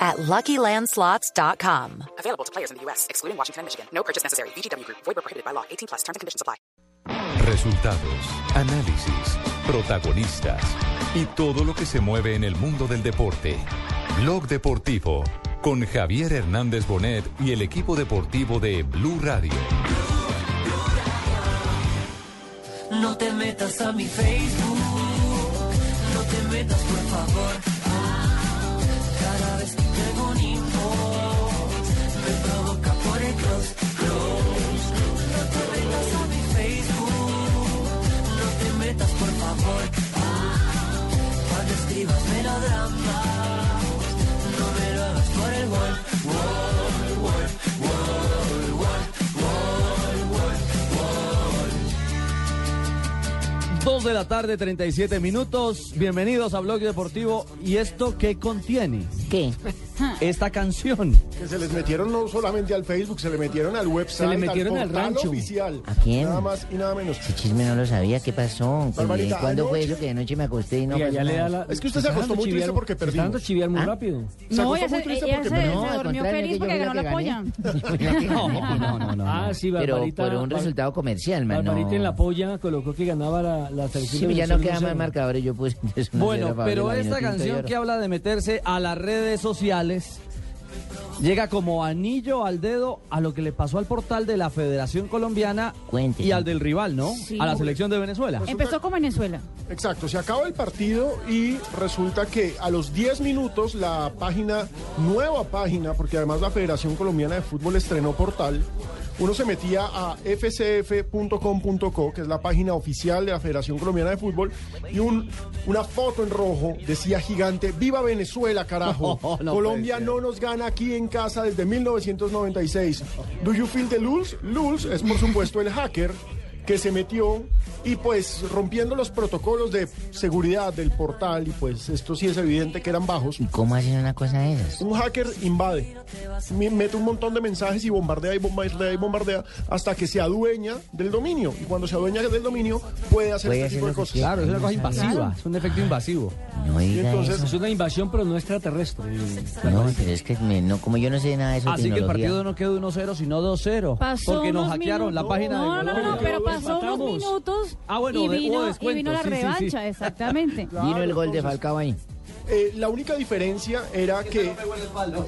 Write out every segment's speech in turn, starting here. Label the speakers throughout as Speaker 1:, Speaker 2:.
Speaker 1: at LuckyLandSlots.com.
Speaker 2: Available to players in the U.S., excluding Washington and Michigan. No purchase necessary. VGW Group. Void where prohibited by law. 18 plus. Terms and conditions apply.
Speaker 3: Resultados, análisis, protagonistas y todo lo que se mueve en el mundo del deporte. Blog Deportivo con Javier Hernández Bonet y el equipo deportivo de Blue Radio.
Speaker 4: No te metas a mi Facebook, no te metas por favor. Cada vez que tengo un inbox, me provoca por el close, close. No te metas a mi Facebook, no te metas por favor. Cuando escribas melodrama, no me lo hagas por el wall, wall, wall, wall, wall, wall, wall, wall.
Speaker 5: Dos de la tarde, 37 minutos. Bienvenidos a Blog Deportivo. ¿Y esto qué contiene?
Speaker 6: ¿Qué?
Speaker 5: Esta canción.
Speaker 7: Que se les metieron no solamente al Facebook, se le metieron al website,
Speaker 5: Se le metieron al
Speaker 7: portal
Speaker 5: rancho.
Speaker 7: oficial.
Speaker 6: ¿A quién?
Speaker 7: Nada más y nada menos.
Speaker 6: Ese chisme no lo sabía. ¿Qué pasó?
Speaker 7: Barbarita,
Speaker 6: ¿Cuándo fue eso que de noche me acosté y no pasó
Speaker 8: le da
Speaker 6: nada?
Speaker 8: la...
Speaker 7: Es que usted se acostó muy triste porque perdimos.
Speaker 8: chiviar muy
Speaker 6: ¿Ah?
Speaker 8: rápido.
Speaker 7: Se
Speaker 9: No,
Speaker 7: acostó
Speaker 9: ella
Speaker 7: muy
Speaker 9: se,
Speaker 7: triste
Speaker 9: ella
Speaker 7: porque
Speaker 9: se,
Speaker 7: perdimos.
Speaker 6: No,
Speaker 9: se
Speaker 6: al
Speaker 9: durmió feliz porque ganó
Speaker 6: la
Speaker 9: polla.
Speaker 5: No, no, no, no.
Speaker 8: Ah, sí,
Speaker 6: Pero
Speaker 8: Barbarita.
Speaker 6: por un resultado comercial, man.
Speaker 8: Barbarita en la polla colocó que ganaba la, la selección
Speaker 6: Sí, ya no quedan más
Speaker 8: 1-0.
Speaker 6: marcadores. Yo
Speaker 5: Bueno, pero esta canción que habla de meterse a las redes sociales llega como anillo al dedo a lo que le pasó al portal de la Federación Colombiana y al del rival, ¿no?
Speaker 9: Sí.
Speaker 5: A la selección de Venezuela.
Speaker 9: Empezó con Venezuela.
Speaker 7: Exacto, se acaba el partido y resulta que a los 10 minutos la página, nueva página, porque además la Federación Colombiana de Fútbol estrenó portal, uno se metía a fcf.com.co, que es la página oficial de la Federación Colombiana de Fútbol, y un, una foto en rojo decía gigante, ¡Viva Venezuela, carajo!
Speaker 5: No, no
Speaker 7: Colombia no nos gana aquí en casa desde 1996. ¿Do you feel the lulz? Lulz es por supuesto el hacker que se metió y pues rompiendo los protocolos de seguridad del portal y pues esto sí es evidente que eran bajos.
Speaker 6: ¿Y cómo hacen una cosa de esas?
Speaker 7: Un hacker invade, mete un montón de mensajes y bombardea y bombardea y bombardea hasta que se adueña del dominio. Y cuando se adueña del dominio puede hacer
Speaker 6: Puede
Speaker 7: este tipo de cosas.
Speaker 5: Claro, es una cosa invasiva,
Speaker 9: Claro.
Speaker 5: es un efecto invasivo.
Speaker 6: No diga
Speaker 7: entonces-
Speaker 6: eso.
Speaker 8: Es una invasión, pero no extraterrestre.
Speaker 6: No, pero es que me- no, como yo no sé nada de eso.
Speaker 5: Así que el partido no quedó 1-0, sino 2-0.
Speaker 9: Pasó
Speaker 5: Porque nos hackearon la página
Speaker 9: no,
Speaker 5: de
Speaker 9: no, no, no, pero pasó unos minutos
Speaker 5: Ah, bueno,
Speaker 9: y,
Speaker 5: de-
Speaker 9: vino, y vino la
Speaker 5: sí, sí, sí.
Speaker 9: revancha, exactamente.
Speaker 6: Vino el gol de Falcao ahí.
Speaker 7: Eh, la única diferencia era que,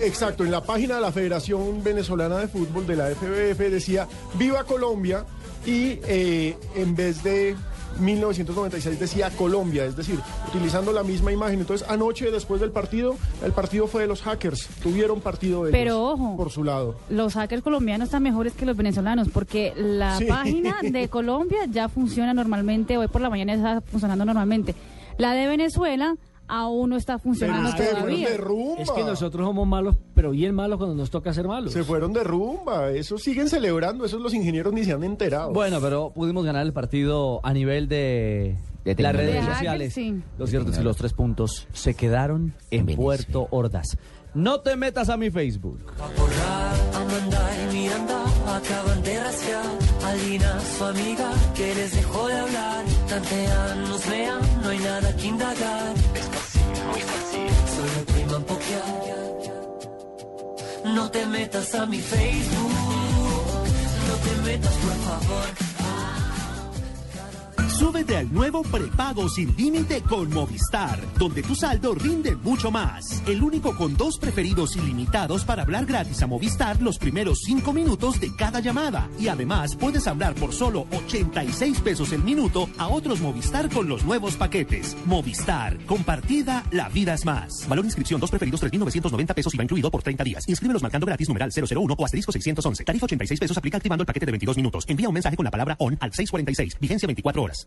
Speaker 7: exacto, en la página de la Federación Venezolana de Fútbol, de la FBF, decía Viva Colombia y eh, en vez de 1996 decía Colombia, es decir, utilizando la misma imagen. Entonces, anoche, después del partido, el partido fue de los hackers, tuvieron partido ellos
Speaker 9: Pero ojo.
Speaker 7: por su lado.
Speaker 9: Los hackers colombianos están mejores que los venezolanos porque la
Speaker 7: Sí.
Speaker 9: página de Colombia ya funciona normalmente, hoy por la mañana está funcionando normalmente. La de Venezuela aún no está
Speaker 7: Pero
Speaker 9: funcionando
Speaker 7: ustedes fueron
Speaker 9: todavía.
Speaker 7: de rumba.
Speaker 8: Es que nosotros somos malos, pero bien malos cuando nos toca ser malos.
Speaker 7: Se fueron de rumba, eso siguen celebrando, esos los ingenieros ni se han enterado.
Speaker 5: Bueno, pero pudimos ganar el partido a nivel de,
Speaker 6: De
Speaker 5: las redes.
Speaker 9: De
Speaker 5: sociales.
Speaker 9: sí.
Speaker 5: Lo cierto es que los tres puntos se quedaron en. Puerto Ordaz. No te metas a mi Facebook.
Speaker 4: Porra, Amanda y Miranda acaban de rastrear a Lina, su amiga, que les dejó de hablar. Tantean, nos vean, no hay nada que indagar. No te metas a mi Facebook, no te metas por favor.
Speaker 10: Súbete al nuevo prepago sin límite con Movistar, donde tu saldo rinde mucho más. El único con dos preferidos ilimitados para hablar gratis a Movistar los primeros cinco minutos de cada llamada. Y además puedes hablar por solo 86 pesos el minuto a otros Movistar con los nuevos paquetes. Movistar, compartida, la vida es más. Valor inscripción, dos preferidos 3.990 pesos y va incluido por 30 días. Inscríbelos marcando gratis numeral 001 o asterisco 611. Tarifa 86 pesos aplica activando el paquete de 22 minutos. Envía un mensaje con la palabra ON al 646. Vigencia 24 horas.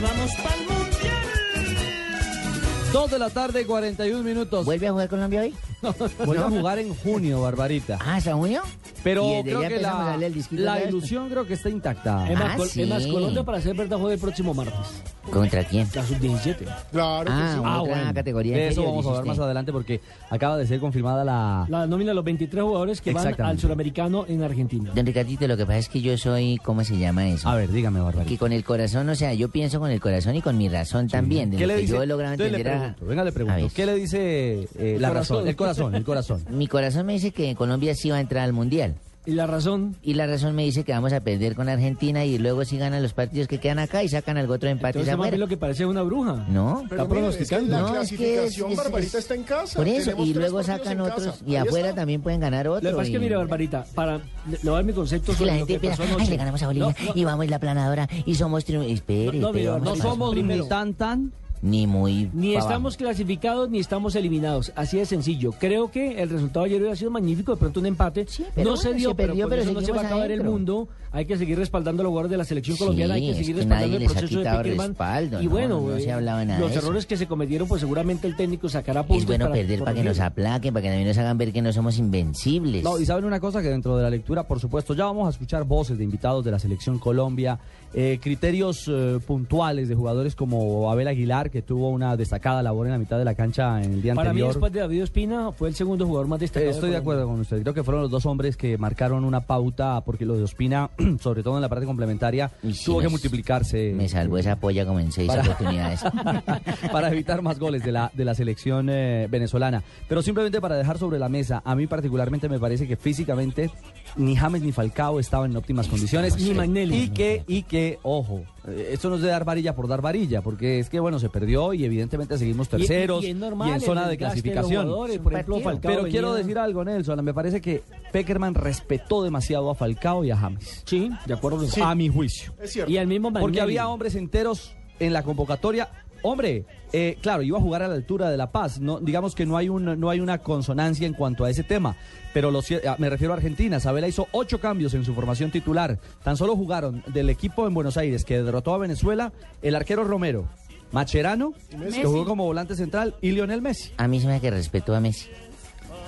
Speaker 4: Porque vamos para el mundial.
Speaker 5: Dos de la tarde, 41 minutos.
Speaker 6: ¿Vuelve a jugar Colombia hoy?
Speaker 5: Vuelve a jugar en junio, Barbarita.
Speaker 6: Ah, ¿hasta junio?
Speaker 5: Pero
Speaker 6: Y
Speaker 5: creo que
Speaker 6: a
Speaker 5: la, ilusión creo que está intacta.
Speaker 8: Es más,
Speaker 6: Ah,
Speaker 8: Col- es más,
Speaker 6: sí.
Speaker 8: Colombia para ser verdad juega el próximo martes.
Speaker 6: ¿Contra quién?
Speaker 8: La sub-17.
Speaker 7: Claro que
Speaker 6: Ah,
Speaker 7: sí.
Speaker 6: otra
Speaker 5: bueno.
Speaker 6: categoría.
Speaker 5: De eso vamos a hablar más adelante porque acaba de ser confirmada la...
Speaker 8: La nómina de los 23 jugadores que van al suramericano en Argentina.
Speaker 6: Don Ricardito, lo que pasa es que yo soy, ¿cómo se llama eso?
Speaker 5: A ver, dígame,
Speaker 6: Que
Speaker 5: Barbarita.
Speaker 6: con el corazón, o sea, yo pienso con el corazón y con mi razón también. De
Speaker 5: ¿Qué
Speaker 6: lo
Speaker 5: le
Speaker 6: que
Speaker 5: dice?
Speaker 6: yo he logrado
Speaker 5: le
Speaker 6: entender a-
Speaker 5: venga, le pregunto. ¿Qué le dice eh, la
Speaker 8: corazón.
Speaker 5: razón? El corazón, el corazón.
Speaker 6: Mi corazón me dice que Colombia sí va a entrar al Mundial.
Speaker 8: Y la razón,
Speaker 6: Y la razón me dice que vamos a perder con Argentina y luego sí ganan los partidos que quedan acá y sacan algo otro empate
Speaker 8: entonces más lo que parece una bruja.
Speaker 6: No,
Speaker 7: Pero
Speaker 8: Está
Speaker 7: mire, es que
Speaker 8: pronosticando.
Speaker 7: la
Speaker 6: No, es que
Speaker 7: clasificación,
Speaker 6: es- es-
Speaker 7: Barbarita,
Speaker 6: es-
Speaker 7: está en casa.
Speaker 6: por eso,
Speaker 7: Tenemos
Speaker 6: y luego sacan otros
Speaker 7: casa.
Speaker 6: y
Speaker 7: Ahí
Speaker 6: afuera
Speaker 7: está.
Speaker 6: también pueden ganar otro.
Speaker 8: Lo que pasa es que, mire, Barbarita, para, dar mi concepto
Speaker 6: que
Speaker 8: sobre
Speaker 6: la
Speaker 8: lo
Speaker 6: gente
Speaker 8: que
Speaker 6: piensa,
Speaker 8: pasó
Speaker 6: ay,
Speaker 8: anoche.
Speaker 6: le ganamos a Bolivia
Speaker 8: No, no,
Speaker 6: y vamos la planadora y somos triunfos. Espere,
Speaker 8: No, no,
Speaker 6: espere,
Speaker 5: No
Speaker 8: no
Speaker 5: somos
Speaker 8: Primero.
Speaker 5: ni tan tan...
Speaker 6: ni muy
Speaker 8: Ni estamos clasificados ni estamos eliminados. Así de sencillo. Creo que el resultado ayer hubiera sido magnífico. De pronto un empate.
Speaker 6: pero
Speaker 8: no se
Speaker 6: bueno,
Speaker 8: dio,
Speaker 6: se
Speaker 8: pero,
Speaker 6: perdió, pero
Speaker 8: eso no se va a acabar el mundo. Hay que seguir respaldando a los jugadores de la selección
Speaker 6: Sí,
Speaker 8: colombiana. Hay que
Speaker 6: es
Speaker 8: seguir
Speaker 6: que
Speaker 8: respaldando
Speaker 6: nadie
Speaker 8: el
Speaker 6: les ha
Speaker 8: proceso de Peckerman.
Speaker 6: respaldo,
Speaker 8: y
Speaker 6: no,
Speaker 8: bueno,
Speaker 6: no se
Speaker 8: eh,
Speaker 6: hablaba nada
Speaker 8: los
Speaker 6: de
Speaker 8: errores que se cometieron, pues seguramente el técnico sacará puntos.
Speaker 6: Es bueno perder para que nos aplaquen, para que también nos hagan ver que no somos invencibles.
Speaker 5: No, y saben una cosa que dentro de la lectura, por supuesto, ya vamos a escuchar voces de invitados de la selección Colombia, eh, criterios eh, puntuales de jugadores como Abel Aguilar, que tuvo una destacada labor en la mitad de la cancha en el día
Speaker 8: Para mí,
Speaker 5: anterior.
Speaker 8: después de David Ospina, fue el segundo jugador más destacado.
Speaker 5: Eh, Estoy de
Speaker 8: Colombia.
Speaker 5: acuerdo con usted. Creo que fueron los dos hombres que marcaron una pauta, porque lo de Ospina, sobre todo en la parte complementaria,
Speaker 6: sí,
Speaker 5: tuvo que multiplicarse.
Speaker 6: Me salvó esa polla como en seis
Speaker 5: Para-
Speaker 6: oportunidades.
Speaker 5: para evitar más goles de la, de la selección eh, venezolana. Pero simplemente para dejar sobre la mesa, a mí particularmente me parece que físicamente ni James ni Falcao estaban en óptimas condiciones.
Speaker 8: Ni Magnelli.
Speaker 5: Y que, y que, ojo, esto no es de dar varilla por dar varilla, porque es que, bueno, se perdió y evidentemente seguimos terceros
Speaker 8: y,
Speaker 5: y,
Speaker 8: es normal
Speaker 5: en zona de clasificación.
Speaker 8: jugadores, por ejemplo,
Speaker 6: partido.
Speaker 8: Falcao
Speaker 5: Pero quiero decir algo, Nelson. Me parece que Peckerman respetó demasiado a Falcao y a James.
Speaker 8: Sí, de acuerdo.
Speaker 5: A mi juicio.
Speaker 7: Es cierto.
Speaker 8: Y al mismo
Speaker 5: Porque había hombres enteros en la convocatoria. Hombre, eh, claro, iba a jugar a la altura de La Paz. No, digamos que no hay, un, no hay una consonancia en cuanto a ese tema. Pero lo ah, me refiero a Argentina. Sabela hizo ocho cambios en su formación titular. Tan solo jugaron del equipo en Buenos Aires que derrotó a Venezuela el arquero Romero, Macherano, que jugó como volante central, y Lionel Messi.
Speaker 6: A mí se me hace que respetó a Messi.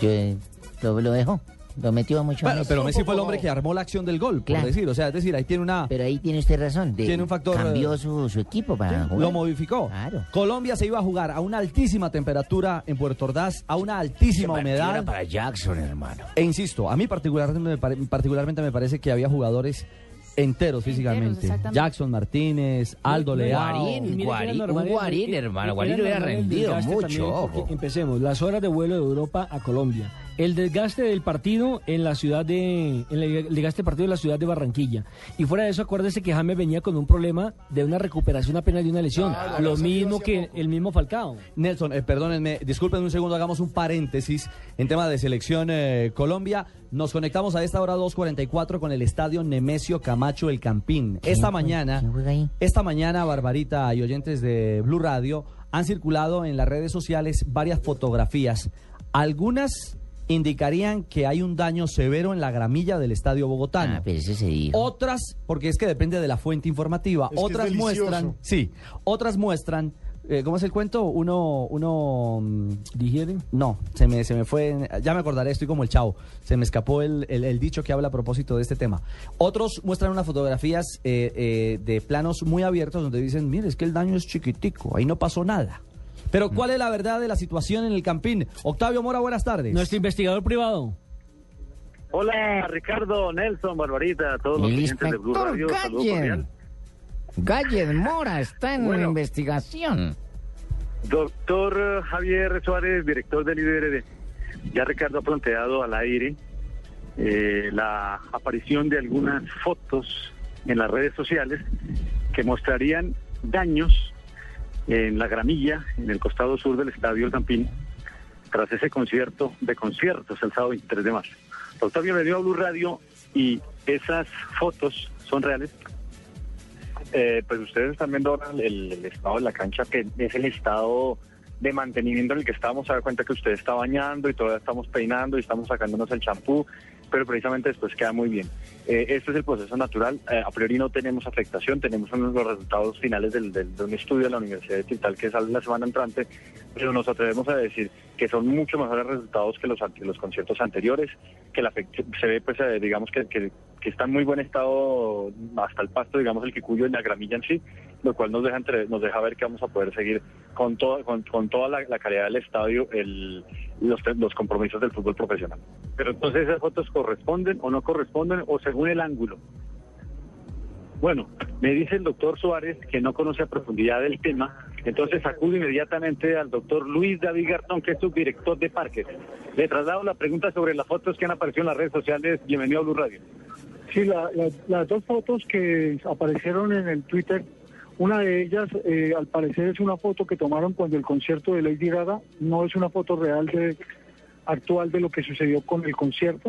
Speaker 6: Yo eh, lo, lo dejó. Lo metió mucho a
Speaker 5: Bueno,
Speaker 6: Messi.
Speaker 5: pero Messi fue el hombre que armó la acción del gol, por
Speaker 6: Claro.
Speaker 5: decir. O sea, es decir, ahí tiene una.
Speaker 6: Pero ahí tiene usted razón. de-
Speaker 5: Tiene un factor,
Speaker 6: Cambió
Speaker 5: eh,
Speaker 6: su, su equipo para jugar.
Speaker 5: Lo modificó.
Speaker 6: Claro.
Speaker 5: Colombia se iba a jugar a una altísima temperatura en Puerto Ordaz, a una altísima humedad.
Speaker 6: para Jackson, hermano.
Speaker 5: E insisto, a mí particularmente particularmente me parece que había jugadores enteros físicamente. Jackson Martínez, Aldo Leao.
Speaker 8: que
Speaker 6: Guarín,
Speaker 8: era normal
Speaker 6: un
Speaker 8: el-
Speaker 6: Guarín,
Speaker 8: el-
Speaker 6: hermano, Guarín hubiera rendido mucho,
Speaker 8: también, porque
Speaker 6: ojo.
Speaker 8: Empecemos, las horas de vuelo de Europa a Colombia. El desgaste del partido en la ciudad de. en el desgaste del partido en la ciudad de Barranquilla. Y fuera de eso, acuérdese que James venía con un problema de una recuperación apenas de una lesión. Lo mismo que
Speaker 7: poco.
Speaker 8: el mismo Falcao.
Speaker 5: Nelson, eh, perdónenme, disculpen un segundo, hagamos un paréntesis en tema de selección eh, Colombia. Nos conectamos a esta hora 2.44 con el estadio Nemesio Camacho El Campín. Esta mañana, esta mañana, Barbarita y oyentes de Blue Radio han circulado en las redes sociales varias fotografías. Algunas indicarían que hay un daño severo en la gramilla del estadio bogotano.
Speaker 6: Ah, pero ese se dijo.
Speaker 5: Otras, porque es que depende de la fuente informativa,
Speaker 7: Es que es
Speaker 5: otras muestran, sí, otras muestran, eh, ¿cómo es el cuento? Uno, uno, mm,
Speaker 8: ¿Digieren?
Speaker 5: no, se me, se me fue, ya me acordaré, estoy como el chavo, se me escapó el, el- el dicho que habla a propósito de este tema. Otros muestran unas fotografías eh, eh, de planos muy abiertos donde dicen, mire, es que el daño es chiquitico, ahí no pasó nada. Pero ¿cuál es la verdad de la situación en el Campín? Octavio Mora, buenas tardes.
Speaker 8: Nuestro investigador privado.
Speaker 11: Hola, Ricardo, Nelson, Barbarita, todos los clientes de Blue Radio.
Speaker 6: Gallen. Gallen Mora está en
Speaker 11: Bueno.
Speaker 6: investigación.
Speaker 11: Doctor Javier Suárez, director del IDRD. Ya Ricardo ha planteado al aire eh, la aparición de algunas fotos en las redes sociales que mostrarían daños en la gramilla, en el costado sur del Estadio El Campín, tras ese concierto de conciertos el sábado 23 de marzo. Octavio me dio a Blue Radio y esas fotos son reales.
Speaker 12: Eh, pues ustedes están viendo ahora el, estado de la cancha, que es el estado de mantenimiento en el que estábamos. Se da cuenta que usted está bañando y todavía estamos peinando y estamos sacándonos el champú, pero precisamente después queda muy bien. Eh, este es el proceso natural. Eh, a priori no tenemos afectación, tenemos unos los resultados finales del, del- de un estudio de la Universidad de Tintal que sale la semana entrante, pero nos atrevemos a decir que son mucho mejores resultados que los, los conciertos anteriores, que la se ve, pues, eh, digamos que, que, que está en muy buen estado hasta el pasto, digamos, el quicuyo en la gramilla en sí, lo cual nos deja, entre- nos deja ver que vamos a poder seguir con, todo, con, con toda la, la calidad del estadio el, los, los compromisos del fútbol profesional. Pero entonces esas fotos corresponden o no corresponden o según el ángulo. Bueno, me dice el doctor Suárez que no conoce a profundidad el tema, entonces acudo inmediatamente al doctor Luis David Gartón, que es subdirector de parques. Le traslado la pregunta sobre las fotos que han aparecido en las redes sociales. Bienvenido a Blue Radio.
Speaker 13: Sí, la- la- las dos fotos que aparecieron en el Twitter, una de ellas eh, al parecer es una foto que tomaron cuando el concierto de Lady Gaga, no es una foto real de actual de lo que sucedió con el concierto.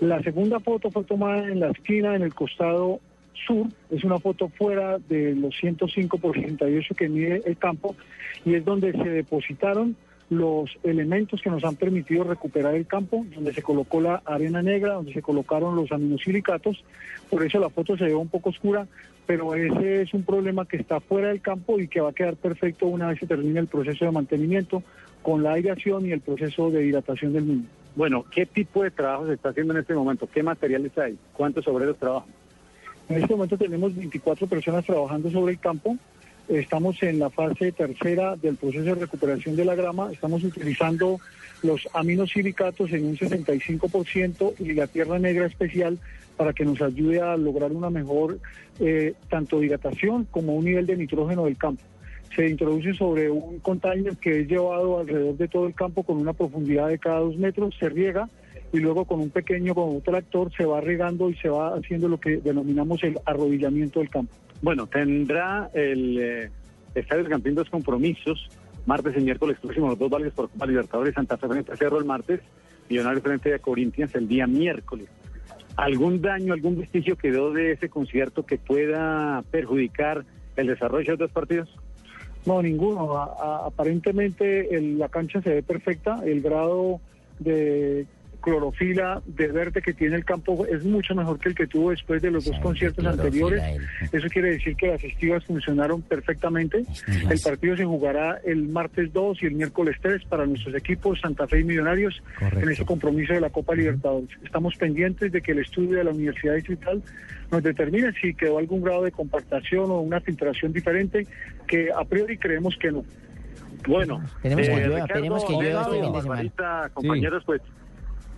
Speaker 13: La segunda foto fue tomada en la esquina, en el costado sur, es una foto fuera de los 105 por 68 que mide el campo y es donde se depositaron los elementos que nos han permitido recuperar el campo, donde se colocó la arena negra, donde se colocaron los aminosilicatos, por eso la foto se ve un poco oscura, pero ese es un problema que está fuera del campo y que va a quedar perfecto una vez se termine el proceso de mantenimiento con la aireación y el proceso de hidratación del mismo.
Speaker 11: Bueno, ¿qué tipo de trabajo se está haciendo en este momento? ¿Qué materiales hay? ¿Cuántos obreros trabajan?
Speaker 13: En este momento tenemos 24 personas trabajando sobre el campo. Estamos en la fase tercera del proceso de recuperación de la grama. Estamos utilizando los aminosilicatos en un 65% y la tierra negra especial para que nos ayude a lograr una mejor eh, tanto hidratación como un nivel de nitrógeno del campo. Se introduce sobre un container que es llevado alrededor de todo el campo con una profundidad de cada dos metros, se riega y luego con un pequeño con un tractor se va regando y se va haciendo lo que denominamos el arrodillamiento del campo.
Speaker 11: Bueno, tendrá el eh, Estadio del Campín dos compromisos, martes y miércoles próximos, los dos vales por Copa Libertadores, Santa Fe frente a Cerro el martes, Millonarios frente a Corinthians el día miércoles. ¿Algún daño, algún vestigio quedó de ese concierto que pueda perjudicar el desarrollo de los dos partidos?
Speaker 13: No, ninguno. A- a- aparentemente el- la cancha se ve perfecta. El grado de clorofila de verde que tiene el campo es mucho mejor que el que tuvo después de los dos conciertos anteriores. Eso quiere decir que las estivas funcionaron perfectamente. El partido se jugará el martes 2 y el miércoles 3 para nuestros equipos Santa Fe y Millonarios en ese compromiso de la Copa Libertadores. Estamos pendientes de que el estudio de la Universidad Distrital nos determine si quedó algún grado de compactación o una filtración diferente, que a priori creemos que no.
Speaker 11: Bueno,
Speaker 6: que
Speaker 11: eh,
Speaker 6: llueva,
Speaker 11: Ricardo,
Speaker 6: que llueva este fin de semana.
Speaker 11: Barbarita, compañeros, pues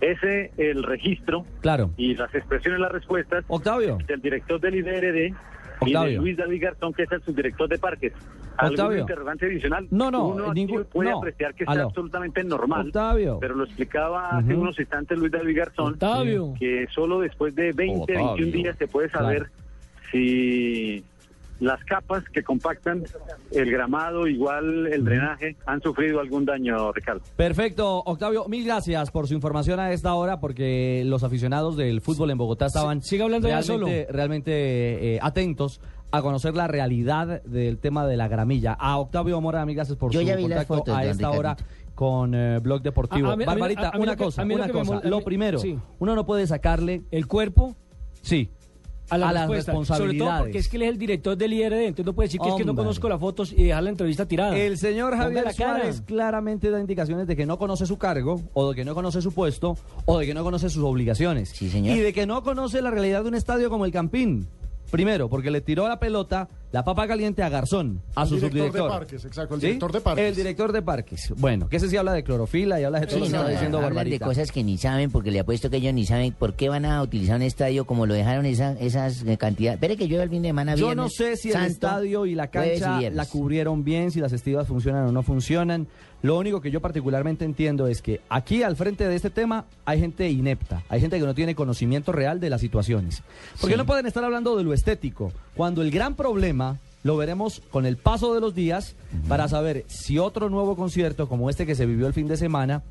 Speaker 11: ese el registro
Speaker 5: Claro.
Speaker 11: y las expresiones, las respuestas
Speaker 5: Octavio.
Speaker 11: del director del IDRD y de
Speaker 5: Octavio.
Speaker 11: Luis David Garzón, que es el subdirector de parques. ¿Algún
Speaker 5: Octavio.
Speaker 11: interrogante adicional?
Speaker 5: No, no,
Speaker 11: Uno
Speaker 5: ningún-
Speaker 11: puede
Speaker 5: no.
Speaker 11: apreciar que está
Speaker 5: Aló.
Speaker 11: absolutamente normal.
Speaker 5: Octavio.
Speaker 11: Pero lo explicaba hace
Speaker 5: Ujú.
Speaker 11: unos instantes Luis David Garzón,
Speaker 8: Octavio.
Speaker 11: que solo después de 20,
Speaker 5: Octavio.
Speaker 11: 21 días se puede saber si las capas que compactan el gramado, igual el drenaje, han sufrido algún daño, Ricardo.
Speaker 5: Perfecto, Octavio, mil gracias por su información a esta hora, porque los aficionados del fútbol en Bogotá estaban
Speaker 8: siga hablando ya
Speaker 5: realmente, realmente eh, atentos a conocer la realidad del tema de la gramilla. A Octavio Mora, mil gracias por
Speaker 6: Yo
Speaker 5: su
Speaker 6: ya vi las
Speaker 5: contacto
Speaker 6: fotos,
Speaker 5: a esta hora con eh, Blog Deportivo.
Speaker 8: A- a mí- a mí-
Speaker 5: Barbarita,
Speaker 8: a- a mí
Speaker 5: una cosa,
Speaker 8: lo
Speaker 5: cosa. primero,
Speaker 8: sí.
Speaker 5: uno no puede sacarle
Speaker 8: el cuerpo
Speaker 5: sí
Speaker 8: a la
Speaker 5: a las
Speaker 8: respuesta. Sobre todo
Speaker 5: responsabilidades.
Speaker 8: porque es que él es el director del IRD, entonces no puede decir que es que no conozco las fotos y dejar la entrevista tirada.
Speaker 5: El señor Javier
Speaker 8: la cara.
Speaker 5: Suárez claramente da indicaciones de que no conoce su cargo, o de que no conoce su puesto, o de que no conoce sus obligaciones.
Speaker 6: señor.
Speaker 5: Y de que no conoce la realidad de un estadio como el Campín. Primero, porque le tiró la pelota, la papa caliente a Garzón, a
Speaker 7: El
Speaker 5: su
Speaker 7: director de
Speaker 5: subdirector.
Speaker 7: parques, exacto, el
Speaker 5: ¿Sí?
Speaker 7: director de parques.
Speaker 5: El director de parques. Bueno, que ese sí habla de clorofila y habla de todo
Speaker 6: Sí,
Speaker 5: lo que
Speaker 6: no,
Speaker 5: está diciendo
Speaker 6: hablan de
Speaker 5: Barbarita.
Speaker 6: cosas que ni saben, porque le apuesto que ellos ni saben por qué van a utilizar un estadio como lo dejaron esa, esas eh, cantidades. Espere que llueve el fin de semana
Speaker 5: Yo
Speaker 6: viernes,
Speaker 5: no sé si el
Speaker 6: santo,
Speaker 5: estadio y la
Speaker 6: y
Speaker 5: cancha
Speaker 6: viernes.
Speaker 5: la cubrieron bien, si las estivas funcionan o no funcionan. Lo único que yo particularmente entiendo es que aquí al frente de este tema hay gente inepta, hay gente que no tiene conocimiento real de las situaciones. Porque
Speaker 6: Sí.
Speaker 5: no pueden estar hablando de lo estético, cuando el gran problema lo veremos con el paso de los días para saber si otro nuevo concierto como este que se vivió el fin de semana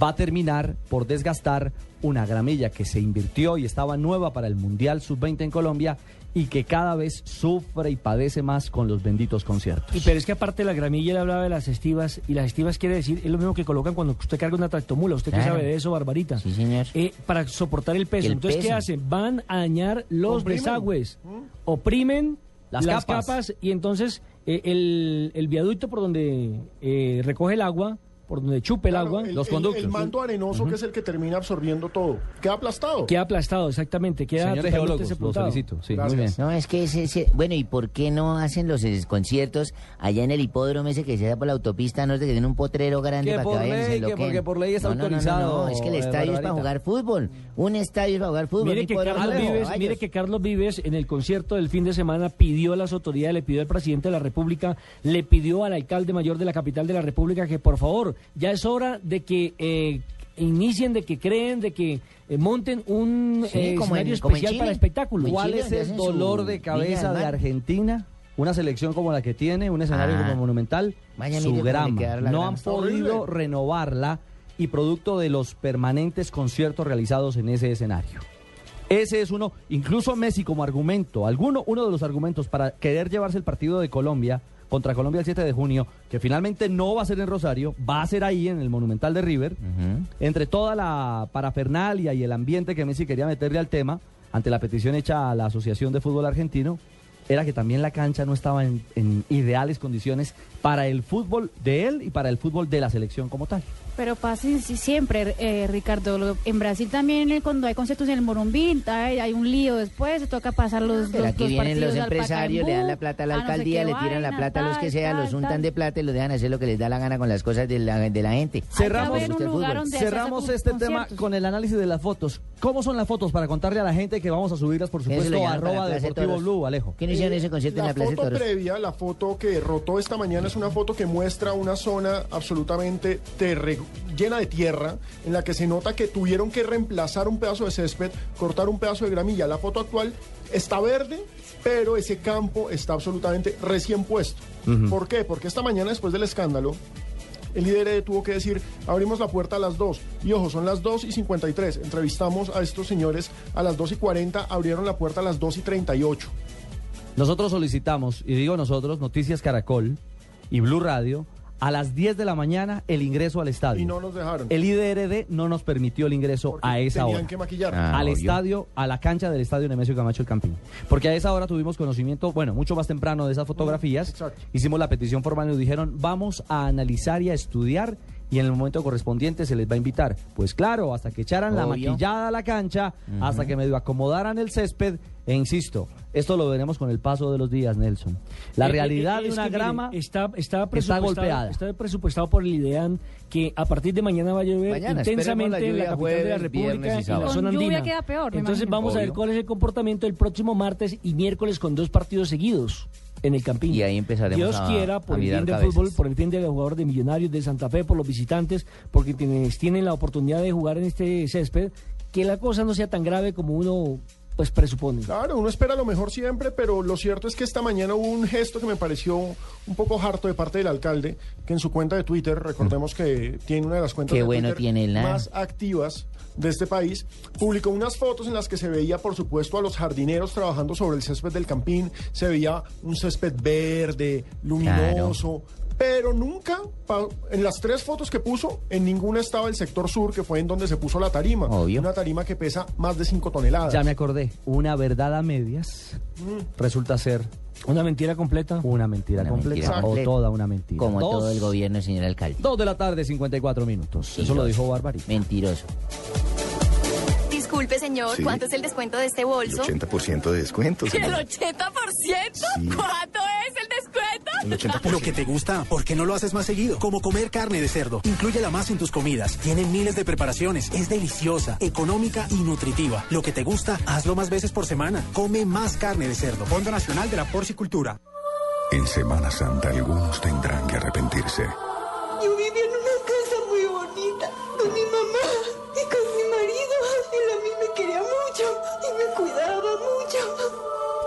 Speaker 5: va a terminar por desgastar una gramilla que se invirtió y estaba nueva para el Mundial Sub-20 en Colombia y que cada vez sufre y padece más con los benditos conciertos.
Speaker 8: Y pero es que aparte de la gramilla, él hablaba de las estivas, y las estivas quiere decir, es lo mismo que colocan cuando usted carga una tractomula, usted que
Speaker 6: Claro.
Speaker 8: sabe de eso, Barbarita.
Speaker 6: Sí, señor.
Speaker 8: Eh, para soportar el peso.
Speaker 6: El
Speaker 8: Entonces, ¿qué hacen? Van a dañar los desagües, oprimen
Speaker 5: Las
Speaker 8: las,
Speaker 5: capas.
Speaker 8: capas. y entonces eh, el, el viaducto por donde eh, recoge el agua, por donde chupe el
Speaker 7: Claro,
Speaker 8: agua,
Speaker 7: el,
Speaker 5: los
Speaker 7: el-
Speaker 5: conductos,
Speaker 7: El manto arenoso que es el que termina absorbiendo todo. Queda aplastado.
Speaker 8: queda aplastado, exactamente, queda
Speaker 5: Señores geólogos, los
Speaker 8: sepultado.
Speaker 5: felicito. Sí,
Speaker 7: Gracias.
Speaker 5: muy bien.
Speaker 6: No, es que ese, ese- bueno, ¿y por qué no hacen los conciertos allá en el hipódromo ese que se da por la autopista, no es de que tienen un potrero grande
Speaker 5: Que
Speaker 6: para
Speaker 5: por
Speaker 6: que vayan y se
Speaker 5: ley, que porque por ley está
Speaker 6: No, no, no, no,
Speaker 5: autorizado,
Speaker 6: No, es que el
Speaker 5: eh,
Speaker 6: estadio es para jugar fútbol. Un estadio es para jugar fútbol.
Speaker 8: Mire que, Carlos Vives, mire que Carlos Vives en el concierto del fin de semana pidió a las autoridades, le pidió al presidente de la República, le pidió al alcalde mayor de la capital de la República que por favor, ya es hora de que eh, inicien, de que creen, de que eh, monten un
Speaker 6: Sí,
Speaker 8: eh,
Speaker 6: como en-
Speaker 8: escenario
Speaker 6: como
Speaker 8: especial para espectáculos.
Speaker 5: ¿Cuál
Speaker 6: Chile,
Speaker 5: es el dolor de cabeza de. Argentina? Una selección como la que tiene, un escenario
Speaker 6: Ah.
Speaker 5: como Monumental, su grama. No
Speaker 6: grama.
Speaker 5: han podido
Speaker 7: horrible.
Speaker 5: renovarla y producto de los permanentes conciertos realizados en ese escenario. Ese es uno, incluso Messi como argumento, alguno, uno de los argumentos para querer llevarse el partido de Colombia contra Colombia el 7 de junio, que finalmente no va a ser en Rosario, va a ser ahí en el Monumental de River, entre toda la parafernalia y el ambiente que Messi quería meterle al tema, ante la petición hecha a la Asociación de Fútbol Argentino, era que también la cancha no estaba en, en ideales condiciones para el fútbol de él y para el fútbol de la selección como tal.
Speaker 9: Pero pasa sí, siempre, eh, Ricardo. Lo- En Brasil también, eh, cuando hay conciertos en el Morumbí, hay, hay un lío después, se toca pasar los,
Speaker 6: Pero
Speaker 9: los,
Speaker 6: aquí
Speaker 9: los
Speaker 6: vienen los empresarios, le dan la plata a la
Speaker 9: a no sé
Speaker 6: alcaldía, le tiran la plata a los que
Speaker 9: tal,
Speaker 6: sea, los untan
Speaker 9: tal.
Speaker 6: de plata y los dejan hacer lo que les da la gana con las cosas de la, de la gente.
Speaker 5: Cerramos, cerramos este tema con el análisis de las fotos. ¿Cómo son las fotos para contarle a la gente que vamos a subirlas, por supuesto, a arroba
Speaker 6: de
Speaker 5: Deportivo. Blue, Alejo?
Speaker 6: ¿Quién hicieron ese concierto en
Speaker 7: La
Speaker 6: la Plaza de
Speaker 7: foto
Speaker 6: Toros?
Speaker 7: previa, la foto que rotó esta mañana es una foto que muestra una zona absolutamente terre- llena de tierra, en la que se nota que tuvieron que reemplazar un pedazo de césped, cortar un pedazo de gramilla. La foto actual está verde, pero ese campo está absolutamente recién puesto. ¿Por qué? Porque esta mañana, después del escándalo, el líder tuvo que decir, abrimos la puerta a las 2. Y ojo, son las 2 y 53. Entrevistamos a estos señores a las 2 y 40, abrieron la puerta a las 2 y 38.
Speaker 5: Nosotros solicitamos, y digo nosotros, Noticias Caracol y Blue Radio, a las 10 de la mañana el ingreso al estadio.
Speaker 7: Y no nos dejaron.
Speaker 5: El IDRD no nos permitió el ingreso
Speaker 7: Porque
Speaker 5: a esa
Speaker 7: tenían
Speaker 5: hora.
Speaker 7: que maquillar.
Speaker 6: Ah,
Speaker 5: al
Speaker 6: obvio.
Speaker 5: estadio, a la cancha del estadio Nemesio Camacho el Campín. Porque a esa hora tuvimos conocimiento, bueno, mucho más temprano de esas fotografías.
Speaker 7: exacto.
Speaker 5: Hicimos la petición formal y nos dijeron, vamos a analizar y a estudiar y en el momento correspondiente se les va a invitar. Pues claro, hasta que echaran la maquillada a la cancha, hasta que medio acomodaran el césped, e insisto, esto lo veremos con el paso de los días, Nelson. La
Speaker 8: Eh,
Speaker 5: realidad
Speaker 8: eh,
Speaker 5: de
Speaker 8: es
Speaker 5: una
Speaker 8: que, mire,
Speaker 5: grama
Speaker 8: está, está,
Speaker 5: está
Speaker 8: presupuestado,
Speaker 5: golpeada.
Speaker 8: está presupuestado por el IDEAN que a partir de mañana va a llover
Speaker 6: Mañana,
Speaker 8: intensamente
Speaker 6: la
Speaker 8: en la
Speaker 6: lluvia
Speaker 8: capital de la República
Speaker 6: y
Speaker 8: y la zona andina.
Speaker 9: queda peor,
Speaker 8: Entonces
Speaker 9: imagino.
Speaker 8: vamos a ver cuál es el comportamiento el próximo martes y miércoles con dos partidos seguidos en el Campín.
Speaker 6: Y ahí empezaremos
Speaker 8: Dios
Speaker 6: a-
Speaker 8: quiera, por
Speaker 6: a
Speaker 8: el bien del
Speaker 6: cabezas.
Speaker 8: fútbol, por el bien de los jugadores de Millonarios de Santa Fe, por los visitantes, porque quienes tienen la oportunidad de jugar en este césped, que la cosa no sea tan grave como uno pues presupone.
Speaker 7: Claro, uno espera lo mejor siempre, pero lo cierto es que esta mañana hubo un gesto que me pareció un poco harto de parte del alcalde, que en su cuenta de Twitter, recordemos que tiene una de las cuentas
Speaker 6: Qué
Speaker 7: de
Speaker 6: bueno
Speaker 7: Twitter
Speaker 6: tiene la-
Speaker 7: más activas de este país, publicó unas fotos en las que se veía, por supuesto, a los jardineros trabajando sobre el césped del Campín, se veía un césped verde, luminoso, pero nunca, pa- en las tres fotos que puso, en ninguna estaba el sector sur, que fue en donde se puso la tarima,
Speaker 6: Obvio.
Speaker 7: una tarima que pesa más de 5 toneladas.
Speaker 5: Ya me acordé, una verdad a medias resulta ser
Speaker 8: Una mentira completa.
Speaker 5: una mentira
Speaker 6: Una
Speaker 5: completa
Speaker 6: mentira
Speaker 5: o toda una mentira.
Speaker 6: Como
Speaker 5: Dos-
Speaker 6: todo el gobierno, señor alcalde.
Speaker 5: Dos de la tarde, 54 minutos. Eso lo dijo Barbarita.
Speaker 6: Mentiroso.
Speaker 14: Disculpe, señor,
Speaker 15: Sí.
Speaker 14: ¿cuánto es el descuento de este bolso?
Speaker 15: 80% de descuento.
Speaker 14: ¿El
Speaker 15: señora.
Speaker 14: 80%?
Speaker 15: Sí.
Speaker 14: ¿Cuánto es el descuento?
Speaker 15: El 80%.
Speaker 10: Lo que te gusta, ¿por qué no lo haces más seguido? Como comer carne de cerdo. Inclúyela más en tus comidas. Tiene miles de preparaciones. Es deliciosa, económica y nutritiva. Lo que te gusta, hazlo más veces por semana. Come más carne de cerdo. Fondo Nacional de la Porcicultura.
Speaker 16: En Semana Santa algunos tendrán que arrepentirse.
Speaker 17: Yo vivía en una casa muy bonita con mi mamá y con mi marido. Él a mí me quería mucho y me cuidaba mucho.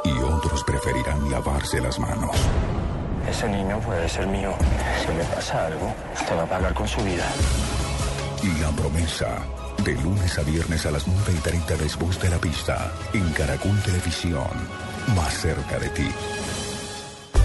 Speaker 16: Y otros preferirán lavarse las manos.
Speaker 15: Ese niño puede ser mío. Si le pasa algo, te va a pagar con su vida.
Speaker 16: La promesa. De lunes a viernes a las 9 y 30 después de la pista. En Caracol Televisión. Más cerca de ti.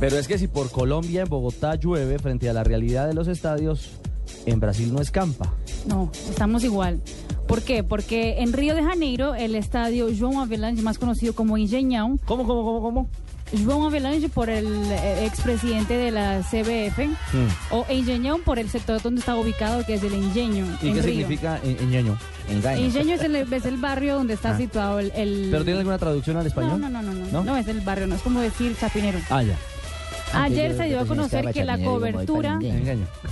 Speaker 5: Pero es que si por Colombia en Bogotá llueve frente a la realidad de los estadios, en Brasil no escampa.
Speaker 9: No, estamos igual. ¿Por qué? Porque en Río de Janeiro, el estadio João Avelange, más conocido como Engenhão.
Speaker 5: ¿Cómo, cómo, cómo, cómo?
Speaker 9: João Avelange por el eh, expresidente de la CBF
Speaker 5: Mm.
Speaker 9: o Engenhão por el sector donde está ubicado, que es el Engenho.
Speaker 5: ¿Y
Speaker 9: en
Speaker 5: qué
Speaker 9: Río.
Speaker 5: significa en- engaño?
Speaker 9: Engenho es el, es el barrio donde está
Speaker 5: Ah.
Speaker 9: situado el... el-
Speaker 5: ¿Pero tiene alguna traducción al español?
Speaker 9: No, no, no, no, no,
Speaker 5: ¿No?
Speaker 9: no, es el barrio, no es como decir chapinero.
Speaker 5: Ah, ya.
Speaker 9: Ayer se dio a conocer que la cobertura,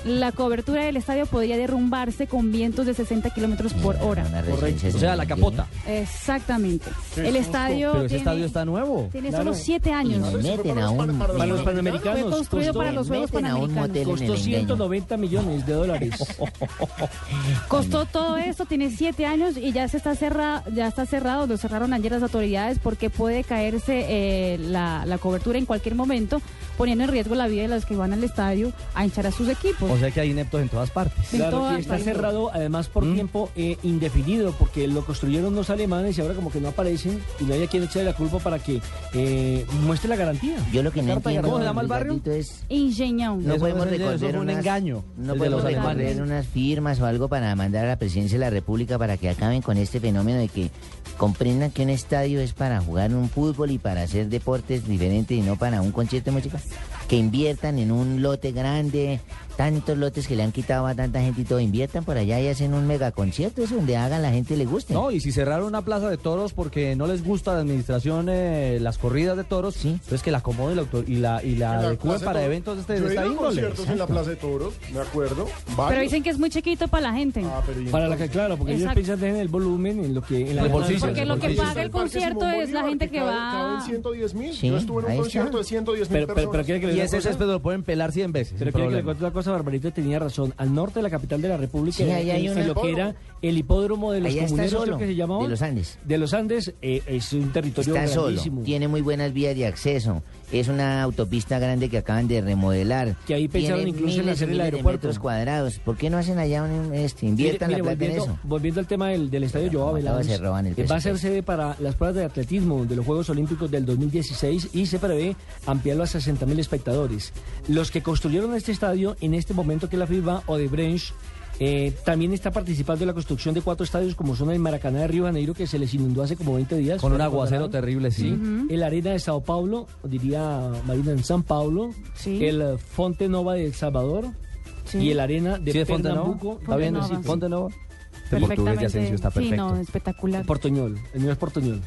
Speaker 9: la cobertura del estadio podía derrumbarse con vientos de 60 kilómetros por hora.
Speaker 5: Correcto. O sea, la capota.
Speaker 9: Exactamente. El estadio
Speaker 5: Pero ese
Speaker 9: tiene,
Speaker 5: estadio está nuevo.
Speaker 9: tiene
Speaker 8: Claro.
Speaker 9: solo siete años.
Speaker 8: Y meten a un- Para los panamericanos.
Speaker 9: Fue construido
Speaker 8: costó-
Speaker 9: para los Juegos Panamericanos.
Speaker 8: Costó 190 millones de dólares.
Speaker 9: Costó todo esto, tiene siete años y ya se está cerrado, ya está cerrado, lo cerraron ayer las autoridades porque puede caerse eh, la, la cobertura en cualquier momento, poniendo en riesgo la vida de los que van al estadio a hinchar a sus equipos.
Speaker 5: O sea que hay ineptos en todas partes.
Speaker 9: En
Speaker 8: Claro,
Speaker 9: todas
Speaker 8: y está
Speaker 9: partes.
Speaker 8: cerrado además por tiempo eh, indefinido, porque lo construyeron los alemanes y ahora como que no aparecen y no hay a quien echarle la culpa para que eh, muestre la garantía.
Speaker 6: Yo lo que no entiendo. ¿cómo se llama el barrio? Es,
Speaker 9: Engenhão.
Speaker 6: no podemos
Speaker 5: fue un
Speaker 6: unas-
Speaker 5: engaño,
Speaker 6: No podemos
Speaker 5: alemanes.
Speaker 6: unas firmas o algo para mandar a la presidencia de la República para que acaben con este fenómeno de que comprendan que un estadio es para jugar un fútbol y para hacer deportes diferentes y no para un concierto de música. Que inviertan en un lote grande, tantos lotes que le han quitado a tanta gente y todo, inviertan por allá y hacen un mega concierto, eso donde hagan la gente le guste.
Speaker 5: No, y si cerraron una plaza de toros porque no les gusta la administración eh, las corridas de toros, sí. entonces que la acomode y la, autor- y la, y la adecúen para
Speaker 7: de
Speaker 5: eventos de, este, de esta índole.
Speaker 7: conciertos en la Plaza de Toros, me acuerdo.
Speaker 9: Pero dicen que es muy chiquito para la gente.
Speaker 8: Para la que, claro, porque ellos piensan en el volumen, en lo que... En la
Speaker 5: El bolsillo.
Speaker 9: Porque lo que paga el concierto es la gente que
Speaker 7: cabe-
Speaker 9: va...
Speaker 7: caben 110 mil.
Speaker 6: Sí,
Speaker 7: Yo estuve en un
Speaker 6: ahí está.
Speaker 7: concierto de 110 mil
Speaker 8: Pero, pero, pero
Speaker 7: personas.
Speaker 8: quiere que le
Speaker 5: Y ese césped lo pueden pelar 100 veces.
Speaker 8: Pero
Speaker 5: sin
Speaker 8: quiero que le cuente una cosa, Barbarita tenía razón. Al norte de la capital de la República,
Speaker 6: Sí, ahí hay
Speaker 8: en,
Speaker 6: una-
Speaker 8: en lo que era el hipódromo de los comuneros, creo
Speaker 6: solo,
Speaker 8: que se llamaba.
Speaker 6: de los Andes.
Speaker 8: De los Andes, eh, es un territorio
Speaker 6: Está solo,
Speaker 8: grandísimo.
Speaker 6: tiene muy buenas vías de acceso, es una autopista grande que acaban de remodelar.
Speaker 8: Que ahí pensaron
Speaker 6: tiene
Speaker 8: incluso en hacer el aeropuerto.
Speaker 6: metros cuadrados. ¿Por qué no hacen allá un este, inviertan
Speaker 8: Mire,
Speaker 6: la
Speaker 8: mire,
Speaker 6: plata en eso?
Speaker 8: volviendo al tema del, del estadio Joao Avelange,
Speaker 6: se roban el
Speaker 8: eh, va a ser sede para las pruebas de atletismo de los Juegos Olímpicos del 2016 y se prevé ampliarlo a 60 mil espectadores. Los que construyeron este estadio en este momento que la FIBA o de Branch eh, también está participando en la construcción de cuatro estadios como son el Maracaná de Río de Janeiro que se les inundó hace como 20 días.
Speaker 5: Con un aguacero terrible, sí.
Speaker 8: El Arena de Sao Paulo, diría Marina en San Paulo.
Speaker 9: Sí.
Speaker 8: El Fonte Nova de El Salvador.
Speaker 9: Sí.
Speaker 8: Y el Arena de
Speaker 5: ¿Sí Nova?
Speaker 8: Pernambuco.
Speaker 5: ¿Está bien?
Speaker 9: Fonte
Speaker 5: Sí,
Speaker 9: Nova.
Speaker 5: Fonte Nova. Este portugués de Asensio está
Speaker 9: Sí,
Speaker 5: perfecto.
Speaker 9: no, espectacular.
Speaker 8: Portoñol, el mío es Portoñol.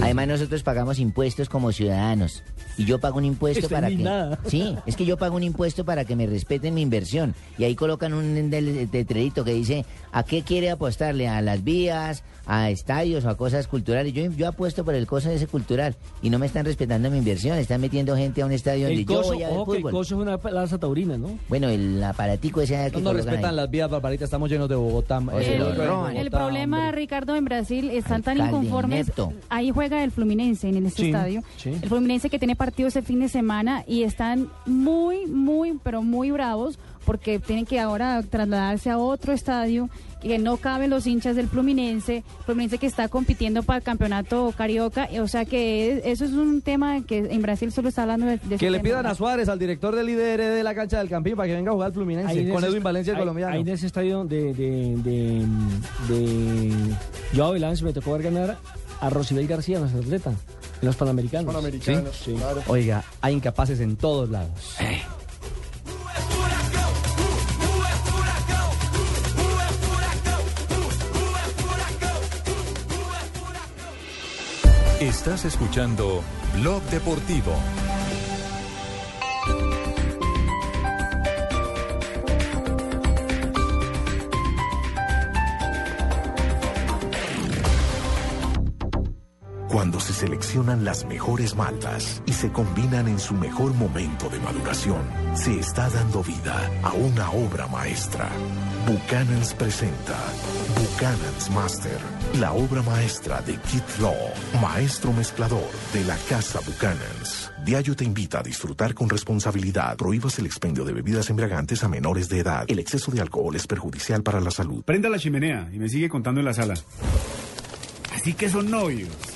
Speaker 6: Además nosotros pagamos impuestos como ciudadanos y yo pago un impuesto
Speaker 8: Estoy
Speaker 6: para que
Speaker 8: indignada.
Speaker 6: sí es que yo pago un impuesto para que me respeten mi inversión y ahí colocan un letrerito que dice a qué quiere apostarle a las vías a estadios o a cosas culturales yo yo apuesto por el coso de ese cultural y no me están respetando mi inversión están metiendo gente a un estadio donde
Speaker 8: El
Speaker 6: yo
Speaker 8: coso,
Speaker 6: voy a ver
Speaker 8: ojo que el
Speaker 6: fútbol
Speaker 8: coso es una plaza taurina, ¿no?
Speaker 6: bueno el aparatico ese que
Speaker 5: No nos
Speaker 6: colocan
Speaker 5: respetan
Speaker 6: ahí.
Speaker 5: las vías, Barbarita. Estamos llenos de Bogotá.
Speaker 6: O
Speaker 5: eh,
Speaker 6: roban.
Speaker 9: El
Speaker 5: Bogotá,
Speaker 9: problema,
Speaker 5: hombre.
Speaker 9: Ricardo, en Brasil están tan
Speaker 6: Alcalde
Speaker 9: inconformes.
Speaker 6: inepto.
Speaker 9: Ahí juega el Fluminense en este
Speaker 8: Sí,
Speaker 9: estadio.
Speaker 8: sí.
Speaker 9: El Fluminense que tiene partido ese fin de semana y están muy, muy, pero muy bravos porque tienen que ahora trasladarse a otro estadio que no caben los hinchas del Fluminense, Fluminense que está compitiendo para el campeonato carioca, o sea que es- eso es un tema que en Brasil solo está hablando de,
Speaker 5: Que le pidan a Suárez, al director del líder de la cancha del Campín, para que venga a jugar al Fluminense
Speaker 8: Ahí
Speaker 5: con Edwin Valencia, el
Speaker 8: ahí-
Speaker 5: colombiano.
Speaker 8: Ahí en ese estadio de, de, de, de Joao me tocó ver ganar a Rosibel García, nuestro atleta, en los Panamericanos.
Speaker 7: Panamericanos,
Speaker 8: Sí.
Speaker 7: claro.
Speaker 5: Oiga, hay incapaces en todos lados.
Speaker 3: Estás escuchando Blog Deportivo.
Speaker 18: Cuando se seleccionan las mejores maltas y se combinan en su mejor momento de maduración, se está dando vida a una obra maestra. Buchanan's presenta Buchanan's Master, la obra maestra de Kit Law, maestro mezclador de la Casa Buchanan's. Diallo te invita a disfrutar con responsabilidad. Prohíbas el expendio de bebidas embriagantes a menores de edad. El exceso de alcohol es perjudicial para la salud.
Speaker 19: Prenda la chimenea y me sigue contando en la sala. Así que son novios.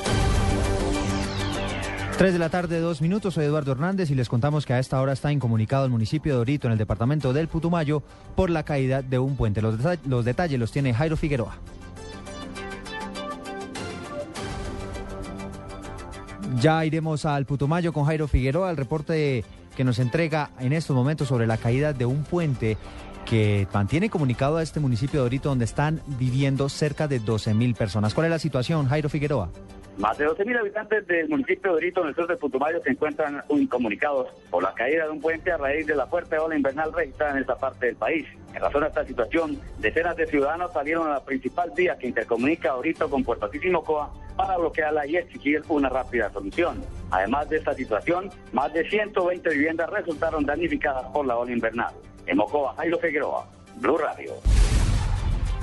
Speaker 20: 3 de la tarde, dos minutos. Soy Eduardo Hernández y les contamos que a esta hora está incomunicado el municipio de Orito, en el departamento del Putumayo, por la caída de un puente. Los, los detalles los tiene Jairo Figueroa. Ya iremos al Putumayo con Jairo Figueroa, el reporte que nos entrega en estos momentos sobre la caída de un puente que mantiene comunicado a este municipio de Orito donde están viviendo cerca de 12 mil personas. ¿Cuál es la situación, Jairo Figueroa?
Speaker 21: Más de 12.000 habitantes del municipio de Orito, en el sur de Putumayo, se encuentran incomunicados por la caída de un puente a raíz de la fuerte ola invernal registrada en esta parte del país. En razón de esta situación, decenas de ciudadanos salieron a la principal vía que intercomunica Orito con Puerto Mocoa para bloquearla y exigir una rápida solución. Además de esta situación, más de 120 viviendas resultaron damnificadas por la ola invernal. En Mocoa, Jairo Figueroa, Blue Radio.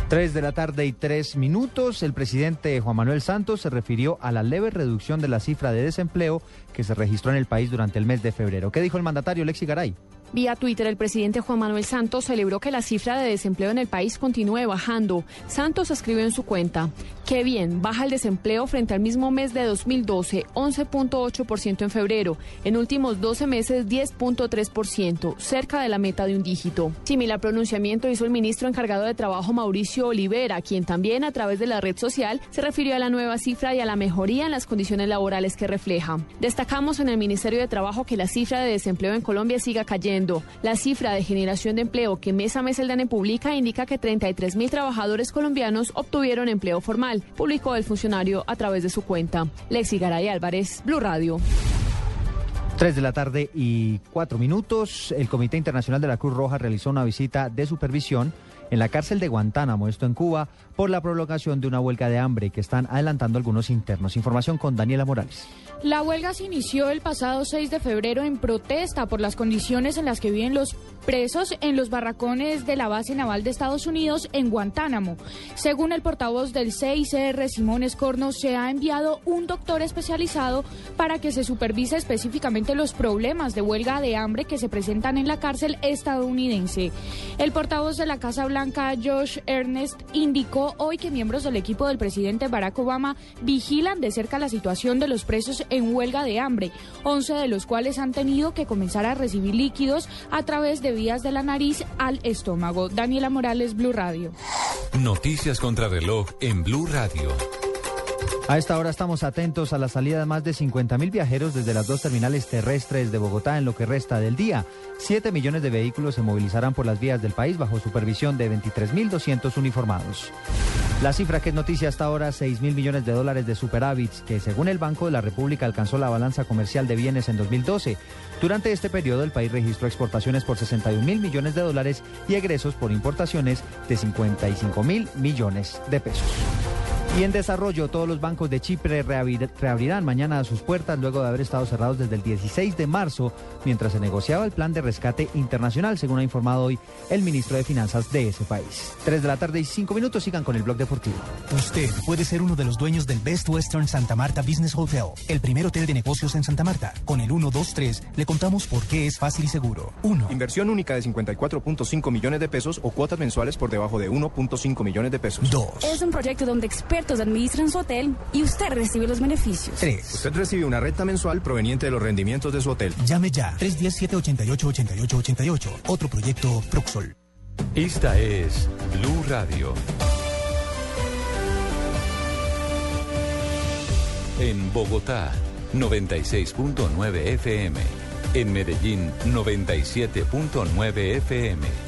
Speaker 20: 3 de la tarde y 3 minutos. El presidente Juan Manuel Santos se refirió a la leve reducción de la cifra de desempleo que se registró en el país durante el mes de febrero. ¿Qué dijo el mandatario Lexi Garay?
Speaker 22: Vía Twitter, el presidente Juan Manuel Santos celebró que la cifra de desempleo en el país continúe bajando. Santos escribió en su cuenta, qué bien, baja el desempleo frente al mismo mes de 2012, 11.8% en febrero. En últimos 12 meses, 10.3%, cerca de la meta de un dígito. Similar pronunciamiento hizo el ministro encargado de Trabajo Mauricio Olivera, quien también a través de la red social se refirió a la nueva cifra y a la mejoría en las condiciones laborales que refleja. Destacamos en el Ministerio de Trabajo que la cifra de desempleo en Colombia siga cayendo. La cifra de generación de empleo que mes a mes el DANE publica indica que 33 mil trabajadores colombianos obtuvieron empleo formal, publicó el funcionario a través de su cuenta. Lexi Garay Álvarez, Blue Radio.
Speaker 20: 3 de la tarde y 4 minutos. El Comité Internacional de la Cruz Roja realizó una visita de supervisión en la cárcel de Guantánamo, esto en Cuba, por la prolongación de una huelga de hambre que están adelantando algunos internos. Información con Daniela Morales.
Speaker 23: La huelga se inició el pasado 6 de febrero en protesta por las condiciones en las que viven los presos en los barracones de la base naval de Estados Unidos en Guantánamo. Según el portavoz del CICR, Simón Escorno, se ha enviado un doctor especializado para que se supervise específicamente los problemas de huelga de hambre que se presentan en la cárcel estadounidense. El portavoz de la Casa Blanca, Josh Ernest, indicó hoy que miembros del equipo del presidente Barack Obama vigilan de cerca la situación de los presos en huelga de hambre, 11 de los cuales han tenido que comenzar a recibir líquidos a través de vías de la nariz al estómago. Daniela Morales, Blue Radio.
Speaker 3: Noticias contra reloj en Blue Radio.
Speaker 20: A esta hora estamos atentos a la salida de más de 50.000 viajeros desde las dos terminales terrestres de Bogotá en lo que resta del día. 7 millones de vehículos se movilizarán por las vías del país bajo supervisión de 23.200 uniformados. La cifra que es noticia hasta ahora, 6 mil millones de dólares de superávits, que según el Banco de la República alcanzó la balanza comercial de bienes en 2012. Durante este periodo, el país registró exportaciones por 61 mil millones de dólares y egresos por importaciones de 55 mil millones de pesos. Y en desarrollo, todos los bancos de Chipre reabrir- reabrirán mañana sus puertas luego de haber estado cerrados desde el 16 de marzo, mientras se negociaba el plan de rescate internacional, según ha informado hoy el ministro de Finanzas de ese país. Tres de la tarde y cinco minutos, sigan con el blog deportivo.
Speaker 24: Usted puede ser uno de los dueños del Best Western Santa Marta Business Hotel, el primer hotel de negocios en Santa Marta. Con el 123 le contamos por qué es fácil y seguro. 1.
Speaker 25: Inversión única de 54.5 millones de pesos o cuotas mensuales por debajo de 1.5 millones de pesos.
Speaker 24: 2.
Speaker 26: Es un proyecto donde expertos administran su hotel y usted recibe los beneficios.
Speaker 24: 3.
Speaker 25: Usted recibe una renta mensual proveniente de los rendimientos de su hotel.
Speaker 24: Llame ya 317-888888. Otro proyecto Proxol.
Speaker 3: Esta es Blue Radio. En Bogotá, 96.9 FM. En Medellín, 97.9 FM.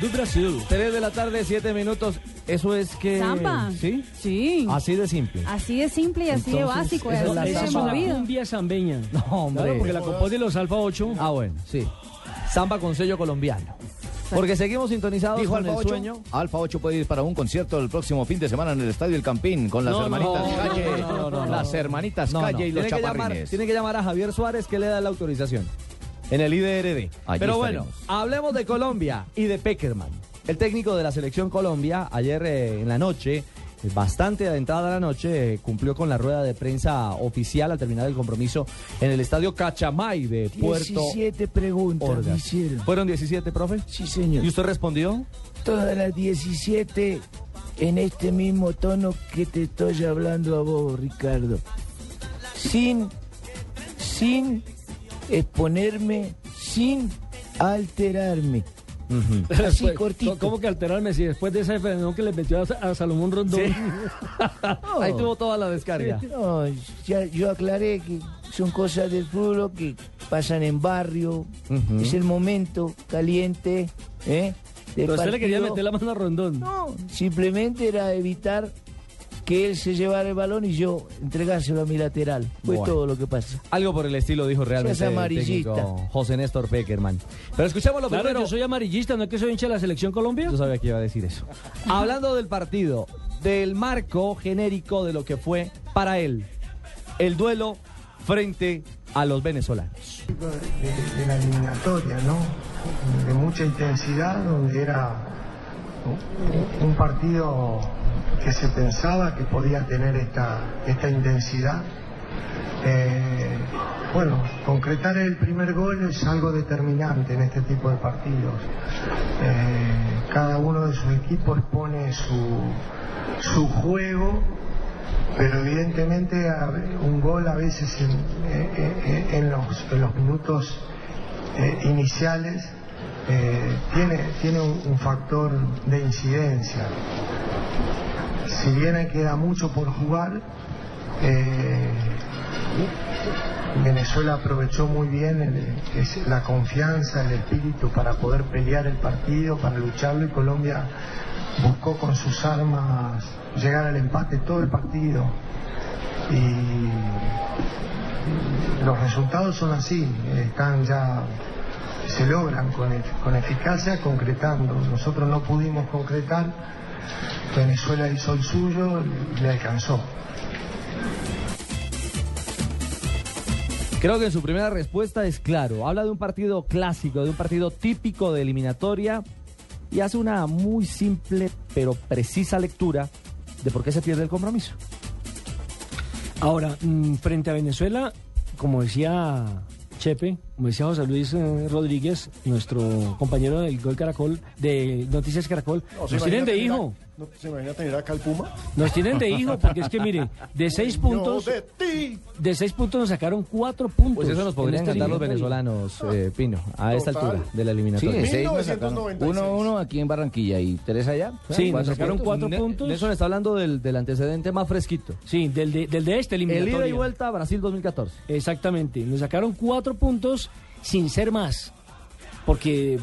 Speaker 8: Do Brasil.
Speaker 5: 3 de la tarde, 7 minutos. Eso es que.
Speaker 9: Samba.
Speaker 5: ¿Sí?
Speaker 9: Sí.
Speaker 5: Así de simple.
Speaker 9: Así de simple y así de
Speaker 5: Entonces,
Speaker 9: básico. y
Speaker 5: esa es la
Speaker 9: de
Speaker 8: es
Speaker 5: samba.
Speaker 8: una cumbia zambeña.
Speaker 5: No, hombre.
Speaker 8: Claro, porque la compone los Alfa 8.
Speaker 5: Ah, bueno, sí. Samba con sello colombiano. Porque seguimos sintonizados
Speaker 27: Dijo
Speaker 5: con
Speaker 27: Alfa
Speaker 5: el
Speaker 27: 8.
Speaker 5: sueño.
Speaker 27: Alfa 8 puede ir para un concierto el próximo fin de semana en el Estadio El Campín con las
Speaker 5: No,
Speaker 27: hermanitas
Speaker 5: no,
Speaker 27: Calle.
Speaker 5: no, no, no, no.
Speaker 27: Las hermanitas
Speaker 5: No, no.
Speaker 27: Calle y los
Speaker 5: tiene que, llamar,
Speaker 27: chaparrines.
Speaker 5: tiene que llamar a Javier Suárez que le da la autorización en el IDRD.
Speaker 27: Allí
Speaker 5: Pero bueno,
Speaker 27: estaremos.
Speaker 5: hablemos de Colombia y de Peckerman. El técnico de la selección Colombia, ayer eh, en la noche, eh, bastante adentrada la noche, eh, cumplió con la rueda de prensa oficial al terminar el compromiso en el estadio Cachamay de Puerto
Speaker 28: 17 preguntas me
Speaker 5: Ordaz.
Speaker 28: hicieron.
Speaker 5: ¿Fueron 17, profe?
Speaker 28: Sí, señor.
Speaker 5: ¿Y usted respondió?
Speaker 28: Todas las 17 en este mismo tono que te estoy hablando a vos, Ricardo. Sin, sin exponerme, sin alterarme. Así
Speaker 8: Después,
Speaker 28: cortito.
Speaker 8: ¿Cómo que alterarme si después de ese fenómeno que le metió a, a Salomón Rondón?
Speaker 5: Ahí tuvo toda la descarga.
Speaker 28: No, ya, yo aclaré que son cosas del fútbol que pasan en barrio. Es el momento caliente. ¿eh?
Speaker 8: Pero usted le quería meter la mano a Rondón.
Speaker 28: No, simplemente era evitar que él se llevara el balón y yo entregárselo a mi lateral. Fue
Speaker 5: Bueno.
Speaker 28: todo lo que pasó.
Speaker 5: Algo por el estilo dijo realmente
Speaker 28: Seas
Speaker 5: el
Speaker 28: amarillista.
Speaker 5: técnico José Néstor Peckerman. Pero escuchémoslo
Speaker 8: Claro,
Speaker 5: primero.
Speaker 8: yo soy amarillista, no es que soy hincha de la selección Colombia.
Speaker 5: Yo sabía que iba a decir eso. Hablando del partido, del marco genérico de lo que fue para él el duelo frente a los venezolanos.
Speaker 29: de, de la eliminatoria, ¿no? De mucha intensidad, donde era un partido que se pensaba que podía tener esta, esta intensidad. Eh, bueno, concretar el primer gol es algo determinante en este tipo de partidos. Eh, cada uno de sus equipos pone su, su juego pero evidentemente un gol a veces en, eh, los, en los minutos iniciales eh, tiene, tiene un, factor de incidencia. Si bien queda mucho por jugar, eh, Venezuela aprovechó muy bien la confianza, el espíritu para poder pelear el partido, para lucharlo y Colombia buscó con sus armas llegar al empate todo el partido. Y los resultados son así, están ya, se logran con, ef- con eficacia concretando. Nosotros no pudimos concretar, Venezuela hizo el suyo y le alcanzó.
Speaker 5: Creo que en su primera respuesta es claro. Habla de un partido clásico, de un partido típico de eliminatoria y hace una muy simple pero precisa lectura de por qué se pierde el compromiso.
Speaker 8: Ahora, mm, frente a Venezuela, como decía Chepe, como decía José Luis eh, Rodríguez, nuestro compañero del Gol Caracol, de Noticias Caracol,
Speaker 7: No, ¿se
Speaker 8: nos tienen de hijo.
Speaker 7: No, ¿Se imagina tener acá el Puma?
Speaker 8: Nos tienen de hijo, porque es que mire, de seis puntos,
Speaker 7: de ti.
Speaker 8: de seis puntos nos sacaron cuatro puntos.
Speaker 5: Pues eso nos podrían
Speaker 8: esta
Speaker 5: cantar los venezolanos, eh, Pino, a esta
Speaker 7: Total.
Speaker 5: altura de la
Speaker 27: Sí,
Speaker 5: eliminatoria.
Speaker 27: de seis nos sacaron.
Speaker 7: 1996.
Speaker 27: Uno, uno aquí en Barranquilla y tres allá.
Speaker 8: Sí, nos sacaron
Speaker 27: puntos.
Speaker 8: cuatro puntos.
Speaker 5: Nelson está hablando del, del antecedente más fresquito.
Speaker 8: Sí, del de, del de este
Speaker 5: El
Speaker 8: eliminatoria.
Speaker 5: ida y vuelta a Brasil 2014.
Speaker 8: Exactamente. Nos sacaron cuatro puntos sin ser más. Porque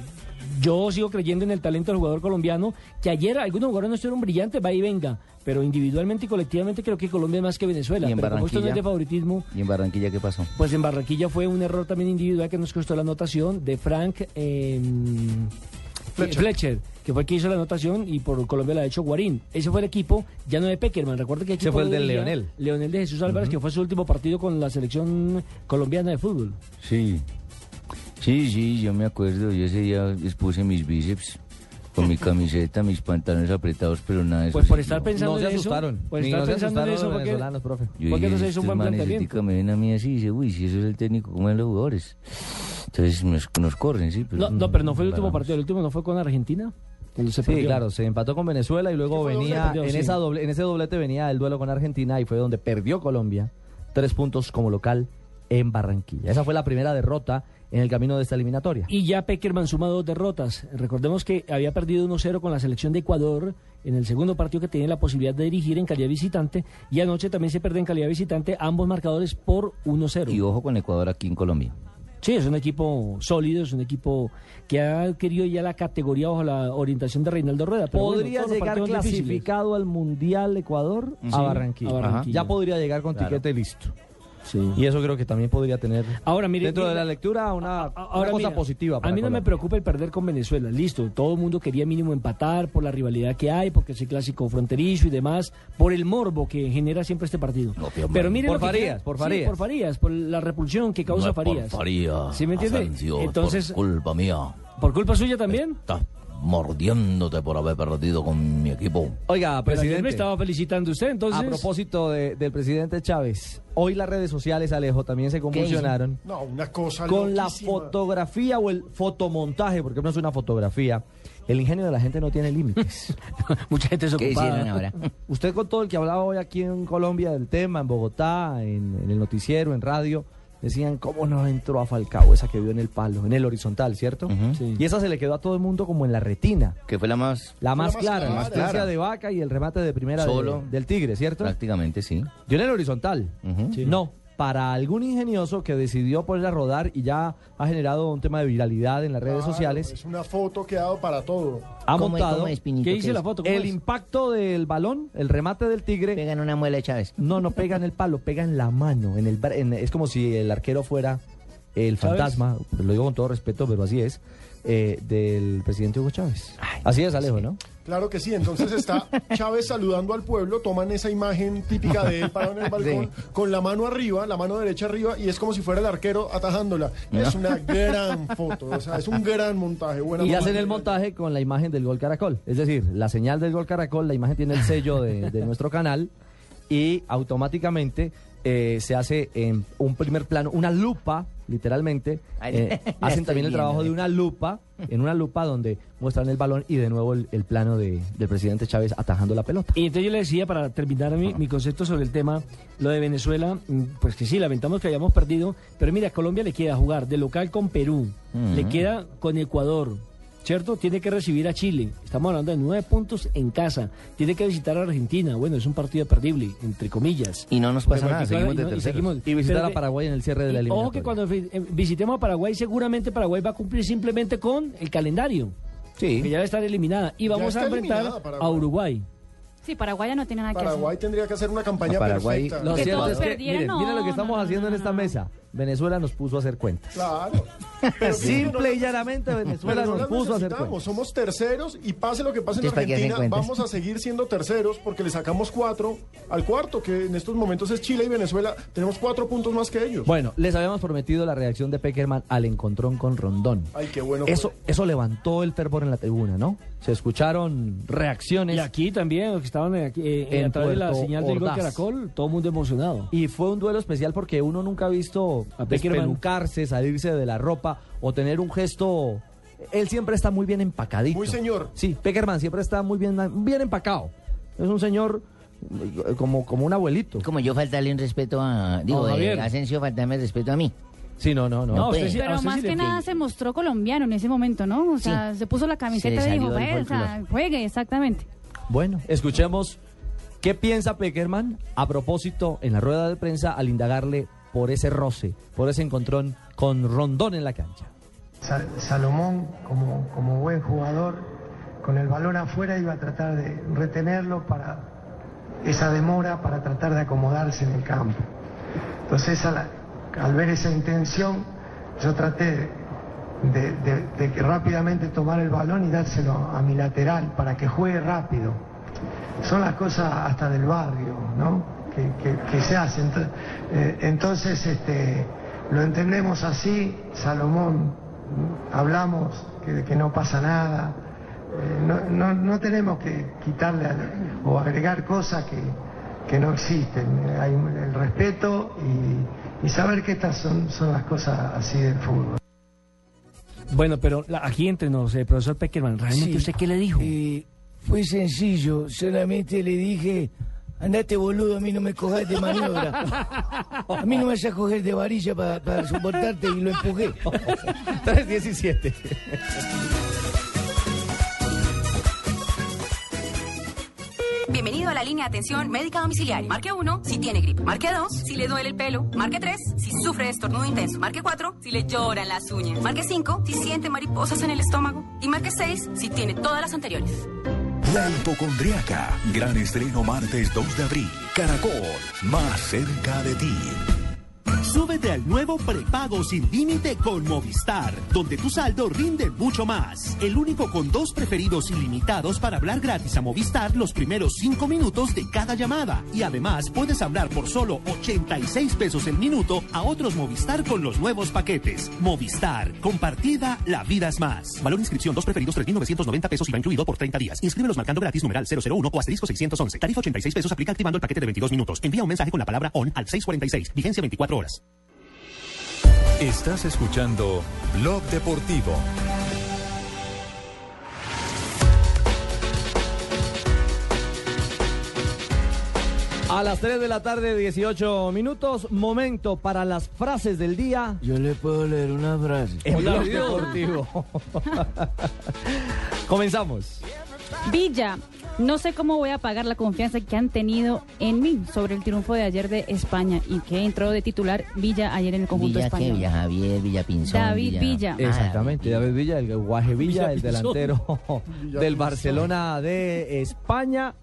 Speaker 8: yo sigo creyendo en el talento del jugador colombiano, que ayer algunos jugadores no estuvieron brillantes, va y venga. Pero individualmente y colectivamente creo que Colombia es más que Venezuela.
Speaker 27: ¿Y en
Speaker 8: pero como esto no es de
Speaker 27: Barranquilla?
Speaker 8: favoritismo,
Speaker 27: ¿Y en Barranquilla qué pasó?
Speaker 8: pues en Barranquilla fue un error también individual que nos costó la anotación de Frank eh,
Speaker 7: Fletcher.
Speaker 8: Fletcher. que fue el que hizo la anotación y por Colombia la ha hecho Guarín. Ese fue el equipo, ya no de Peckerman, recuerda que equipo
Speaker 5: fue el
Speaker 8: dirigía
Speaker 5: Leonel.
Speaker 8: Leonel de Jesús Álvarez, que fue su último partido con la selección colombiana de fútbol.
Speaker 27: Sí. Sí, sí, yo me acuerdo. Yo ese día expuse mis bíceps con mi camiseta, mis pantalones apretados, pero nada de eso.
Speaker 8: Pues por estar
Speaker 27: no.
Speaker 8: pensando
Speaker 5: No se
Speaker 8: en eso,
Speaker 5: asustaron.
Speaker 8: por estar
Speaker 5: no se
Speaker 8: pensando en eso,
Speaker 5: los
Speaker 8: ¿por qué-
Speaker 5: venezolanos, profe.
Speaker 27: Yo
Speaker 8: ¿Por qué no se hizo un buen planteamiento?
Speaker 27: me ven a mí así y dice, uy, si eso es el técnico, ¿cómo ven los jugadores? Entonces nos, nos corren, sí. Pero,
Speaker 8: No, no, pero no fue el último partido, el último no fue con Argentina. Se
Speaker 5: Sí,
Speaker 8: perdió.
Speaker 5: claro, se empató con Venezuela y luego venía,
Speaker 8: doblete,
Speaker 5: en,
Speaker 8: sí.
Speaker 5: esa doble, en ese doblete venía el duelo con Argentina y fue donde perdió Colombia, tres puntos como local en Barranquilla. Esa fue la primera derrota en el camino de esta eliminatoria.
Speaker 8: Y ya Peckerman suma dos derrotas. Recordemos que había perdido 1-0 con la selección de Ecuador en el segundo partido que tenía la posibilidad de dirigir en calidad visitante. Y anoche también se pierde en calidad visitante ambos marcadores por 1-0.
Speaker 27: Y ojo con Ecuador aquí en Colombia.
Speaker 8: Sí, es un equipo sólido, es un equipo que ha adquirido ya la categoría bajo la orientación de Reinaldo Rueda. Pero
Speaker 5: podría llegar
Speaker 8: difíciles.
Speaker 5: clasificado al Mundial Ecuador
Speaker 8: Sí,
Speaker 5: a, Barranquilla.
Speaker 8: a Barranquilla.
Speaker 5: Ya podría llegar con
Speaker 8: Claro.
Speaker 5: tiquete listo.
Speaker 8: Sí.
Speaker 5: Y eso creo que también podría tener
Speaker 8: Ahora, mire,
Speaker 5: dentro de la lectura una, cosa
Speaker 8: mira,
Speaker 5: positiva.
Speaker 8: A mí no me preocupa el perder con Venezuela. Listo, todo el mundo quería mínimo empatar por la rivalidad que hay, porque es el clásico fronterizo y demás, por el morbo que genera siempre este partido. Pero mire
Speaker 5: Por
Speaker 8: lo que
Speaker 5: Farías, por
Speaker 8: sí,
Speaker 5: Farías.
Speaker 8: por Farías, por la repulsión que causa
Speaker 27: No es por
Speaker 8: Farías. ¿Sí me entiende? Entonces,
Speaker 27: por culpa mía.
Speaker 8: ¿por culpa suya también?
Speaker 27: Estás mordiéndote por haber perdido con mi equipo.
Speaker 5: Oiga, presidente.
Speaker 8: me estaba felicitando usted, entonces.
Speaker 5: A propósito de- del presidente Chávez, hoy las redes sociales, Alejo, también se convulsionaron
Speaker 7: No, una cosa
Speaker 5: con la fotografía o el fotomontaje, porque no es una fotografía. El ingenio de la gente no tiene límites.
Speaker 8: Mucha gente se
Speaker 27: ¿Qué hicieron ahora?
Speaker 5: Usted con todo el que hablaba hoy aquí en Colombia del tema, en Bogotá, en, en el noticiero, en radio, decían cómo no entró a Falcao esa que vio en el palo, en el horizontal, ¿cierto?
Speaker 27: Sí.
Speaker 5: Y esa se le quedó a todo el mundo como en la retina.
Speaker 27: Que fue la más...
Speaker 5: La más,
Speaker 27: la más
Speaker 5: clara,
Speaker 27: clara.
Speaker 5: la
Speaker 27: Más
Speaker 5: asistencia
Speaker 27: clara.
Speaker 5: de Vaca y el remate de primera de- del Tigre, ¿cierto?
Speaker 27: Prácticamente sí.
Speaker 5: Yo en el horizontal. No, para algún ingenioso que decidió poner a rodar y ya ha generado un tema de viralidad en las redes
Speaker 7: Claro,
Speaker 5: sociales,
Speaker 7: Es una foto que ha dado para todo.
Speaker 5: ha
Speaker 6: ¿Cómo es,
Speaker 5: montado
Speaker 6: cómo es, Pinito?
Speaker 8: ¿Qué dice
Speaker 6: ¿Qué
Speaker 8: la foto? ¿Cómo
Speaker 5: el
Speaker 8: es?
Speaker 5: impacto del balón, el remate del Tigre.
Speaker 6: Pegan una muela de Chávez.
Speaker 5: No, no pega en el palo, pega en la mano. En el, en- es como si el arquero fuera el fantasma, lo digo con todo respeto, pero así es, eh, del presidente Hugo Chávez. así es, Alejo, ¿no?
Speaker 7: Claro que sí, entonces está Chávez saludando al pueblo, toman esa imagen típica de él parado en el balcón, con la mano arriba, la mano derecha arriba, y es como si fuera el arquero atajándola. Es una gran foto, o sea, es un gran montaje. Buena
Speaker 5: Y hacen el montaje con la imagen del gol Caracol. Es decir, la señal del gol Caracol, la imagen tiene el sello de, de nuestro canal y automáticamente eh, se hace en un primer plano, una lupa, literalmente. Eh, hacen también el trabajo de una lupa, en una lupa donde muestran el balón y de nuevo el, el plano de- del presidente Chávez atajando la pelota.
Speaker 8: Y entonces yo le decía, para terminar mi, mi concepto sobre el tema, lo de Venezuela, mm, pues que sí, lamentamos que hayamos perdido, pero mira, a Colombia le queda jugar de local con Perú, le queda con Ecuador, ¿cierto? Tiene que recibir a Chile, estamos hablando de nueve puntos en casa, tiene que visitar a Argentina, bueno, es un partido perdible, entre comillas.
Speaker 27: Y no nos pasa nada,
Speaker 8: y-
Speaker 27: seguimos
Speaker 8: y-
Speaker 27: de
Speaker 8: y
Speaker 27: terceros.
Speaker 8: seguimos.
Speaker 5: Y visitar
Speaker 8: Pero
Speaker 5: a Paraguay en el cierre de la
Speaker 8: y
Speaker 5: eliminatoria.
Speaker 8: Ojo que cuando eh, visitemos a Paraguay, seguramente Paraguay va a cumplir simplemente con el calendario.
Speaker 27: Sí.
Speaker 8: Que ya va a estar eliminada. Y vamos a enfrentar a Uruguay.
Speaker 9: Sí, Paraguay ya no tiene nada que
Speaker 7: Paraguay tendría que hacer una campaña
Speaker 27: A Paraguay,
Speaker 7: perfecta.
Speaker 5: Lo
Speaker 9: Que
Speaker 5: cierto
Speaker 9: todos
Speaker 5: es que, miren,
Speaker 9: no,
Speaker 5: miren lo que
Speaker 9: no,
Speaker 5: estamos
Speaker 9: no,
Speaker 5: haciendo
Speaker 9: no,
Speaker 5: en esta
Speaker 9: no.
Speaker 5: mesa. Venezuela nos puso a hacer cuentas.
Speaker 7: Claro. Pero
Speaker 5: Simple y llanamente Venezuela nos puso a hacer cuentas.
Speaker 7: Somos terceros y pase lo que pase en
Speaker 6: Entonces, ¿para qué hacen
Speaker 7: Argentina, vamos a seguir siendo terceros porque le sacamos cuatro al cuarto, que en estos momentos es Chile y Venezuela. Tenemos cuatro puntos más que ellos.
Speaker 5: Bueno, les habíamos prometido la reacción de Peckerman al encontrón con Rondón.
Speaker 7: Ay, qué bueno.
Speaker 5: Eso, eso levantó el fervor en la tribuna, ¿no? Se escucharon reacciones.
Speaker 8: Y aquí también, los que estaban aquí, eh,
Speaker 5: En
Speaker 8: a través de la señal del Gol. Caracol, todo el mundo emocionado.
Speaker 5: Y fue un duelo especial porque uno nunca ha visto
Speaker 8: A Peckerman.
Speaker 5: despelucarse, salirse de la ropa o tener un gesto. Él siempre está muy bien empacadito.
Speaker 7: Muy señor.
Speaker 5: Sí, Peckerman siempre está muy bien, bien empacado. Es un señor eh, como, como un abuelito.
Speaker 6: Como yo faltarle un respeto a... Digo,
Speaker 5: No,
Speaker 6: eh. Asensio faltarme el respeto a mí.
Speaker 5: Sí, no, no, no.
Speaker 6: No,
Speaker 8: usted
Speaker 9: Pero
Speaker 8: usted
Speaker 9: más
Speaker 8: sí
Speaker 9: que nada se mostró colombiano en ese momento, ¿no? O sea, se puso la camiseta y dijo,
Speaker 6: salió del
Speaker 9: "Ve, o sea,
Speaker 6: folclore".
Speaker 9: juegue, exactamente.
Speaker 5: Bueno, escuchemos qué piensa Peckerman a propósito en la rueda de prensa al indagarle por ese roce, por ese encontrón con Rondón en la cancha.
Speaker 29: Sa- Salomón, como, como buen jugador, con el balón afuera iba a tratar de retenerlo para esa demora, para tratar de acomodarse en el campo. Entonces, a la- al ver esa intención, yo traté de, de- rápidamente tomar el balón y dárselo a mi lateral para que juegue rápido. Son las cosas hasta del barrio, ¿no? Que, se hacen. Eh, Entonces, este, lo entendemos así, Salomón, hablamos que, que no pasa nada. Eh, no, no- no tenemos que quitarle o agregar cosas que, que no existen. Hay el respeto y, y saber que estas son, son las cosas así del fútbol.
Speaker 8: Bueno, pero la- aquí entre nos, eh, profesor Peckerman, ¿realmente
Speaker 28: Sí.
Speaker 8: usted qué le dijo?
Speaker 28: Eh, fue sencillo, solamente le dije, andate boludo, a mí no me cojas de maniobra. A mí no me vas a coger de varilla para, para soportarte y lo empujé.
Speaker 5: 317.
Speaker 30: Bienvenido a la línea de atención médica domiciliaria. Marque 1 si tiene gripe. Marque 2 si le duele el pelo. Marque 3 si sufre estornudo intenso. Marque 4 si le lloran las uñas. Marque 5 si siente mariposas en el estómago. Y marque 6 si tiene todas las anteriores.
Speaker 18: La hipocondriaca. Gran estreno martes 2 de abril. Caracol. Más cerca de ti.
Speaker 31: Súbete al nuevo prepago sin límite con Movistar, donde tu saldo rinde mucho más. El único con dos preferidos ilimitados para hablar gratis a Movistar los primeros cinco minutos de cada llamada. Y además puedes hablar por solo 86 pesos el minuto a otros Movistar con los nuevos paquetes. Movistar, compartida, la vida es más. Valor inscripción, dos preferidos, 3.990 pesos y va incluido por 30 días. Inscríbelos marcando gratis numeral 001 o asterisco 611. Tarifa 86 pesos aplica activando el paquete de 22 minutos. Envía un mensaje con la palabra ON al 646. Vigencia 24 horas.
Speaker 3: Estás escuchando Blog Deportivo.
Speaker 5: A las 3 de la tarde, 18 minutos, momento para las frases del día.
Speaker 28: Yo le puedo leer una frase.
Speaker 5: En Blog. Deportivo. Comenzamos.
Speaker 9: Villa, no sé cómo voy a pagar la confianza que han tenido en mí sobre el triunfo de ayer de España y que entró de titular Villa ayer en el conjunto
Speaker 6: Villa que
Speaker 9: español.
Speaker 6: Villa Javier, Villa Pinzón.
Speaker 9: David Villa.
Speaker 6: Ah,
Speaker 5: Exactamente, David Villa, el guaje Villa, el
Speaker 8: Villa
Speaker 5: delantero
Speaker 7: Villa
Speaker 5: del. Barcelona de España.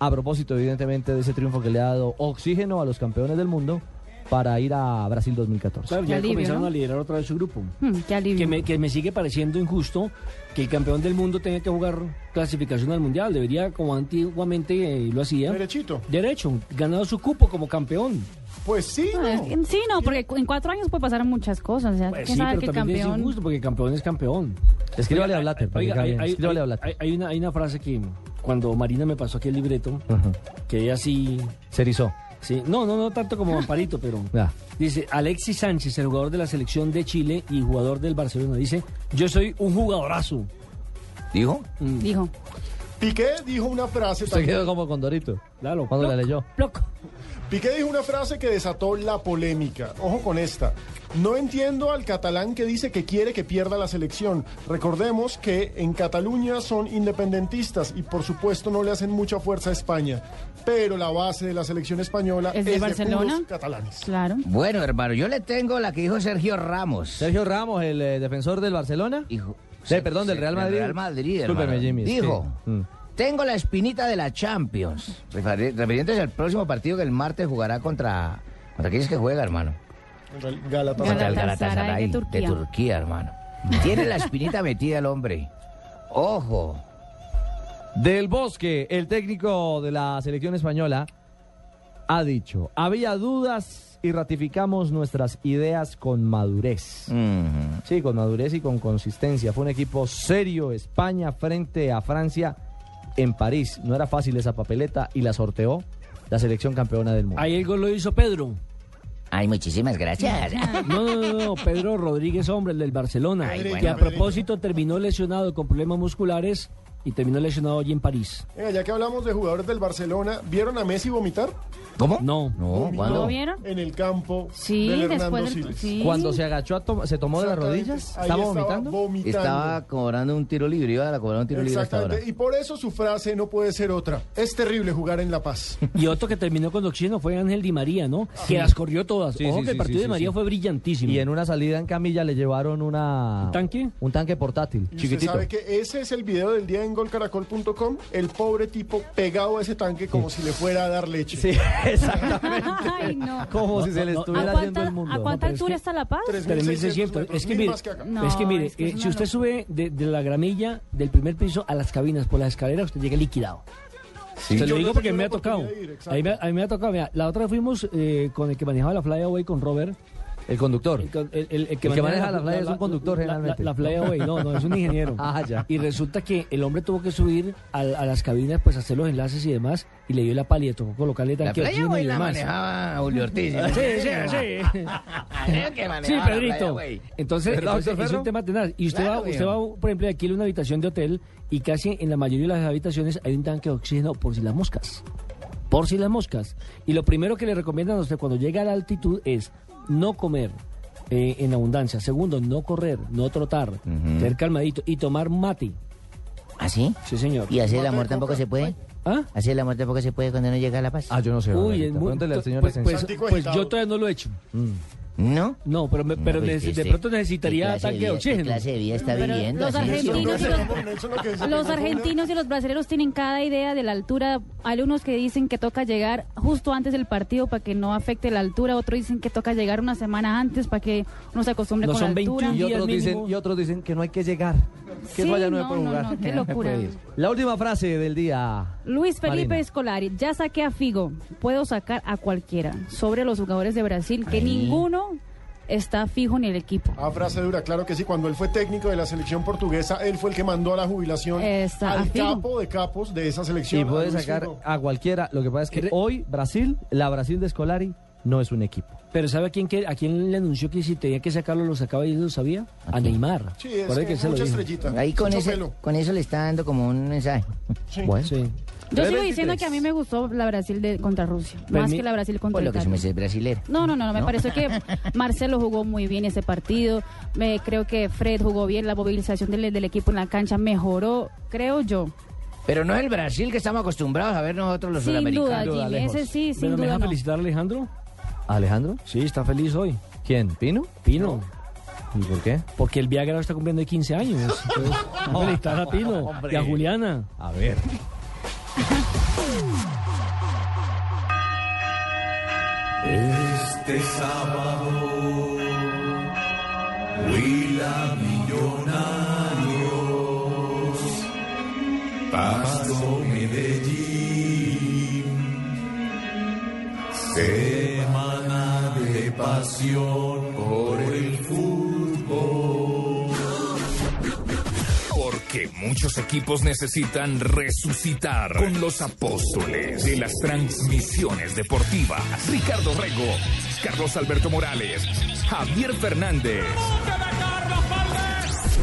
Speaker 5: A propósito, evidentemente, de ese triunfo que le ha dado oxígeno a los campeones del mundo para ir a Brasil 2014.
Speaker 8: Claro, ya
Speaker 9: alivio,
Speaker 8: comenzaron
Speaker 9: ¿no?
Speaker 8: a liderar otra vez su grupo.
Speaker 9: Hmm, qué alivio.
Speaker 8: Que me, que me sigue pareciendo injusto que el campeón del mundo tenga que jugar clasificación al mundial. Debería, como antiguamente eh, lo hacía,
Speaker 7: Derechito.
Speaker 8: derecho, ganado su cupo como campeón.
Speaker 7: Pues sí.
Speaker 9: No, es que- sí, no, porque en cuatro años puede pasar muchas cosas. O sea,
Speaker 8: Pues
Speaker 9: ¿quién
Speaker 8: sí,
Speaker 9: sabe
Speaker 8: pero también es
Speaker 9: campeón?
Speaker 8: injusto porque campeón es campeón.
Speaker 5: Escríbale
Speaker 8: Oiga,
Speaker 5: a Blatter,
Speaker 8: oiga,
Speaker 5: caiga
Speaker 8: hay,
Speaker 5: Escríbale a
Speaker 8: hay-
Speaker 5: Blatter.
Speaker 8: hay- hay una, hay una frase que cuando Marina me pasó aquí el libreto, que ella sí...
Speaker 5: Se erizó.
Speaker 8: Sí, no, no, no tanto como Amparito, pero...
Speaker 5: Ya.
Speaker 8: Dice, Alexis Sánchez, el jugador de la selección de Chile y jugador del Barcelona, dice, yo soy un jugadorazo.
Speaker 6: ¿Dijo?
Speaker 8: Mm.
Speaker 9: Dijo.
Speaker 7: Piqué dijo una frase
Speaker 5: Se
Speaker 7: también.
Speaker 5: quedó como con Dorito.
Speaker 8: Claro,
Speaker 5: Cuando la leyó.
Speaker 9: Loco.
Speaker 7: Piqué dijo una frase que desató la polémica. Ojo con esta. No entiendo al catalán que dice que quiere que pierda la selección. Recordemos que en Cataluña son independentistas y por supuesto no le hacen mucha fuerza a España. Pero la base de la selección española
Speaker 9: ¿Es de Barcelona?
Speaker 7: puros catalanes.
Speaker 9: Claro.
Speaker 6: Bueno, hermano, yo le tengo la que dijo Sergio Ramos.
Speaker 5: Sergio Ramos, el eh, defensor del Barcelona.
Speaker 6: Hijo.
Speaker 5: Sí, perdón, del Real Madrid.
Speaker 6: Real Madrid, hermano.
Speaker 5: Jimmy.
Speaker 6: Dijo,
Speaker 5: sí. Mm.
Speaker 6: Tengo la espinita de la Champions. Refiriéndose al próximo partido que el martes jugará contra... ¿Contra quién es que juega, hermano?
Speaker 7: Galatasaray.
Speaker 27: Contra el Galatasaray
Speaker 9: de Turquía.
Speaker 27: de Turquía, hermano. Tiene la espinita metida el hombre. Ojo.
Speaker 5: Del Bosque, el técnico de la selección española, ha dicho, había dudas y ratificamos nuestras ideas con madurez. Sí, con madurez y con consistencia. Fue un equipo serio, España frente a Francia en París. No era fácil esa papeleta y la sorteó la selección campeona del mundo.
Speaker 8: Ahí el gol lo hizo Pedro.
Speaker 27: Ay, muchísimas gracias.
Speaker 8: No, no, no, no, Pedro Rodríguez, hombre, el del Barcelona,
Speaker 27: Ay,
Speaker 8: que a propósito terminó lesionado con problemas musculares y terminó lesionado allí en París.
Speaker 7: Venga, ya que hablamos de jugadores del Barcelona, ¿vieron a Messi vomitar?
Speaker 27: ¿Cómo?
Speaker 8: No.
Speaker 27: No.
Speaker 9: ¿Lo vieron?
Speaker 7: En el campo
Speaker 9: Sí,
Speaker 7: del Hernando
Speaker 9: después del-
Speaker 7: Siles.
Speaker 9: sí.
Speaker 5: Cuando se agachó, a to- se tomó de las
Speaker 7: Exactamente.
Speaker 5: rodillas,
Speaker 7: Ahí
Speaker 5: estaba
Speaker 7: estaba
Speaker 5: vomitando.
Speaker 7: vomitando.
Speaker 27: Estaba cobrando un tiro libre, iba a cobrar un tiro libre hasta ahora.
Speaker 7: Exactamente. Y por eso su frase no puede ser otra. Es terrible jugar en La Paz.
Speaker 8: Y otro que terminó con oxígeno fue Ángel Di María, ¿no? Que las corrió todas.
Speaker 5: Sí,
Speaker 8: Ojo
Speaker 5: sí,
Speaker 8: que el
Speaker 5: sí,
Speaker 8: partido
Speaker 5: sí,
Speaker 8: de
Speaker 5: sí,
Speaker 8: María
Speaker 5: sí.
Speaker 8: fue brillantísimo.
Speaker 5: Y en una salida en camilla le llevaron una...
Speaker 8: ¿Un tanque?
Speaker 5: Un tanque portátil,
Speaker 7: Y usted
Speaker 5: chiquitito.
Speaker 7: sabe que ese es el video del día en golcaracol.com. El pobre tipo pegado a ese tanque como si le fuera a dar leche.
Speaker 5: Sí, exactamente.
Speaker 9: Ay, no.
Speaker 5: Como
Speaker 8: No,
Speaker 5: si se le
Speaker 8: no, no.
Speaker 5: estuviera
Speaker 9: ¿A
Speaker 5: yendo
Speaker 9: cuánta,
Speaker 5: el mundo.
Speaker 9: ¿a cuánta
Speaker 8: es
Speaker 9: altura
Speaker 8: que-
Speaker 9: está La Paz?
Speaker 8: 3600. Es que mire, es que mire,
Speaker 9: es que es
Speaker 8: eh, si usted
Speaker 9: locura.
Speaker 8: sube de, de la gramilla del primer piso a las cabinas por las escaleras, usted llega liquidado. Se lo digo porque me
Speaker 7: la
Speaker 8: ha tocado.
Speaker 7: ir, exacto.
Speaker 8: a, mí, me- a mí me ha tocado. Mira, la otra vez fuimos eh, con el que manejaba la Flyaway con Robert.
Speaker 5: El conductor.
Speaker 8: El, con- el- el- el
Speaker 5: El que maneja la Flyaway es un conductor,
Speaker 8: la-
Speaker 5: generalmente.
Speaker 8: La, la Flyaway, no, no, es un ingeniero.
Speaker 5: Ah, ya.
Speaker 8: Y resulta que el hombre tuvo que subir a, a las cabinas, pues hacer los enlaces y demás, y le dio la pala y le tocó colocarle tanque
Speaker 27: playa güey
Speaker 8: y
Speaker 27: la manejaba Julio Ortiz.
Speaker 8: Sí, sí, sí. Sí,
Speaker 27: la
Speaker 8: Pedrito.
Speaker 27: playa, güey.
Speaker 8: Entonces,
Speaker 5: ¿Verdad,
Speaker 8: entonces
Speaker 5: doctor
Speaker 8: es un tema tenaz. Y usted,
Speaker 27: Claro,
Speaker 8: va, usted va, por ejemplo, aquí en una habitación de hotel y casi en la mayoría de las habitaciones hay un tanque de oxígeno por si las moscas. Por si las moscas. Y lo primero que le recomiendan a usted cuando llega a la altitud es no comer eh, en abundancia. Segundo, no correr, no trotar, ser calmadito y tomar mate.
Speaker 27: ¿Ah, sí?
Speaker 8: Sí, señor.
Speaker 27: ¿Y hacer el amor tampoco se puede?
Speaker 8: ¿Ah?
Speaker 27: ¿Hacer el amor tampoco se puede cuando uno llega a La Paz?
Speaker 5: Ah, yo no sé.
Speaker 8: Uy, es muy-
Speaker 5: al señor
Speaker 8: pues,
Speaker 5: licenciado.
Speaker 8: pues, pues yo todavía no lo he hecho.
Speaker 27: ¿No?
Speaker 8: No, pero, me-
Speaker 27: No,
Speaker 8: pero
Speaker 27: pues,
Speaker 8: de pronto
Speaker 27: ¿qué
Speaker 8: necesitaría tanque de oxígeno.
Speaker 27: ¿Qué clase de vida está
Speaker 9: Pero
Speaker 27: viviendo?
Speaker 9: los argentinos, y los, argentinos y los brasileños tienen cada idea de la altura. Hay unos que dicen que toca llegar justo antes del partido para que no afecte la altura. Otros dicen que toca llegar una semana antes para que uno se acostumbre
Speaker 8: No
Speaker 9: con
Speaker 8: son
Speaker 9: la altura.
Speaker 8: 21
Speaker 5: Y otros, dicen, y otros dicen que no hay que llegar. Que
Speaker 9: Sí,
Speaker 5: no haya nueve
Speaker 9: no,
Speaker 5: por jugar.
Speaker 9: no, qué locura.
Speaker 5: La última frase del día.
Speaker 9: Luis Felipe
Speaker 5: Marina.
Speaker 9: Escolari, ya saqué a Figo, puedo sacar a cualquiera. Sobre los jugadores de Brasil, que
Speaker 27: Ahí.
Speaker 9: ninguno está fijo en el equipo.
Speaker 7: Ah, frase dura, claro que sí. Cuando él fue técnico de la selección portuguesa, él fue el que mandó a la jubilación
Speaker 9: Esa, a
Speaker 7: al capo de capos de esa selección.
Speaker 5: Y puede sacar
Speaker 7: Figo.
Speaker 5: a cualquiera. Lo que pasa es que hoy Brasil, la Brasil de Scolari, no es un equipo.
Speaker 8: Pero ¿sabe a quién, que, a quién le anunció que si tenía que sacarlo lo sacaba y él lo sabía? A Neymar.
Speaker 7: Sí, es que
Speaker 8: se
Speaker 7: mucha estrellita.
Speaker 27: Ahí con, ese,
Speaker 7: pelo.
Speaker 27: con eso le está dando como un mensaje.
Speaker 5: Bueno,
Speaker 8: Sí.
Speaker 9: Yo sigo
Speaker 5: 3:23.
Speaker 9: diciendo que a mí me gustó la Brasil de, contra Rusia,
Speaker 8: Pero
Speaker 9: más
Speaker 8: mi-
Speaker 9: que la Brasil contra
Speaker 27: Por lo que se
Speaker 9: Italia.
Speaker 27: me es brasilero.
Speaker 9: No, no, no, no, me
Speaker 27: ¿No?
Speaker 9: pareció que Marcelo jugó muy bien ese partido. Me, creo que Fred jugó bien, la movilización del, del equipo en la cancha mejoró, creo yo.
Speaker 27: Pero no es el Brasil que estamos acostumbrados a ver nosotros los
Speaker 9: Sin duda,
Speaker 27: sudamericanos.
Speaker 9: Jimmy, ese sí, sin
Speaker 8: Bueno, ¿me
Speaker 9: duda
Speaker 8: deja
Speaker 9: no.
Speaker 8: felicitar a Alejandro?
Speaker 5: ¿Alejandro?
Speaker 8: Sí, está feliz hoy.
Speaker 5: ¿Quién? ¿Pino?
Speaker 8: Pino.
Speaker 5: ¿Y por qué?
Speaker 8: Porque el Viagra está cumpliendo 15 años. Entonces, vamos a felicitar a Pino
Speaker 5: Hombre.
Speaker 8: y a Juliana.
Speaker 5: A ver.
Speaker 32: Este sábado, Huila Millonarios, Pasto Medellín, de pasión por el fútbol.
Speaker 33: Porque muchos equipos necesitan resucitar con los apóstoles de las transmisiones deportivas. Ricardo Rego, Carlos Alberto Morales, Javier Fernández.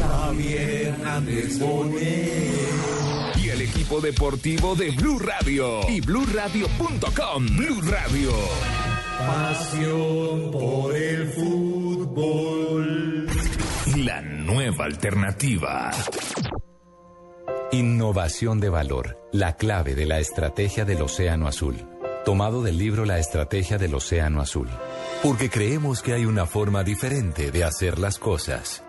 Speaker 32: Javier Hernández.
Speaker 33: Y el equipo deportivo de Blue Radio y BlueRadio.com. Blue Radio.
Speaker 32: Pasión por el fútbol.
Speaker 33: La nueva alternativa.
Speaker 3: Innovación de valor, la clave de la estrategia del Océano Azul. Tomado del libro La Estrategia del Océano Azul. Porque creemos que hay una forma diferente de hacer las cosas.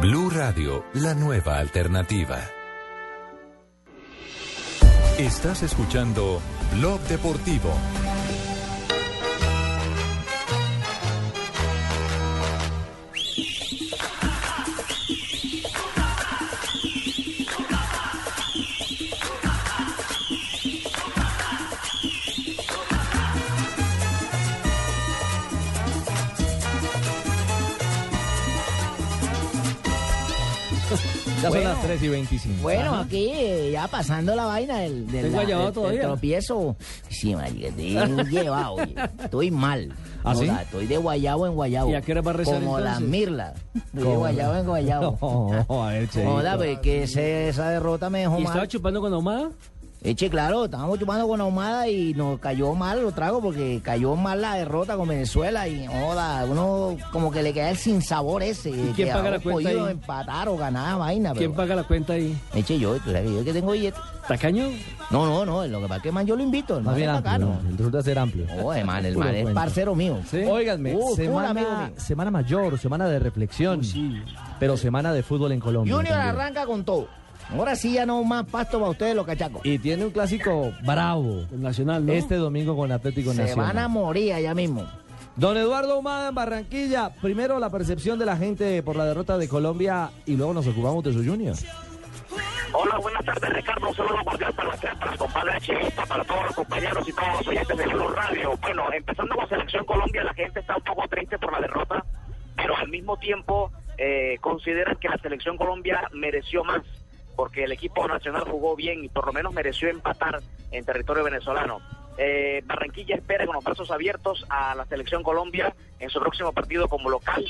Speaker 3: Blue Radio, la nueva alternativa. Estás escuchando Blog Deportivo.
Speaker 5: Ya son
Speaker 6: Bueno.
Speaker 5: las 3 y 25.
Speaker 6: Bueno,
Speaker 5: Ajá.
Speaker 6: aquí ya pasando la vaina del, del,
Speaker 5: ¿Estás guayabado
Speaker 6: del- del tropiezo. Sí, marica, estoy llevado, oye. Estoy mal.
Speaker 5: ¿Ah, sí?
Speaker 6: Joda, estoy de guayabo en guayabo.
Speaker 8: ¿Y a qué hora va a rezar,
Speaker 6: Como la
Speaker 8: entonces?
Speaker 6: mirla. Estoy de guayabo en guayabo.
Speaker 5: No, a ver, Cheito.
Speaker 6: Joda, pues que ese- esa derrota me dejó
Speaker 8: ¿Y
Speaker 6: mal.
Speaker 8: estaba chupando con ahumada?
Speaker 6: Eche, claro, estábamos chupando con ahumada y nos cayó mal los tragos porque cayó mal la derrota con Venezuela y joda, uno como que le queda el sinsabor ese.
Speaker 8: quién
Speaker 6: que
Speaker 8: paga la cuenta
Speaker 6: podido
Speaker 8: ahí?
Speaker 6: empatar o ganar vaina.
Speaker 8: ¿Quién
Speaker 6: pero-
Speaker 8: paga la cuenta ahí?
Speaker 6: Eche yo, tú sabes que yo que tengo billete.
Speaker 8: ¿Tacaño?
Speaker 6: No, no, no, lo que pasa es que man yo lo invito, el
Speaker 5: Más
Speaker 6: man
Speaker 5: bien
Speaker 6: es
Speaker 5: amplio,
Speaker 6: bacano.
Speaker 5: ¿no? resulta ser amplio.
Speaker 6: Oye, man, el man es parcero mío.
Speaker 5: Óiganme,
Speaker 6: Uh, full amigo
Speaker 5: semana,
Speaker 6: mío.
Speaker 5: semana mayor, semana de reflexión, pero semana de fútbol en Colombia.
Speaker 6: Junior
Speaker 5: también.
Speaker 6: arranca con todo. Ahora sí ya no más pasto para ustedes los cachacos.
Speaker 5: Y tiene un clásico bravo.
Speaker 8: Nacional, ¿no?
Speaker 5: Este domingo con Atlético
Speaker 6: Se
Speaker 5: Nacional.
Speaker 6: van a morir allá mismo.
Speaker 5: Don Eduardo Humada en Barranquilla. Primero la percepción de la gente por la derrota de Colombia y luego nos ocupamos de su Junior.
Speaker 21: Hola, buenas tardes, Ricardo. Un saludo cordial para usted, para el compadre Chivista, para todos los compañeros y todos los oyentes de Blue Radio. Bueno, empezando con Selección Colombia, la gente está un poco triste por la derrota, pero al mismo tiempo eh, consideran que la Selección Colombia mereció más, porque el equipo nacional jugó bien y por lo menos mereció empatar en territorio venezolano. Eh, Barranquilla espera con los brazos abiertos a la Selección Colombia en su próximo partido como local,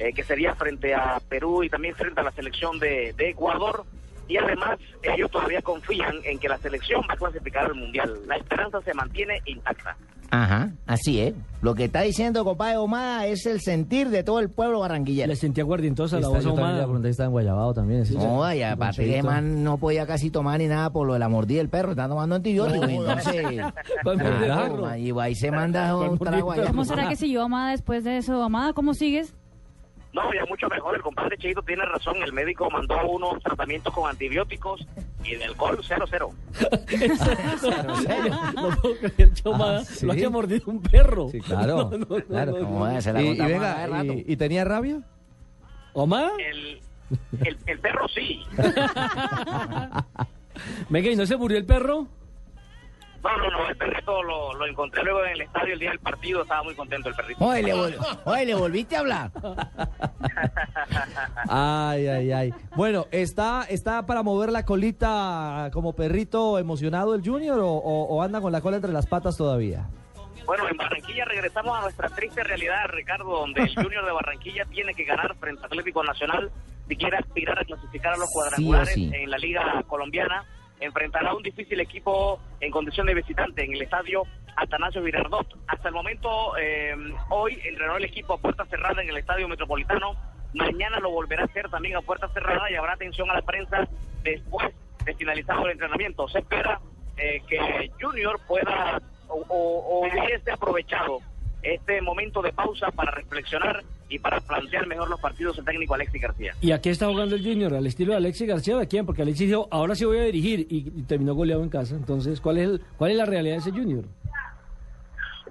Speaker 21: eh, que sería frente a Perú y también frente a la selección de, de Ecuador. Y además, ellos todavía confían en que la selección va a clasificar al Mundial. La esperanza se mantiene intacta.
Speaker 6: Ajá, así es. Lo que está diciendo compadre Omada es el sentir de todo el pueblo barranquillero.
Speaker 8: Le sentía guardientosa la
Speaker 5: Está-
Speaker 8: voz ahumada.
Speaker 5: pregunté si estaba en Guayabao también. ¿sí?
Speaker 6: No, y aparte que man no podía casi tomar ni nada por lo de la mordida del perro, está tomando antibióticos. entonces,
Speaker 8: ¿Cuál mordida del
Speaker 6: claro,
Speaker 8: perro?
Speaker 6: man, y ahí se manda un trago allá.
Speaker 9: ¿Cómo será que siguió Amada después de eso? Amada, ¿cómo sigues?
Speaker 21: No, ya mucho mejor. El compadre Cheito tiene razón. El médico mandó unos tratamientos con antibióticos y de alcohol 0-0.
Speaker 8: No puedo creer que Ahumada
Speaker 5: Ah, ¿sí?
Speaker 8: lo haya mordido un perro.
Speaker 5: Sí, claro.
Speaker 8: No, no,
Speaker 5: claro.
Speaker 8: no, no.
Speaker 6: Joder, se la
Speaker 5: y, y venga,
Speaker 6: rato.
Speaker 5: y, y tenía rabia?
Speaker 8: ¿Ahumada?
Speaker 21: El, el, el perro sí.
Speaker 8: Venga, ¿y no se murió el perro?
Speaker 21: No, no, no. El perrito lo, lo encontré luego en el estadio el día del partido. Estaba muy contento el perrito.
Speaker 6: Oye, le, vol- oye, le volviste a hablar.
Speaker 5: Ay, ay, ay. Bueno, ¿está, ¿está para mover la colita como perrito emocionado el Junior o, o- o anda con la cola entre las patas todavía?
Speaker 21: Bueno, en Barranquilla regresamos a nuestra triste realidad, Ricardo, donde el Junior de Barranquilla tiene que ganar frente a Atlético Nacional si quiere aspirar a clasificar a los cuadrangulares
Speaker 6: sí.
Speaker 21: en la Liga Colombiana. Enfrentará un difícil equipo en condición de visitante en el estadio Atanasio Girardot. Hasta el momento, eh, hoy entrenó el equipo a puerta cerrada en el estadio metropolitano. Mañana lo volverá a hacer también a puerta cerrada y habrá atención a la prensa después de finalizado el entrenamiento. Se espera eh, que Junior pueda o- o hubiese aprovechado este momento de pausa para reflexionar y para plantear mejor los partidos el técnico Alexis García.
Speaker 8: ¿Y a qué está jugando el Junior? ¿Al estilo de Alexis García o de quién? Porque Alexis dijo, ahora sí voy a dirigir y, y terminó goleado en casa. Entonces, ¿cuál es, el- ¿cuál es la realidad de ese Junior?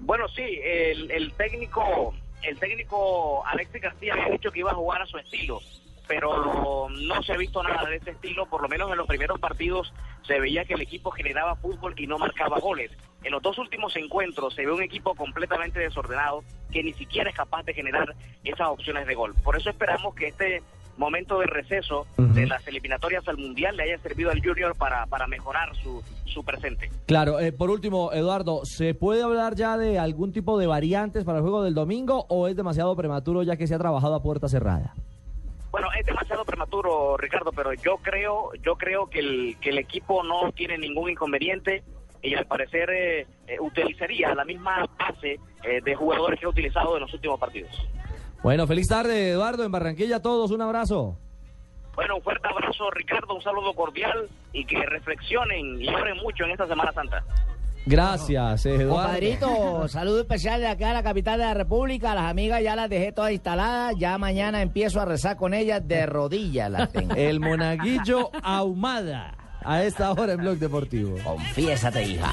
Speaker 21: Bueno, sí, el, el técnico el técnico Alexis García había dicho que iba a jugar a su estilo, pero no se ha visto nada de ese estilo, por lo menos en los primeros partidos se veía que el equipo generaba fútbol y no marcaba goles. En los dos últimos encuentros se ve un equipo completamente desordenado que ni siquiera es capaz de generar esas opciones de gol. Por eso esperamos que este momento de receso de las eliminatorias al Mundial le haya servido al Junior para, para mejorar su, su presente.
Speaker 5: Claro, eh, por último, Eduardo, ¿se puede hablar ya de algún tipo de variantes para el juego del domingo o es demasiado prematuro ya que se ha trabajado a puerta cerrada?
Speaker 21: Bueno, es demasiado prematuro, Ricardo, pero yo creo, yo creo que el, que el equipo no tiene ningún inconveniente y al parecer eh, eh, utilizaría la misma base eh, de jugadores que ha utilizado en los últimos partidos.
Speaker 5: Bueno, feliz tarde, Eduardo, en Barranquilla, a todos, un abrazo.
Speaker 21: Bueno, un fuerte abrazo, Ricardo, un saludo cordial y que reflexionen y oren mucho en esta Semana Santa.
Speaker 5: Gracias, Eduardo.
Speaker 6: Compadrito, saludo especial de acá a la capital de la República. Las amigas ya las dejé todas instaladas. Ya mañana empiezo a rezar con ellas de rodillas. Las tengo.
Speaker 5: El monaguillo Ahumada, a esta hora en Blog Deportivo.
Speaker 6: Confiésate, hija.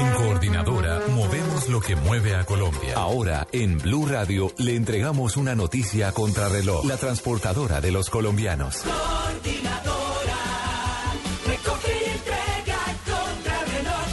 Speaker 3: En Coordinadora movemos lo que mueve a Colombia. Ahora en Blue Radio le entregamos una noticia a contrarreloj, la transportadora de los colombianos.
Speaker 32: Coordinadora, recoge y entrega contrarreloj.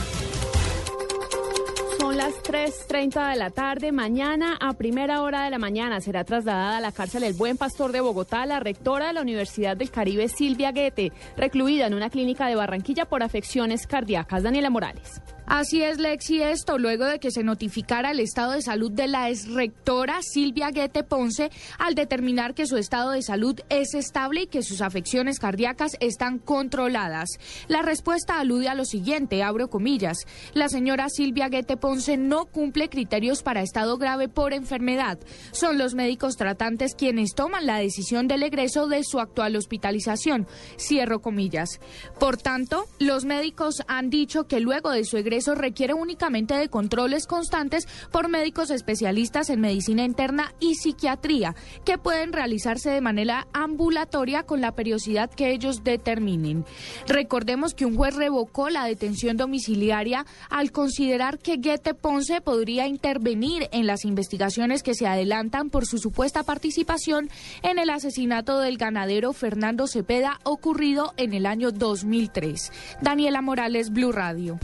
Speaker 22: Son las 3.30 de la tarde. Mañana, a primera hora de la mañana, será trasladada a la cárcel El Buen Pastor de Bogotá la rectora de la Universidad del Caribe, Silvia Guete, recluida en una clínica de Barranquilla por afecciones cardíacas. Daniela Morales.
Speaker 23: Así es, Lexi, esto luego de que se notificara el estado de salud de la exrectora Silvia Guete Ponce al determinar que su estado de salud es estable y que sus afecciones cardíacas están controladas. La respuesta alude a lo siguiente, abro comillas, la señora Silvia Guete Ponce no cumple criterios para estado grave por enfermedad. Son los médicos tratantes quienes toman la decisión del egreso de su actual hospitalización. Cierro comillas. Por tanto, los médicos han dicho que luego de su egreso requiere únicamente de controles constantes por médicos especialistas en medicina interna y psiquiatría, que pueden realizarse de manera ambulatoria con la periodicidad que ellos determinen. Recordemos que un juez revocó la detención domiciliaria al considerar que Guete Ponce podría intervenir en las investigaciones que se adelantan por su supuesta participación en el asesinato del ganadero Fernando Cepeda ocurrido en el año 2003. Daniela Morales, Blue Radio.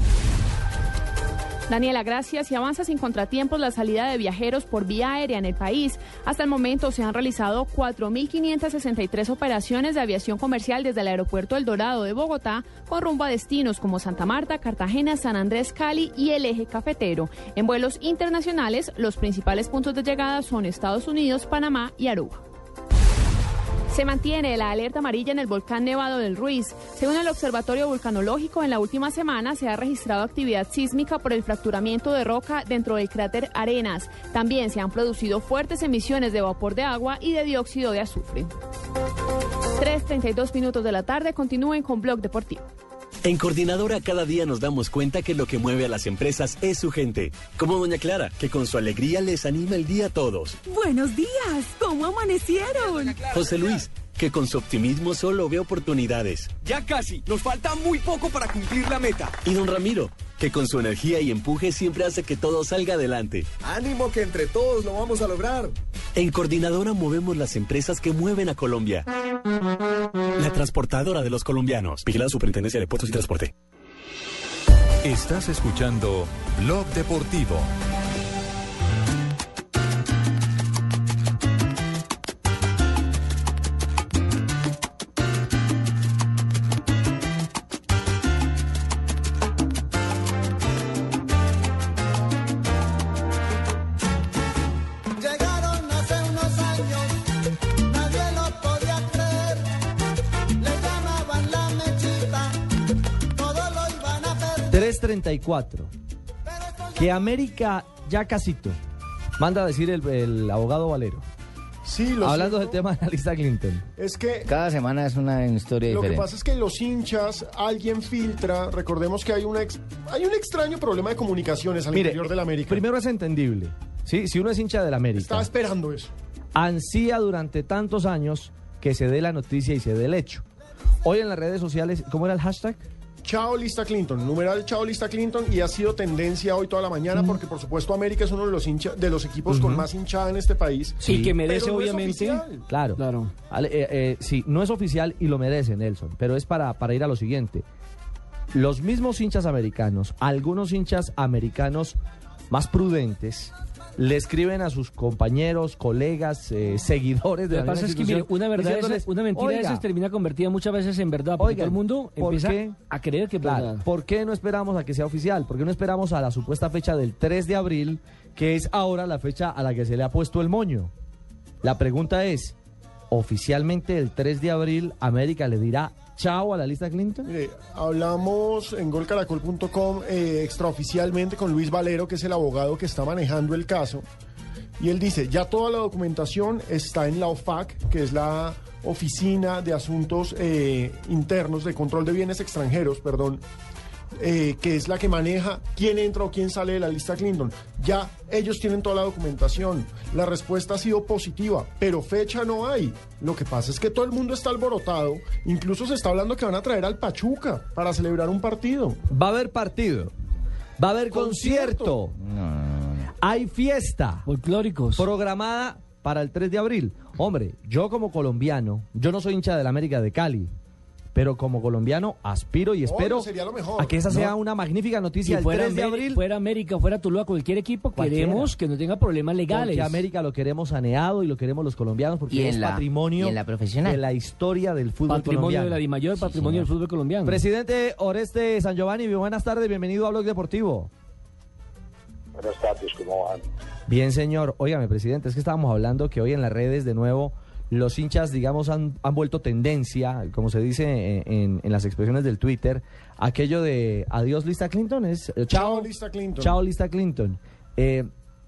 Speaker 22: Daniela, gracias. Y avanza sin contratiempos la salida de viajeros por vía aérea en el país. Hasta el momento se han realizado 4.563 operaciones de aviación comercial desde el aeropuerto El Dorado de Bogotá con rumbo a destinos como Santa Marta, Cartagena, San Andrés, Cali y el eje cafetero. En vuelos internacionales, los principales puntos de llegada son Estados Unidos, Panamá y Aruba. Se mantiene la alerta amarilla en el volcán Nevado del Ruiz. Según el Observatorio Vulcanológico, en la última semana se ha registrado actividad sísmica por el fracturamiento de roca dentro del cráter Arenas. También se han producido fuertes emisiones de vapor de agua y de dióxido de azufre. 3.32 minutos de la tarde. Continúen con Blog Deportivo.
Speaker 34: En Coordinadora cada día nos damos cuenta que lo que mueve a las empresas es su gente. Como Doña Clara, que con su alegría les anima el día a todos.
Speaker 35: Buenos días, ¿cómo amanecieron?
Speaker 34: José Luis, que con su optimismo solo ve oportunidades.
Speaker 36: Ya casi, nos falta muy poco para cumplir la meta.
Speaker 34: Y don Ramiro, que con su energía y empuje siempre hace que todo salga adelante.
Speaker 36: Ánimo que entre todos lo vamos a lograr.
Speaker 34: En Coordinadora movemos las empresas que mueven a Colombia. La transportadora de los colombianos. Vigilada Superintendencia de Puertos y Transporte.
Speaker 3: Estás escuchando Blog Deportivo.
Speaker 5: 34 que América ya casito, manda a decir el, abogado Valero.
Speaker 7: Sí, lo
Speaker 5: Hablando del tema de la lista Clinton.
Speaker 7: Es que.
Speaker 27: Cada semana es una historia
Speaker 7: lo
Speaker 27: diferente.
Speaker 7: Lo que pasa es que los hinchas, alguien filtra. Recordemos que hay, hay un extraño problema de comunicaciones al
Speaker 5: Mire,
Speaker 7: interior del América.
Speaker 5: Primero es entendible. ¿sí? Si uno es hincha del América.
Speaker 7: Estaba esperando eso.
Speaker 5: Ansía durante tantos años que se dé la noticia y se dé el hecho. Hoy en las redes sociales, ¿cómo era el hashtag?
Speaker 7: Chao Lista Clinton, numeral Chao Lista Clinton y ha sido tendencia hoy toda la mañana porque por supuesto América es uno de los hincha- de los equipos con más hinchada en este país.
Speaker 8: Sí, que merece
Speaker 7: Pero no es
Speaker 8: obviamente.
Speaker 7: oficial.
Speaker 5: Claro.
Speaker 8: Claro.
Speaker 5: Ale- eh, eh, sí, no es oficial y lo merece Nelson, pero es para, para ir a lo siguiente. Los mismos hinchas americanos, algunos hinchas americanos más prudentes, le escriben a sus compañeros, colegas, eh, seguidores de
Speaker 8: Lo que
Speaker 5: la
Speaker 8: pasa es que, mire, una verdad, de esas- una mentira de
Speaker 5: "Oiga,
Speaker 8: esas termina convertida muchas veces en verdad, porque todo el mundo
Speaker 5: ¿por
Speaker 8: empieza
Speaker 5: qué?
Speaker 8: a creer que es
Speaker 5: Claro. ¿Por qué no esperamos a que sea oficial? ¿Por qué no esperamos a la supuesta fecha del 3 de abril, que es ahora la fecha a la que se le ha puesto el moño? La pregunta es, ¿oficialmente el 3 de abril América le dirá chao a la lista Clinton?
Speaker 7: Mire, hablamos en golcaracol.com eh, extraoficialmente con Luis Valero, que es el abogado que está manejando el caso. Y él dice, ya toda la documentación está en la OFAC, que es la Oficina de Asuntos eh, Internos de Control de Bienes Extranjeros, perdón, eh, que es la que maneja quién entra o quién sale de la lista Clinton. Ya ellos tienen toda la documentación. La respuesta ha sido positiva, pero fecha no hay. Lo que pasa es que todo el mundo está alborotado. Incluso se está hablando que van a traer al Pachuca para celebrar un partido.
Speaker 5: Va a haber partido. Va a haber concierto. Hay fiesta.
Speaker 8: Folclóricos.
Speaker 5: Programada para el 3 de abril. Hombre, yo como colombiano, yo no soy hincha de la América de Cali. Pero como colombiano aspiro y espero
Speaker 7: Obvio, sería lo mejor.
Speaker 5: a que esa
Speaker 8: No.
Speaker 5: sea una magnífica noticia
Speaker 8: Si
Speaker 5: el
Speaker 8: fuera,
Speaker 5: 3 de abril.
Speaker 8: fuera América, fuera Tuluá, cualquier equipo,
Speaker 5: Cualquiera.
Speaker 8: queremos que no tenga problemas legales.
Speaker 5: Porque América lo queremos saneado y lo queremos los colombianos porque
Speaker 6: Y en
Speaker 5: es
Speaker 6: la-
Speaker 5: patrimonio
Speaker 6: y en la profesional.
Speaker 5: de la historia del fútbol
Speaker 8: Patrimonio
Speaker 5: colombiano.
Speaker 8: de la DIMAYOR, patrimonio del fútbol colombiano.
Speaker 5: Presidente Oreste San Giovanni, buenas tardes, bienvenido a Blog Deportivo.
Speaker 37: Buenas tardes, ¿cómo van?
Speaker 5: Bien, señor. Óigame, presidente, es que estábamos hablando que hoy en las redes de nuevo los hinchas, digamos, han, han vuelto tendencia, como se dice en, en- en las expresiones del Twitter, aquello de adiós lista Clinton, es eh, chao,
Speaker 7: Chao, lista Clinton.
Speaker 5: chao lista Clinton. Eh,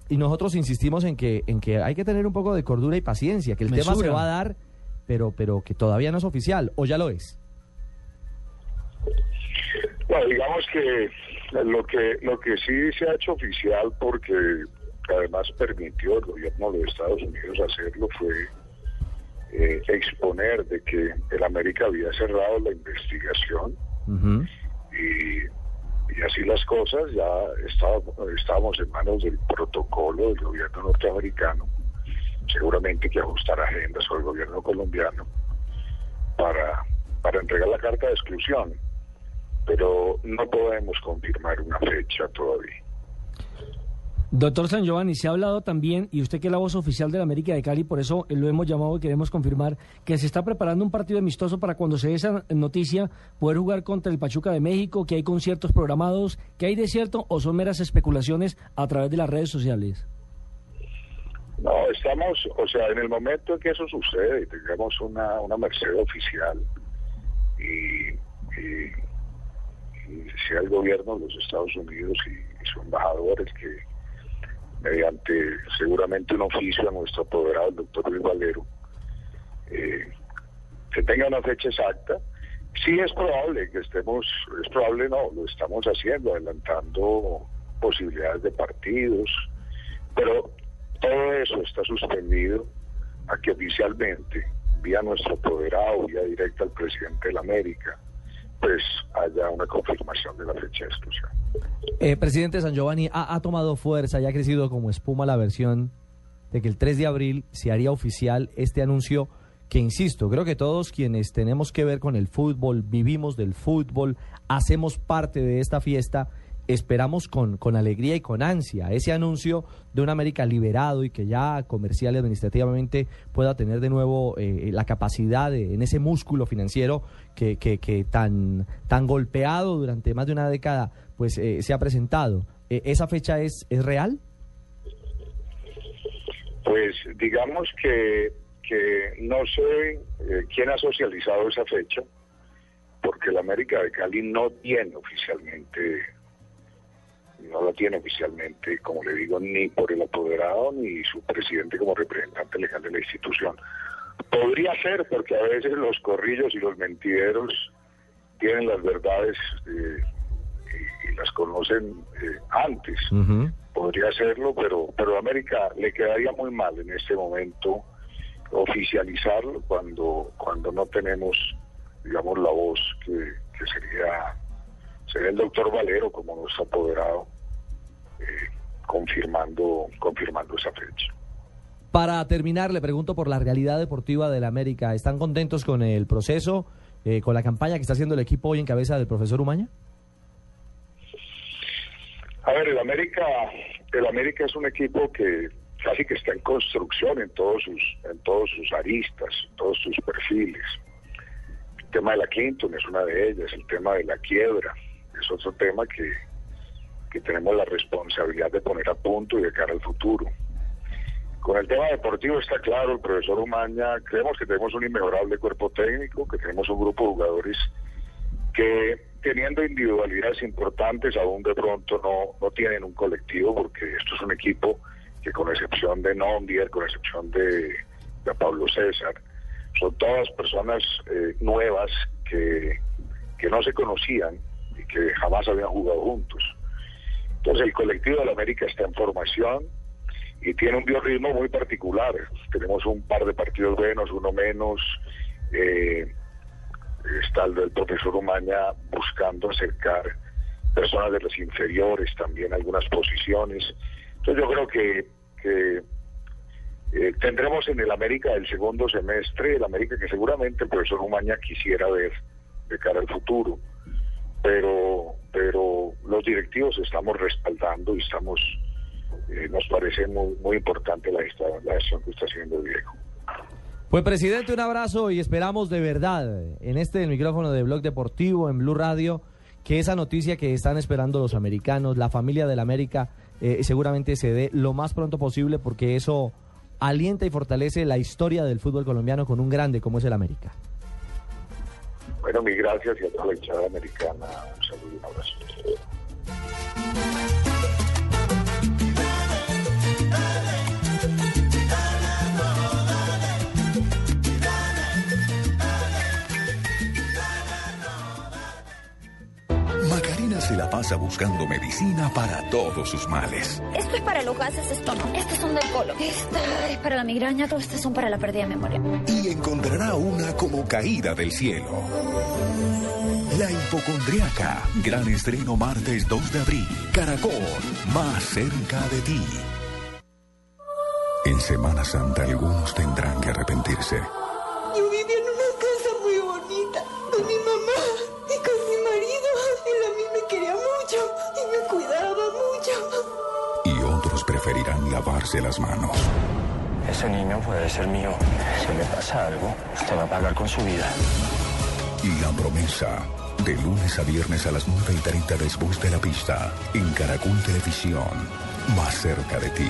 Speaker 5: y nosotros insistimos en que, en que hay que tener un poco de cordura y paciencia, que el tema se va a dar, pero, pero que todavía no es oficial, o ya lo es.
Speaker 37: Bueno, digamos que lo que lo que sí se ha hecho oficial, porque además permitió el gobierno de Estados Unidos hacerlo, fue eh, exponer de que el América había cerrado la investigación y, y así las cosas, ya estaba- estábamos en manos del protocolo del gobierno norteamericano, seguramente que ajustará agendas con el gobierno colombiano para, para entregar la carta de exclusión, pero no podemos confirmar una fecha todavía.
Speaker 8: Doctor San Giovanni, se ha hablado también, y usted que es la voz oficial de la América de Cali, por eso lo hemos llamado y queremos confirmar, que se está preparando un partido amistoso para cuando se dé esa noticia poder jugar contra el Pachuca de México, que hay conciertos programados, que hay desierto o son meras especulaciones a través de las redes sociales.
Speaker 37: No, estamos, o sea, en el momento en que eso sucede y tengamos una, una merced oficial y, y- sea el gobierno de los Estados Unidos y, y sus embajadores que mediante seguramente un oficio a nuestro apoderado, el doctor Luis Valero, eh, que tenga una fecha exacta. Sí es probable que estemos, es probable no, lo estamos haciendo, adelantando posibilidades de partidos, pero todo eso está suspendido a que oficialmente, vía nuestro apoderado, vía directa al presidente de la América, pues haya una confirmación de la fecha de exclusión.
Speaker 5: Eh, presidente San Giovanni, ha, ha tomado fuerza y ha crecido como espuma la versión de que el 3 de abril se haría oficial este anuncio que, insisto, creo que todos quienes tenemos que ver con el fútbol, vivimos del fútbol, hacemos parte de esta fiesta, esperamos con, con alegría y con ansia ese anuncio de un América liberado y que ya comercial y administrativamente pueda tener de nuevo eh, la capacidad de- en ese músculo financiero que, que- que tan, tan golpeado durante más de una década pues eh, se ha presentado. Eh, ¿Esa fecha es, es real?
Speaker 37: Pues digamos que, que no sé eh, quién ha socializado esa fecha, porque la América de Cali no tiene oficialmente, no la tiene oficialmente, como le digo, ni por el apoderado ni su presidente como representante legal de la institución. Podría ser porque a veces los corrillos y los mentideros tienen las verdades eh, y, y las conocen eh, antes podría hacerlo, pero pero a América le quedaría muy mal en este momento oficializarlo cuando cuando no tenemos digamos la voz que, que sería el doctor Valero como nuestro apoderado eh, confirmando confirmando esa fecha.
Speaker 5: Para terminar, le pregunto por la realidad deportiva del América. ¿Están contentos con el proceso, eh, con la campaña que está haciendo el equipo hoy en cabeza del profesor Umaña?
Speaker 37: A ver, el América, el América es un equipo que casi que está en construcción en todos sus, en todos sus aristas, en todos sus perfiles. El tema de la Clinton es una de ellas, el tema de la quiebra es otro tema que, que tenemos la responsabilidad de poner a punto y de cara al futuro. Con el tema deportivo está claro, el profesor Umaña, creemos que tenemos un inmejorable cuerpo técnico, que tenemos un grupo de jugadores que teniendo individualidades importantes aún de pronto no, no tienen un colectivo porque esto es un equipo que con excepción de Nombier, con excepción de, de Pablo César, son todas personas eh, nuevas que, que no se conocían y que jamás habían jugado juntos. Entonces el colectivo de la América está en formación y tiene un biorritmo muy particular. Tenemos un par de partidos buenos, uno menos. eh, está el profesor Umaña buscando acercar personas de los inferiores, también algunas posiciones. Entonces yo creo que, que eh, tendremos en el América del segundo semestre, el América que seguramente el profesor Umaña quisiera ver de cara al futuro, pero, pero los directivos estamos respaldando y estamos, eh, nos parece muy, muy importante la, la gestión que está haciendo Diego.
Speaker 5: Pues presidente, un abrazo y esperamos de verdad en este el micrófono de Blog Deportivo, en Blue Radio, que esa noticia que están esperando los americanos, la familia del América, eh, seguramente se dé lo más pronto posible porque eso alienta y fortalece la historia del fútbol colombiano con un grande como es el América.
Speaker 37: Bueno, mil gracias y a toda la hinchada americana un saludo y un abrazo.
Speaker 18: Se la pasa buscando medicina para todos sus males.
Speaker 38: Esto es para los gases de estómago. Estos son del colon. Esta es para la migraña. Todos estos son para la pérdida de memoria.
Speaker 18: Y encontrará una como caída del cielo. La hipocondriaca. Gran estreno martes 2 de abril. Caracol. Más cerca de ti. En Semana Santa algunos tendrán que arrepentirse.
Speaker 32: Yo vivía en
Speaker 18: lavarse las manos.
Speaker 39: Ese niño puede ser mío. Si le pasa algo, usted va a pagar con su vida.
Speaker 18: Y la promesa. De lunes a viernes a las 9 y 30 después de la pista. En Caracol Televisión. Más cerca de ti.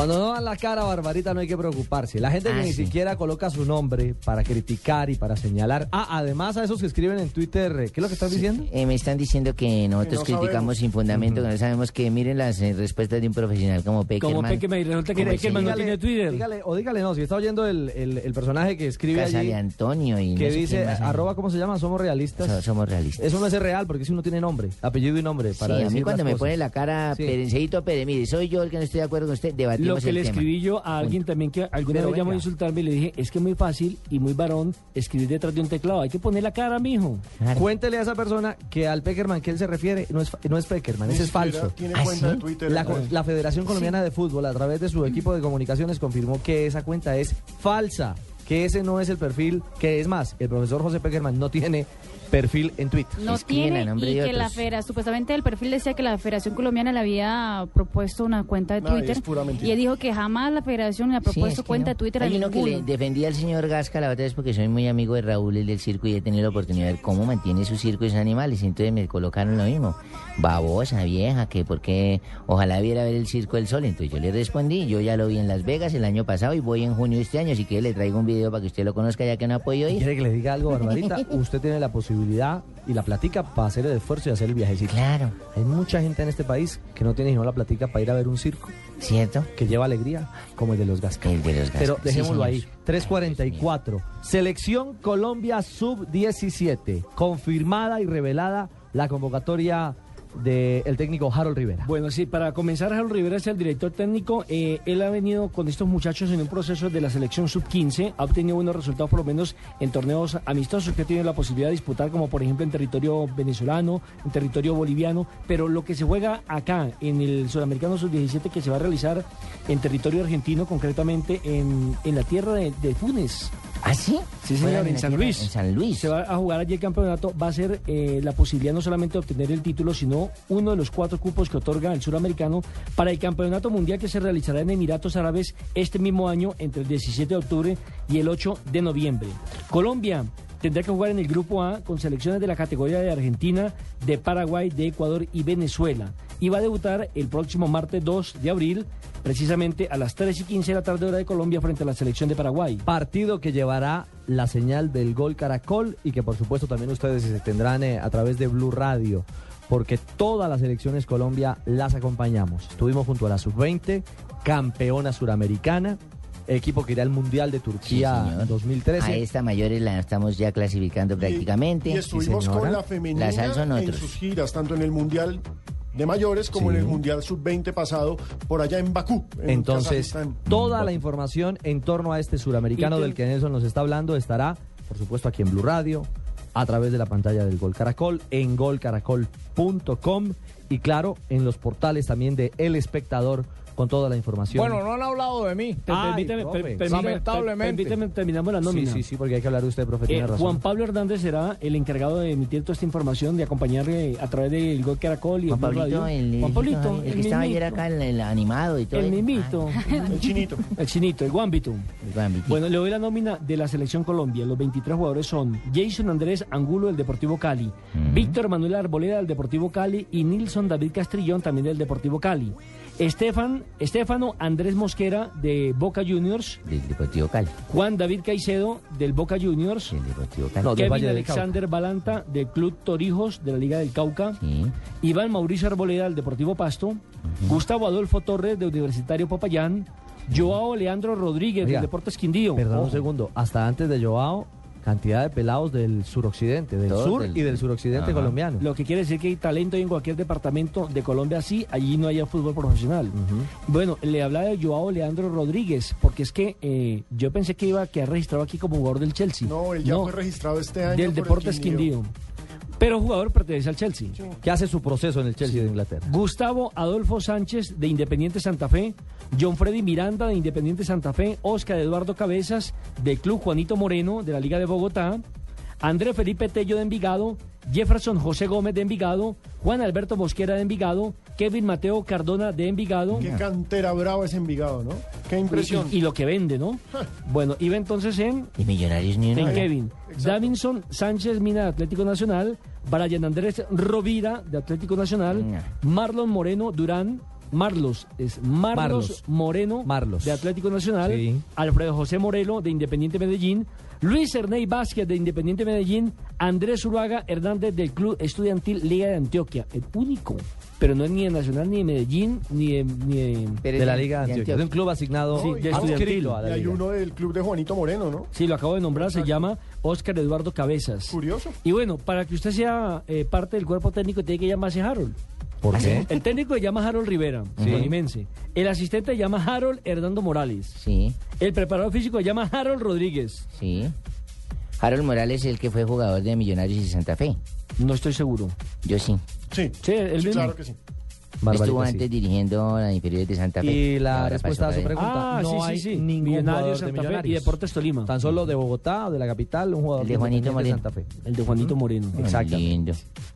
Speaker 5: Cuando no dan la cara, Barbarita, no hay que preocuparse. La gente que
Speaker 6: Ah,
Speaker 5: ni
Speaker 6: sí.
Speaker 5: siquiera coloca su nombre para criticar y para señalar. Ah, además a esos que escriben en Twitter, ¿qué es lo que estás diciendo?
Speaker 6: Eh, me están diciendo que nosotros
Speaker 5: no
Speaker 6: criticamos
Speaker 5: sabemos.
Speaker 6: sin fundamento, que no sabemos que miren las eh, respuestas de un profesional como Peckerman.
Speaker 8: Como Peckerman, y resulta que Peckerman no tiene Twitter.
Speaker 5: Dígale, o dígale no, si está oyendo el, el- el personaje que escribe
Speaker 6: Casale
Speaker 5: allí,
Speaker 6: Antonio y no
Speaker 5: que
Speaker 6: sé
Speaker 5: dice, arroba, ¿cómo se llama? Somos realistas.
Speaker 6: So- somos realistas.
Speaker 5: Eso no es real, porque si uno tiene nombre, apellido y nombre para
Speaker 6: sí, a mí cuando me
Speaker 5: cosas.
Speaker 6: pone la cara
Speaker 5: Sí.
Speaker 6: Perenceito Pérez, mire, soy yo el que no estoy de acuerdo con usted,
Speaker 8: Lo que
Speaker 6: el
Speaker 8: le
Speaker 6: tema.
Speaker 8: escribí yo a alguien también que alguna
Speaker 6: Pero
Speaker 8: vez llamó a insultarme y le dije, es que es muy fácil y muy varón escribir detrás de un teclado. Hay que poner la cara, mijo.
Speaker 5: Cuéntele a esa persona que al Peckerman que él se refiere no es, no es Peckerman, ese es falso.
Speaker 7: tiene ¿Ah, cuenta sí? de Twitter.
Speaker 5: La, co-
Speaker 7: Ah.
Speaker 5: la Federación Colombiana de Fútbol, a través de su equipo de comunicaciones, confirmó que esa cuenta es falsa, que ese no es el perfil, que es más, el profesor José Peckerman no tiene perfil en Twitter.
Speaker 9: No tiene y que la federación, supuestamente el perfil decía que la Federación Colombiana le había propuesto una cuenta de Twitter
Speaker 7: es pura mentira.
Speaker 9: y él dijo que jamás la Federación le ha
Speaker 6: Sí,
Speaker 9: propuesto
Speaker 6: es que
Speaker 9: cuenta
Speaker 6: no.
Speaker 9: de Twitter a
Speaker 6: Hay uno que le defendía al señor Gasca la otra vez porque soy muy amigo de Raúl, el del circo, y he tenido la oportunidad de ver cómo mantiene su circo y sus animales. Y entonces me colocaron lo mismo. Babosa, vieja, que porque ojalá viera ver el circo del sol. Entonces yo le respondí, yo ya lo vi en Las Vegas el año pasado y voy en junio de este año, así que le traigo un video para que usted lo conozca ya que no ha podido ir.
Speaker 5: ¿Quiere que le diga algo, Barbarita? Usted tiene la posibilidad y la platica para hacer el esfuerzo y hacer el viajecito.
Speaker 6: Claro.
Speaker 5: Hay mucha gente en este país que no tiene sino la platica para ir a ver un circo.
Speaker 6: ¿Cierto?
Speaker 5: Que lleva alegría, como el de los Gasca.
Speaker 6: El de los Gasca.
Speaker 5: Pero
Speaker 6: Sí,
Speaker 5: dejémoslo
Speaker 6: señor.
Speaker 5: ahí. 344. Selección Colombia Sub-17. Confirmada y revelada la convocatoria del técnico Harold Rivera.
Speaker 8: Bueno, sí, para comenzar, Harold Rivera es el director técnico. eh, él ha venido con estos muchachos en un proceso de la selección sub-15. Ha obtenido buenos resultados, por lo menos en torneos amistosos que ha tenido la posibilidad de disputar, como por ejemplo en territorio venezolano, en territorio boliviano. Pero lo que se juega acá, en el Sudamericano sub-17, que se va a realizar en territorio argentino, concretamente en, en la tierra de, de Funes.
Speaker 6: ¿Ah, sí?
Speaker 8: Sí, señor, en San Luis.
Speaker 6: En San Luis.
Speaker 8: Se va a jugar allí el campeonato. Va a ser eh, la posibilidad no solamente de obtener el título, sino uno de los cuatro cupos que otorga el suramericano para el campeonato mundial que se realizará en Emiratos Árabes este mismo año entre el 17 de octubre y el 8 de noviembre. Colombia tendrá que jugar en el grupo A con selecciones de la categoría de Argentina, de Paraguay, de Ecuador y Venezuela. Y va a debutar el próximo martes 2 de abril, precisamente a las 3 y 15 de la tarde hora de Colombia frente a la selección de Paraguay.
Speaker 5: Partido que llevará la señal del gol Caracol y que por supuesto también ustedes se tendrán eh, a través de Blue Radio, porque todas las elecciones Colombia las acompañamos. Estuvimos junto a la Sub-20, campeona suramericana, equipo que irá al Mundial de
Speaker 6: Sí,
Speaker 5: Turquía
Speaker 6: señor.
Speaker 5: 2013.
Speaker 6: A esta mayores la estamos ya clasificando prácticamente.
Speaker 7: Y estuvimos con la femenina
Speaker 6: La
Speaker 7: en
Speaker 6: otros.
Speaker 7: sus giras, tanto en el Mundial de mayores como
Speaker 5: Sí.
Speaker 7: en el Mundial Sub-20 pasado, por allá en Bakú. en
Speaker 5: Entonces,
Speaker 7: Kazajistán.
Speaker 5: toda la información en torno a este suramericano del que Nelson nos está hablando estará, por supuesto, aquí en Blue Radio, a través de la pantalla del Gol Caracol, en golcaracol.com y claro, en los portales también de El Espectador con toda la información.
Speaker 40: Bueno, no han hablado de mí.
Speaker 5: Ay,
Speaker 8: Permíteme,
Speaker 5: profe.
Speaker 8: per- permíteme-
Speaker 40: Lamentablemente.
Speaker 8: permíteme, terminamos la nómina.
Speaker 5: Sí, sí, sí, porque hay que hablar de usted, profe,
Speaker 8: Eh,
Speaker 5: tiene razón.
Speaker 8: Juan Pablo Hernández será el encargado de emitir toda esta información, de acompañar eh, a través del Gol Caracol y
Speaker 6: Juan
Speaker 8: Blue
Speaker 6: Pablito,
Speaker 8: Radio.
Speaker 6: el,
Speaker 8: Juan Pablito,
Speaker 6: el, que estaba ayer acá, el, el animado y todo.
Speaker 8: El mimito.
Speaker 7: El chinito.
Speaker 8: El chinito, el guambito.
Speaker 6: El Guambito.
Speaker 8: Bueno, le doy la nómina de la Selección Colombia. Los 23 jugadores son Jason Andrés Angulo del Deportivo Cali, Víctor Manuel Arboleda del Deportivo Cali y Nilson David Castrillón también del Deportivo Cali. Estefan, Estefano Andrés Mosquera de Boca Juniors,
Speaker 6: Del Deportivo Cali.
Speaker 8: Juan David Caicedo del Boca Juniors,
Speaker 6: Del Deportivo Cali.
Speaker 5: No, del
Speaker 8: Kevin
Speaker 5: Valle del.
Speaker 8: Alexander Balanta del Club Torijos de la Liga del Cauca,
Speaker 6: Sí.
Speaker 8: Iván Mauricio Arboleda del Deportivo Pasto, Gustavo Adolfo Torres de Universitario Popayán, Joao Leandro Rodríguez
Speaker 5: Oiga,
Speaker 8: del Deportes Quindío.
Speaker 5: Perdón un segundo, hasta antes de Joao, cantidad de pelados del suroccidente, del sur
Speaker 6: del-
Speaker 5: y del suroccidente
Speaker 6: Ajá.
Speaker 5: colombiano.
Speaker 8: Lo que quiere decir que hay talento en cualquier departamento de Colombia, sí, allí no haya fútbol profesional. Bueno, le hablaba de Joao Leandro Rodríguez, porque es que eh, yo pensé que iba a quedar registrado aquí como jugador del Chelsea.
Speaker 7: No, él ya fue registrado este año.
Speaker 8: Del
Speaker 7: por el
Speaker 8: Deportes Quindío. Pero jugador pertenece al Chelsea.
Speaker 5: Que hace su proceso en el Chelsea de Inglaterra.
Speaker 8: Gustavo Adolfo Sánchez de Independiente Santa Fe, John Freddy Miranda de Independiente Santa Fe, Oscar Eduardo Cabezas del Club Juanito Moreno de la Liga de Bogotá, André Felipe Tello de Envigado, Jefferson José Gómez de Envigado, Juan Alberto Mosquera de Envigado, Kevin Mateo Cardona de Envigado.
Speaker 7: Qué cantera brava es Envigado, ¿no? Qué impresión.
Speaker 8: Y, y lo que vende, ¿no? bueno, iba entonces en,
Speaker 6: Y Millonarios ni
Speaker 8: en Kevin. Davinson Sánchez Mina de Atlético Nacional, Brian Andrés Rovira de Atlético Nacional, Marlon Moreno Durán, Marlos, es Marlos,
Speaker 5: Marlos.
Speaker 8: Moreno
Speaker 5: Marlos.
Speaker 8: de Atlético Nacional,
Speaker 5: Sí.
Speaker 8: Alfredo José Morelo de Independiente Medellín, Luis Erney Vázquez de Independiente Medellín, Andrés Uruaga Hernández del Club Estudiantil Liga de Antioquia, el único, pero no es ni de Nacional ni de Medellín ni de... Ni de,
Speaker 5: de la Liga de Antioquia. De un club asignado
Speaker 8: Sí, de estudiantil.
Speaker 7: Y hay uno del club de Juanito Moreno, ¿no?
Speaker 8: Sí, lo acabo de nombrar, se llama Oscar Eduardo Cabezas.
Speaker 7: Curioso.
Speaker 8: Y bueno, para que usted sea eh, parte del cuerpo técnico, tiene que llamarse Harold.
Speaker 5: ¿Por qué?
Speaker 8: El técnico se llama Harold Rivera,
Speaker 6: Sí.
Speaker 8: El asistente se llama Harold Hernando Morales.
Speaker 6: Sí,
Speaker 8: El preparador físico se llama Harold Rodríguez.
Speaker 6: sí. Harold Morales, el que fue jugador de Millonarios y Santa Fe.
Speaker 8: No estoy seguro.
Speaker 6: Yo sí.
Speaker 7: Sí,
Speaker 8: Sí, el mismo.
Speaker 7: claro que sí.
Speaker 5: Barbarita,
Speaker 6: Estuvo
Speaker 5: sí.
Speaker 6: antes dirigiendo la inferior de Santa Fe.
Speaker 5: Y la respuesta a su pregunta,
Speaker 8: Ah,
Speaker 5: no
Speaker 8: sí, sí,
Speaker 5: hay
Speaker 8: sí.
Speaker 5: ningún
Speaker 8: Millonarios,
Speaker 5: jugador de
Speaker 8: Santa Fe
Speaker 5: Millonarios.
Speaker 8: y Deportes Tolima.
Speaker 5: Tan solo de Bogotá o de la capital, un jugador
Speaker 6: El de Juanito.
Speaker 5: Santa Fe.
Speaker 8: El de Juanito Moreno.
Speaker 5: Exacto.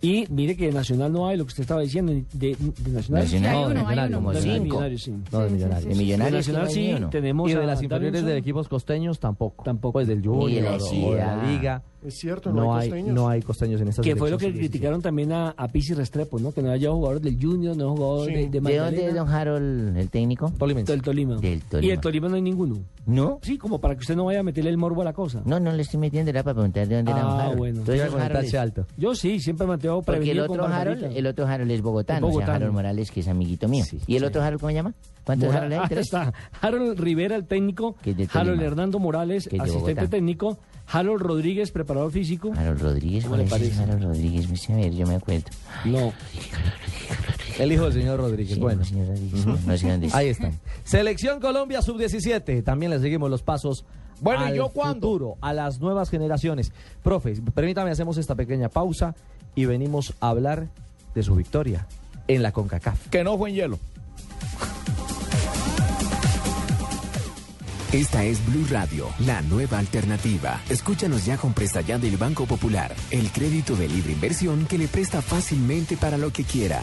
Speaker 8: Y mire que de Nacional no hay lo que usted estaba diciendo. De, de Nacional.
Speaker 6: Nacional.
Speaker 9: Hay uno, hay
Speaker 6: como
Speaker 8: De
Speaker 6: cinco.
Speaker 8: Millonarios, sí.
Speaker 5: No, de
Speaker 9: Sí, sí,
Speaker 5: Millonarios.
Speaker 6: De
Speaker 8: De
Speaker 6: Millonarios
Speaker 8: Nacional
Speaker 6: no
Speaker 8: sí, tenemos
Speaker 5: Y de las inferiores de equipos costeños tampoco.
Speaker 8: Tampoco.
Speaker 5: Pues del
Speaker 6: Ni de
Speaker 5: Junior
Speaker 6: la
Speaker 5: o de la. Liga.
Speaker 7: Es cierto, no,
Speaker 5: No
Speaker 7: hay costeños.
Speaker 5: no hay costeños en esta
Speaker 8: Que fue lo que
Speaker 5: selección sub-17.
Speaker 8: criticaron también a, a Pizzi Restrepo, ¿no? Que no haya jugadores del Junior, no
Speaker 7: Sí.
Speaker 8: de, de
Speaker 6: ¿De dónde es don Harold, el técnico?
Speaker 5: Tolimense.
Speaker 8: Del Tolima.
Speaker 6: Del Tolima.
Speaker 8: Y el Tolima no hay ninguno.
Speaker 6: ¿No?
Speaker 8: Sí, como para que usted no vaya a meterle el morbo a la cosa.
Speaker 6: No, no le estoy metiendo, era para preguntar de dónde era don
Speaker 8: Ah,
Speaker 6: Harold.
Speaker 8: bueno.
Speaker 5: El
Speaker 6: Harold es-
Speaker 5: alto.
Speaker 8: Yo sí, siempre me mantengo
Speaker 6: Porque el otro, Harold, el otro Harold es bogotano,
Speaker 8: Es
Speaker 6: o sea,
Speaker 8: bogotano.
Speaker 6: Harold Morales, que es amiguito mío. ¿Y el otro Harold cómo se llama? ¿Cuántos
Speaker 8: Mora-
Speaker 6: Harold hay?
Speaker 8: Ah,
Speaker 6: ¿Tres?
Speaker 8: está. Harold Rivera, el técnico.
Speaker 6: Que es de Tolima.
Speaker 8: Harold Hernando Morales,
Speaker 6: Que es de
Speaker 8: asistente
Speaker 6: Bogotá.
Speaker 8: técnico. Harold Rodríguez, preparador físico.
Speaker 6: Harold Rodríguez,
Speaker 8: ¿Cómo
Speaker 6: ¿cuál
Speaker 8: le parece?
Speaker 6: Harold Rodríguez? Me sé, a ver, yo me acuerdo.
Speaker 8: No.
Speaker 5: El hijo del señor Rodríguez.
Speaker 6: Sí,
Speaker 5: bueno.
Speaker 6: señor Rodríguez, no.
Speaker 5: Ahí están. Selección Colombia sub-17. También le seguimos los pasos.
Speaker 40: Bueno, ¿y
Speaker 5: al
Speaker 40: yo cuándo?
Speaker 5: futuro, a las nuevas generaciones. Profe, permítame, hacemos esta pequeña pausa y venimos a hablar de su victoria en la CONCACAF.
Speaker 40: Que no fue en hielo. Esta es Blue Radio, la nueva alternativa. Escúchanos ya con Presta Ya del Banco Popular, el crédito de libre inversión que le presta fácilmente para lo que quiera.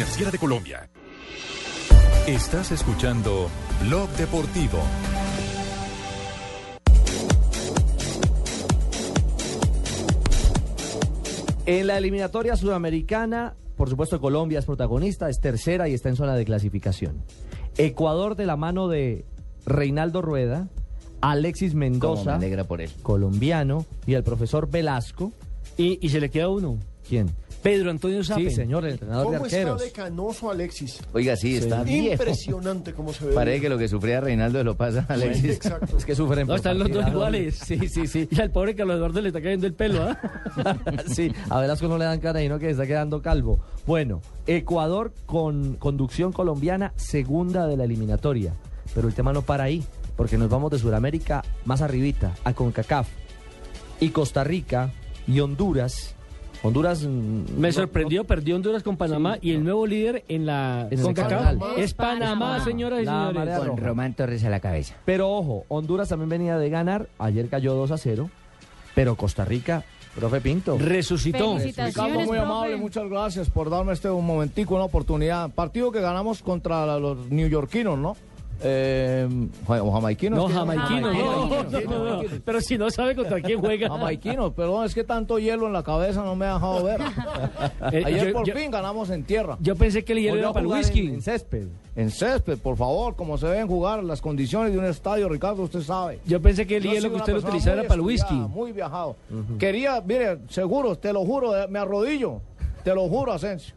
Speaker 41: Superfinanciera de Colombia.
Speaker 3: Estás escuchando Blog Deportivo.
Speaker 5: En la eliminatoria sudamericana, por supuesto Colombia es protagonista, es tercera y está en zona de clasificación. Ecuador de la mano de Reinaldo Rueda, Alexis
Speaker 27: me
Speaker 5: Mendoza,
Speaker 27: alegra por él.
Speaker 5: colombiano, y el profesor Velasco.
Speaker 8: Y, se le queda uno.
Speaker 5: ¿Quién?
Speaker 8: Pedro Antonio Sape.
Speaker 5: Sí, señor, el entrenador de
Speaker 7: ¿Cómo está
Speaker 5: arqueros.
Speaker 7: de canoso Alexis?
Speaker 27: Oiga, sí, está viejo.
Speaker 7: Impresionante cómo se ve.
Speaker 27: Parece que lo que sufría Reinaldo lo pasa a Alexis.
Speaker 7: exacto.
Speaker 5: Es que sufren
Speaker 8: No,
Speaker 5: por
Speaker 8: están los dos iguales.
Speaker 5: Sí, sí, sí.
Speaker 8: Y al pobre Carlos Eduardo le está cayendo el pelo, ¿ah?
Speaker 5: sí, a Velasco no le dan cara y no que se está quedando calvo. Bueno, Ecuador con conducción colombiana, segunda de la eliminatoria. Pero el tema no para ahí, porque nos vamos de Sudamérica más arribita, a CONCACAF. Y Costa Rica y Honduras. Honduras... mm,
Speaker 8: Me
Speaker 5: no-
Speaker 8: sorprendió, perdió Honduras con Panamá y el nuevo líder en la
Speaker 5: En
Speaker 8: CONCACAF es Panamá, señoras y
Speaker 5: La
Speaker 8: señores.
Speaker 27: Con. Román Torres a la cabeza.
Speaker 5: Pero ojo, Honduras también venía de ganar, ayer cayó 2 a 0, pero Costa Rica, profe Pinto.
Speaker 8: Resucitó.
Speaker 42: Ricardo, muy amable, muchas gracias por darme este un momentico, una oportunidad. Partido que ganamos contra los neoyorquinos, ¿no? Eh, ja- o jamaiquinos.
Speaker 8: No,
Speaker 42: ¿qué?
Speaker 8: jamaiquinos, no, no, no, no. Pero si no sabe contra quién juega.
Speaker 42: Jamaiquinos, perdón, es que tanto hielo en la cabeza no me ha dejado ver.
Speaker 8: Eh,
Speaker 42: Ayer
Speaker 8: yo-
Speaker 42: por
Speaker 8: yo-
Speaker 42: fin ganamos en tierra.
Speaker 8: Yo pensé que el hielo
Speaker 42: Volvió
Speaker 8: era para el whisky.
Speaker 42: en- en
Speaker 5: césped.
Speaker 42: En césped, por favor, como se deben jugar las condiciones de un estadio, Ricardo, usted sabe.
Speaker 8: Yo pensé que el
Speaker 42: Yo
Speaker 8: hielo que usted lo utilizara para el whisky.
Speaker 42: Muy viajado. Quería, mire, seguro, te lo juro, eh, me arrodillo. Te lo juro, Asensio.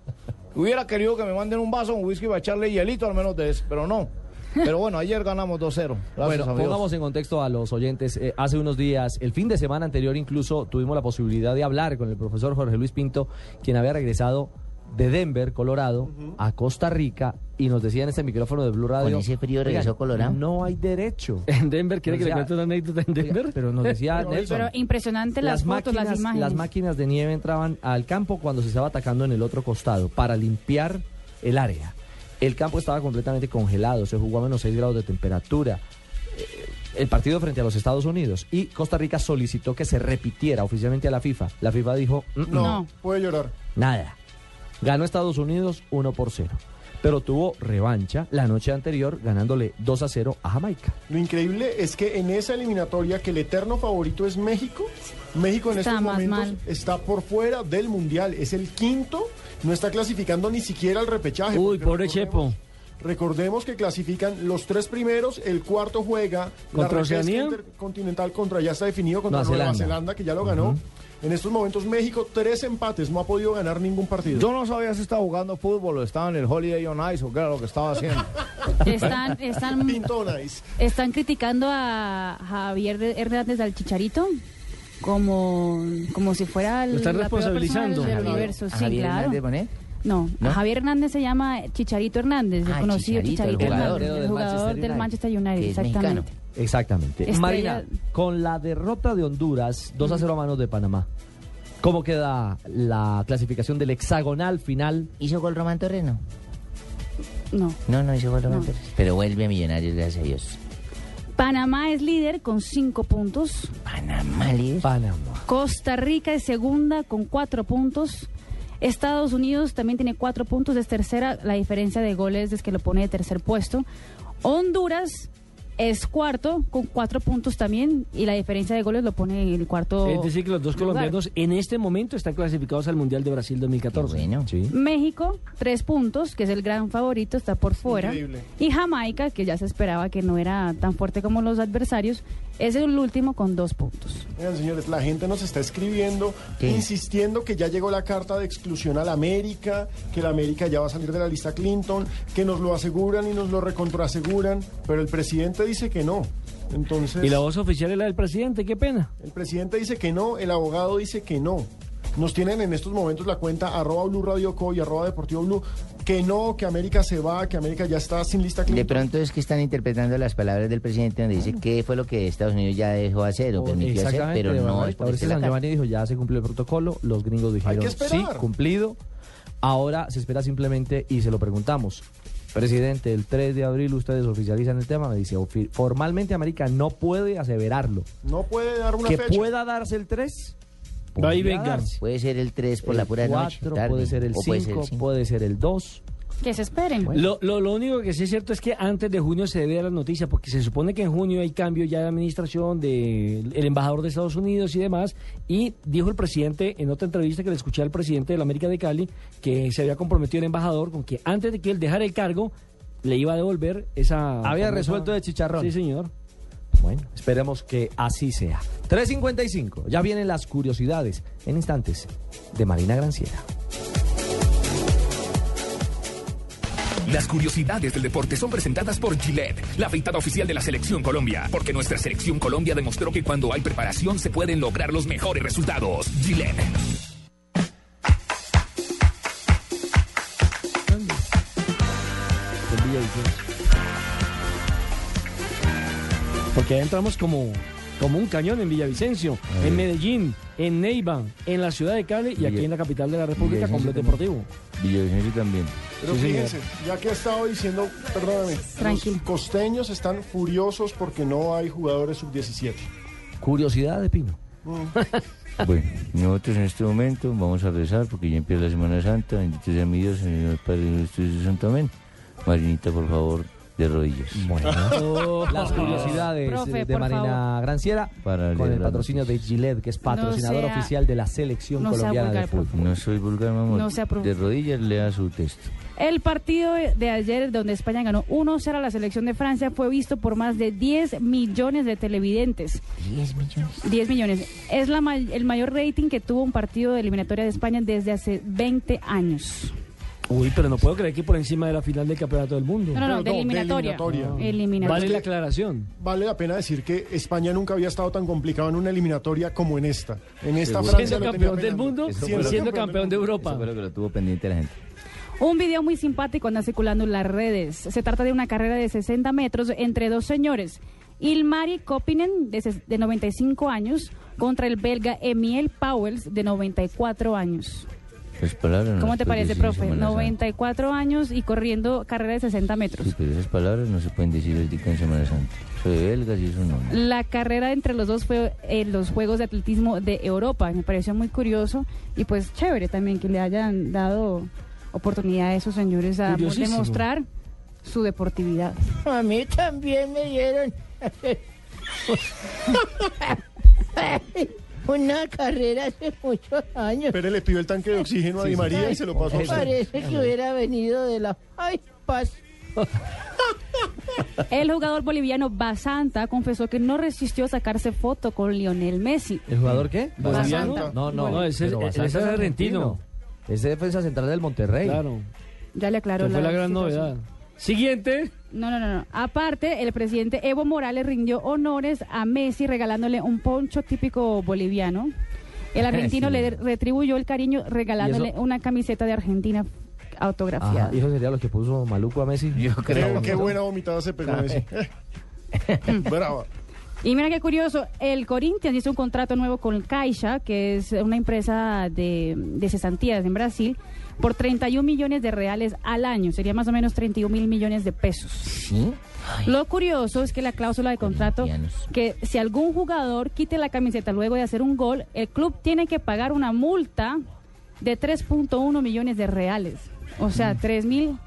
Speaker 42: Hubiera querido que me manden un vaso con whisky para echarle hielito al menos de ese, pero no. Pero bueno, ayer ganamos 2-0. Gracias
Speaker 5: Bueno,
Speaker 42: a
Speaker 5: pongamos en contexto a los oyentes. Eh, hace unos días, el fin de semana anterior incluso, tuvimos la posibilidad de hablar con el profesor Jorge Luis Pinto, quien había regresado de Denver, Colorado, a Costa Rica, y nos decía en este micrófono de Blue Radio...
Speaker 27: Con ese frío regresó
Speaker 5: "Oigan,
Speaker 27: Colorado".
Speaker 5: No hay derecho.
Speaker 8: En Denver, ¿quiere que le cuente una anécdota en Denver?
Speaker 5: Pero nos decía Nelson...
Speaker 9: Pero impresionante las, fotos, las imágenes.
Speaker 5: las máquinas de nieve entraban al campo cuando se estaba atacando en el otro costado para limpiar el área. El campo estaba completamente congelado, se jugó a menos 6 grados de temperatura. Eh, El partido frente a los Estados Unidos y Costa Rica solicitó que se repitiera oficialmente a la FIFA. La FIFA dijo, "Mm,
Speaker 7: No, puede llorar.
Speaker 5: nada. Ganó Estados Unidos 1 por 0. Pero tuvo revancha la noche anterior ganándole 2 a 0 a Jamaica.
Speaker 7: Lo increíble es que en esa eliminatoria que el eterno favorito es México, México en
Speaker 9: Está
Speaker 7: estos momentos
Speaker 9: mal.
Speaker 7: está por fuera del mundial, es el quinto, no está clasificando ni siquiera al repechaje.
Speaker 8: Uy, pobre
Speaker 7: recordemos-
Speaker 8: Chepo.
Speaker 7: Recordemos que clasifican los tres primeros, el cuarto juega
Speaker 8: ¿Contra
Speaker 7: la
Speaker 8: Oceanía?
Speaker 7: intercontinental contra ya está definido contra
Speaker 5: Nueva
Speaker 7: Nueva
Speaker 5: Zelanda.
Speaker 7: Que ya lo ganó. En estos momentos México tres empates, no ha podido ganar ningún partido.
Speaker 42: Yo no sabía si estaba jugando fútbol o estaba en el Holiday on Ice o qué era lo que estaba haciendo.
Speaker 9: Están, están,
Speaker 7: Pinto on ice.
Speaker 9: están criticando a Javier Hernández al Chicharito como, como si fuera
Speaker 8: Lo están
Speaker 9: la peor persona
Speaker 8: responsabilizando.
Speaker 9: del
Speaker 8: ¿A
Speaker 9: universo.
Speaker 27: ¿A
Speaker 9: Sí,
Speaker 27: Javier
Speaker 9: claro.
Speaker 27: Hernández Bonet?
Speaker 9: No,
Speaker 27: ¿No?
Speaker 9: Javier Hernández se llama Chicharito Hernández, el
Speaker 27: Ah,
Speaker 9: conocido
Speaker 27: Chicharito,
Speaker 9: Chicharito,
Speaker 27: el jugador.
Speaker 9: Hernández, el
Speaker 5: Del
Speaker 9: jugador
Speaker 5: Manchester
Speaker 9: del
Speaker 5: United.
Speaker 9: Manchester United,
Speaker 27: Que es
Speaker 9: exactamente.
Speaker 27: mexicano.
Speaker 5: Exactamente.
Speaker 9: Estrella-
Speaker 5: Marina, con la derrota de Honduras, 2 a 0 a manos de Panamá, ¿cómo queda la clasificación del hexagonal final?
Speaker 27: ¿Hizo gol Román Torres? No.
Speaker 9: No.
Speaker 27: No, no hizo gol Román
Speaker 9: No.
Speaker 27: Torres. Pero vuelve a Millonarios, gracias a Dios.
Speaker 9: Panamá es líder con cinco puntos.
Speaker 27: Panamá, líder.
Speaker 5: Panamá.
Speaker 9: Costa Rica es segunda con cuatro puntos. Estados Unidos también tiene cuatro puntos, es tercera. La diferencia de goles es que lo pone de tercer puesto. Honduras es cuarto con cuatro puntos también y la diferencia de goles lo pone en el cuarto.
Speaker 8: Es decir, que los dos
Speaker 9: lugar.
Speaker 8: colombianos en este momento están clasificados al Mundial de Brasil 2014.
Speaker 27: Bueno.
Speaker 5: Sí.
Speaker 9: México, tres puntos, que es el gran favorito, está por fuera.
Speaker 7: Increíble.
Speaker 9: Y Jamaica, que ya se esperaba que no era tan fuerte como los adversarios, es el último con dos puntos.
Speaker 7: Oigan, señores, la gente nos está escribiendo,
Speaker 27: ¿Qué?
Speaker 7: insistiendo que ya llegó la carta de exclusión a la América, que la América ya va a salir de la lista Clinton, que nos lo aseguran y nos lo recontraseguran, pero el presidente dice que no, Entonces,
Speaker 8: Y la voz oficial es la del presidente, qué pena.
Speaker 7: el presidente dice que no, el abogado dice que no. Nos tienen en estos momentos la cuenta arroba Blue Radio Co y arroba Deportivo Blue, que no, que América se va, que América ya está sin lista
Speaker 6: De pronto es que están interpretando las palabras del presidente donde dice qué fue lo que Estados Unidos ya dejó hacer o permitió hacer, pero no es por
Speaker 5: San. Giovanni dijo, ya se cumplió el protocolo, los gringos dijeron,
Speaker 7: que
Speaker 5: sí, cumplido. Ahora se espera simplemente, y se lo preguntamos, presidente, el 3 de abril ustedes oficializan el tema, me dice, "Ofi- formalmente América no puede aseverarlo.
Speaker 7: No puede dar una
Speaker 5: que
Speaker 7: fecha.
Speaker 5: pueda darse el 3,
Speaker 8: Va y
Speaker 5: podría
Speaker 8: venga.
Speaker 5: darse.
Speaker 6: Puede ser el 3 por la pura noche.
Speaker 5: 4,
Speaker 6: tarde,
Speaker 5: puede ser el
Speaker 6: o puede ser
Speaker 5: 5,
Speaker 6: el cinco.
Speaker 5: puede ser el 2.
Speaker 9: Que se esperen.
Speaker 8: Lo, lo, lo único que sí es cierto es que antes de junio se debe dar la noticia, porque se supone que en junio hay cambio ya de administración del embajador de Estados Unidos y demás, y dijo el presidente en otra entrevista que le escuché al presidente de la América de Cali que se había comprometido el embajador con que antes de que él dejara el cargo le iba a devolver esa...
Speaker 5: Había
Speaker 8: famosa-
Speaker 5: resuelto de chicharrón.
Speaker 8: Sí, señor.
Speaker 5: Bueno, esperemos que así sea. 3.55, ya vienen las curiosidades en instantes de Marina Granciera.
Speaker 18: Las curiosidades del deporte son presentadas por Gillette, la afeitada oficial de la Selección Colombia, porque nuestra Selección Colombia demostró que cuando hay preparación se pueden lograr los mejores resultados. Gillette.
Speaker 8: Porque ahí entramos como, como un cañón en Villavicencio, en Medellín, en Neiva, en la ciudad de Cali y aquí en la capital de la República con Deportivo.
Speaker 27: Villavicencio también.
Speaker 7: Pero
Speaker 8: Sí, señor.
Speaker 7: fíjense, ya que he estado diciendo, perdóname,
Speaker 9: Tranquilo.
Speaker 7: los costeños están furiosos porque no hay jugadores sub-17.
Speaker 5: Curiosidad de Pino.
Speaker 27: Bueno, nosotros en este momento vamos a rezar porque ya empieza la Semana Santa. Bendito sea mi Dios, Señor Padre Jesús Santo Amén. Marinita, por favor, de rodillas.
Speaker 5: Bueno, las curiosidades
Speaker 9: Profe,
Speaker 5: de
Speaker 9: por
Speaker 5: Marina Granciera
Speaker 27: Para
Speaker 5: con el patrocinio de Gillette, que es patrocinador
Speaker 9: sea-
Speaker 5: oficial de la selección
Speaker 9: no sea
Speaker 5: colombiana de
Speaker 9: por
Speaker 5: fútbol.
Speaker 27: No soy vulgar, mi amor.
Speaker 9: No
Speaker 27: de rodillas lea su texto.
Speaker 9: El partido de ayer, donde España ganó 1-0 a la selección de Francia, fue visto por más de 10 millones de televidentes.
Speaker 6: 10 millones.
Speaker 9: 10 millones. Es la may- el mayor rating que tuvo un partido de eliminatoria de España desde hace 20 años.
Speaker 8: Uy, pero no puedo creer que por encima de la final del Campeonato del Mundo.
Speaker 9: No, no, no,
Speaker 7: No,
Speaker 9: de
Speaker 7: de
Speaker 9: eliminatoria.
Speaker 7: eliminatoria.
Speaker 9: Eliminatoria.
Speaker 8: Vale la aclaración.
Speaker 7: Vale la pena decir que España nunca había estado tan complicado en una eliminatoria como en esta. En esta
Speaker 27: Seguro.
Speaker 7: Francia
Speaker 8: Siendo campeón del mundo siendo campeón de Europa.
Speaker 27: Eso fue lo que lo tuvo pendiente la gente.
Speaker 9: Un video muy simpático anda circulando en las redes. Se trata de una carrera de 60 metros entre dos señores. Ilmari Kopinen, de, de 95 años, contra el belga Emil Pauwels, de 94 años.
Speaker 27: Esas palabras no
Speaker 9: ¿Cómo te parece, profe?
Speaker 27: Semana Santa.
Speaker 9: 94 años y corriendo carrera de 60 metros.
Speaker 27: Sí, pero esas palabras no se pueden decir ahorita en Semana Santa. Soy belgas y eso no.
Speaker 9: La carrera entre los dos fue en los Juegos de Atletismo de Europa. Me pareció muy curioso y pues chévere también que le hayan dado oportunidad a esos señores a demostrar su deportividad.
Speaker 6: A mí también me dieron una carrera hace muchos años.
Speaker 7: Pero le pidió el tanque de oxígeno a Di María y se lo pasó a usted.
Speaker 6: Parece que hubiera venido de la... Ay, paz.
Speaker 9: El jugador boliviano Basanta confesó que no resistió sacarse foto con Lionel Messi.
Speaker 5: ¿El jugador qué?
Speaker 9: Boliviano.
Speaker 5: No, no,
Speaker 8: No, ese es- ese es argentino.
Speaker 5: Ese es defensa central del Monterrey.
Speaker 8: Claro.
Speaker 9: Ya le aclaró
Speaker 8: Que fue la gran
Speaker 9: situación.
Speaker 8: novedad. Siguiente.
Speaker 9: No, no, no, no. Aparte, el presidente Evo Morales rindió honores a Messi regalándole un poncho típico boliviano. El argentino
Speaker 5: Sí.
Speaker 9: le retribuyó el cariño regalándole una camiseta de Argentina autografiada.
Speaker 5: Ajá, ¿Y eso sería lo que puso Maluco a Messi? Yo
Speaker 7: Qué, qué buena vomitada se pegó Messi. Brava.
Speaker 9: Y mira qué curioso, el Corinthians hizo un contrato nuevo con Caixa, que es una empresa de, de cesantías en Brasil, por 31 millones de reales al año. Sería más o menos 31 mil millones de pesos.
Speaker 6: ¿Sí?
Speaker 9: Lo curioso es que la cláusula de contrato, que si algún jugador quite la camiseta luego de hacer un gol, el club tiene que pagar una multa de 3.1 millones de reales. O sea, 3 mil,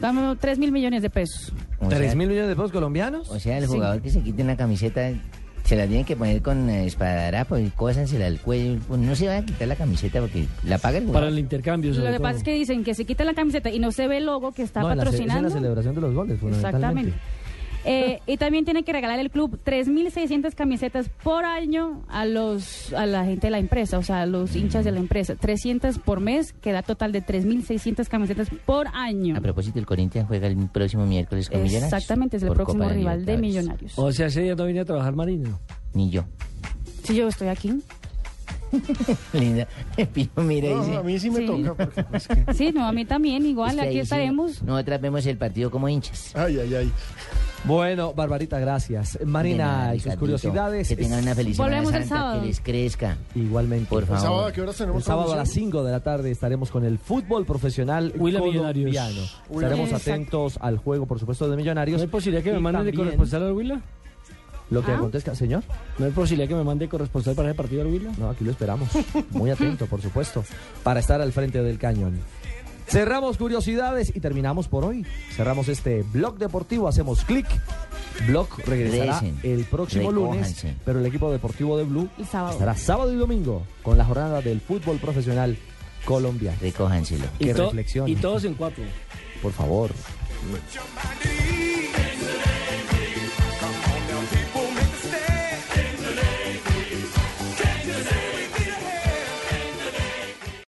Speaker 9: dame 3 mil millones de pesos.
Speaker 6: O
Speaker 5: ¿Tres
Speaker 6: sea-
Speaker 5: mil millones de pesos colombianos?
Speaker 6: O sea, el
Speaker 9: Sí.
Speaker 6: jugador que se quite una camiseta se la tiene que poner con eh, esparadrapo y cósansela al cuello. Pues no se va a quitar la camiseta porque la paga el
Speaker 8: Para
Speaker 6: jugador.
Speaker 8: el intercambio.
Speaker 9: Lo que
Speaker 8: todo.
Speaker 9: pasa es que dicen que se quita la camiseta y no se ve el logo que está
Speaker 5: No, en la es en
Speaker 9: patrocinando.
Speaker 5: la celebración de los goles, fundamentalmente.
Speaker 9: Exactamente. Eh, y también tiene que regalar el club 3.600 camisetas por año a los a la gente de la empresa, o sea, a los hinchas de la empresa. 300 por mes, que da total de 3.600 camisetas por año.
Speaker 6: A propósito, el Corinthians juega el próximo miércoles con Millonarios.
Speaker 9: Exactamente, es el próximo
Speaker 6: Copa
Speaker 9: rival de. Millonarios.
Speaker 8: O sea, ese día no vine a trabajar Marino.
Speaker 6: Ni yo.
Speaker 9: Si yo estoy aquí.
Speaker 6: Linda. Pino mira
Speaker 7: No,
Speaker 6: dice.
Speaker 7: a mí sí me
Speaker 9: Sí.
Speaker 7: toca. Porque, pues, que-
Speaker 9: Sí, no, a mí también, igual,
Speaker 6: Es que
Speaker 9: aquí
Speaker 6: sí,
Speaker 9: estaremos.
Speaker 6: nosotras vemos el partido como hinchas.
Speaker 7: Ay, ay, ay.
Speaker 5: Bueno, Barbarita, gracias. Marina
Speaker 6: nada,
Speaker 5: y sus
Speaker 6: Ricardito.
Speaker 5: curiosidades.
Speaker 6: Que tengan una feliz Semana
Speaker 9: Volvemos el
Speaker 6: Santa,
Speaker 9: sábado.
Speaker 6: que les crezca.
Speaker 5: Igualmente.
Speaker 6: Por
Speaker 7: ¿El
Speaker 6: favor.
Speaker 7: sábado a qué horas tenemos
Speaker 5: El sábado a las
Speaker 7: transmisión?
Speaker 5: 5 de la tarde estaremos con el fútbol profesional
Speaker 8: Huila
Speaker 5: colombiano. Estaremos
Speaker 9: Exacto.
Speaker 5: atentos al juego, por supuesto, de Millonarios.
Speaker 8: ¿No hay posibilidad que me
Speaker 5: Y
Speaker 8: manden de
Speaker 5: también
Speaker 8: corresponsal al Huila?
Speaker 5: Lo que
Speaker 9: Ah.
Speaker 5: acontezca, señor.
Speaker 8: ¿No hay posibilidad que me mande corresponsal para ese partido al Huila?
Speaker 5: No, aquí lo esperamos. Muy atento, por supuesto, para estar al frente del cañón. Cerramos curiosidades y terminamos por hoy. Cerramos este blog deportivo, hacemos clic. Blog regresará el próximo lunes, pero el equipo deportivo de Blue
Speaker 9: El sábado.
Speaker 5: estará sábado y domingo con la jornada del fútbol profesional colombiano.
Speaker 6: Recójanselo.
Speaker 5: Que
Speaker 8: y, to-
Speaker 5: reflexión.
Speaker 8: y todos en cuatro.
Speaker 5: Por favor.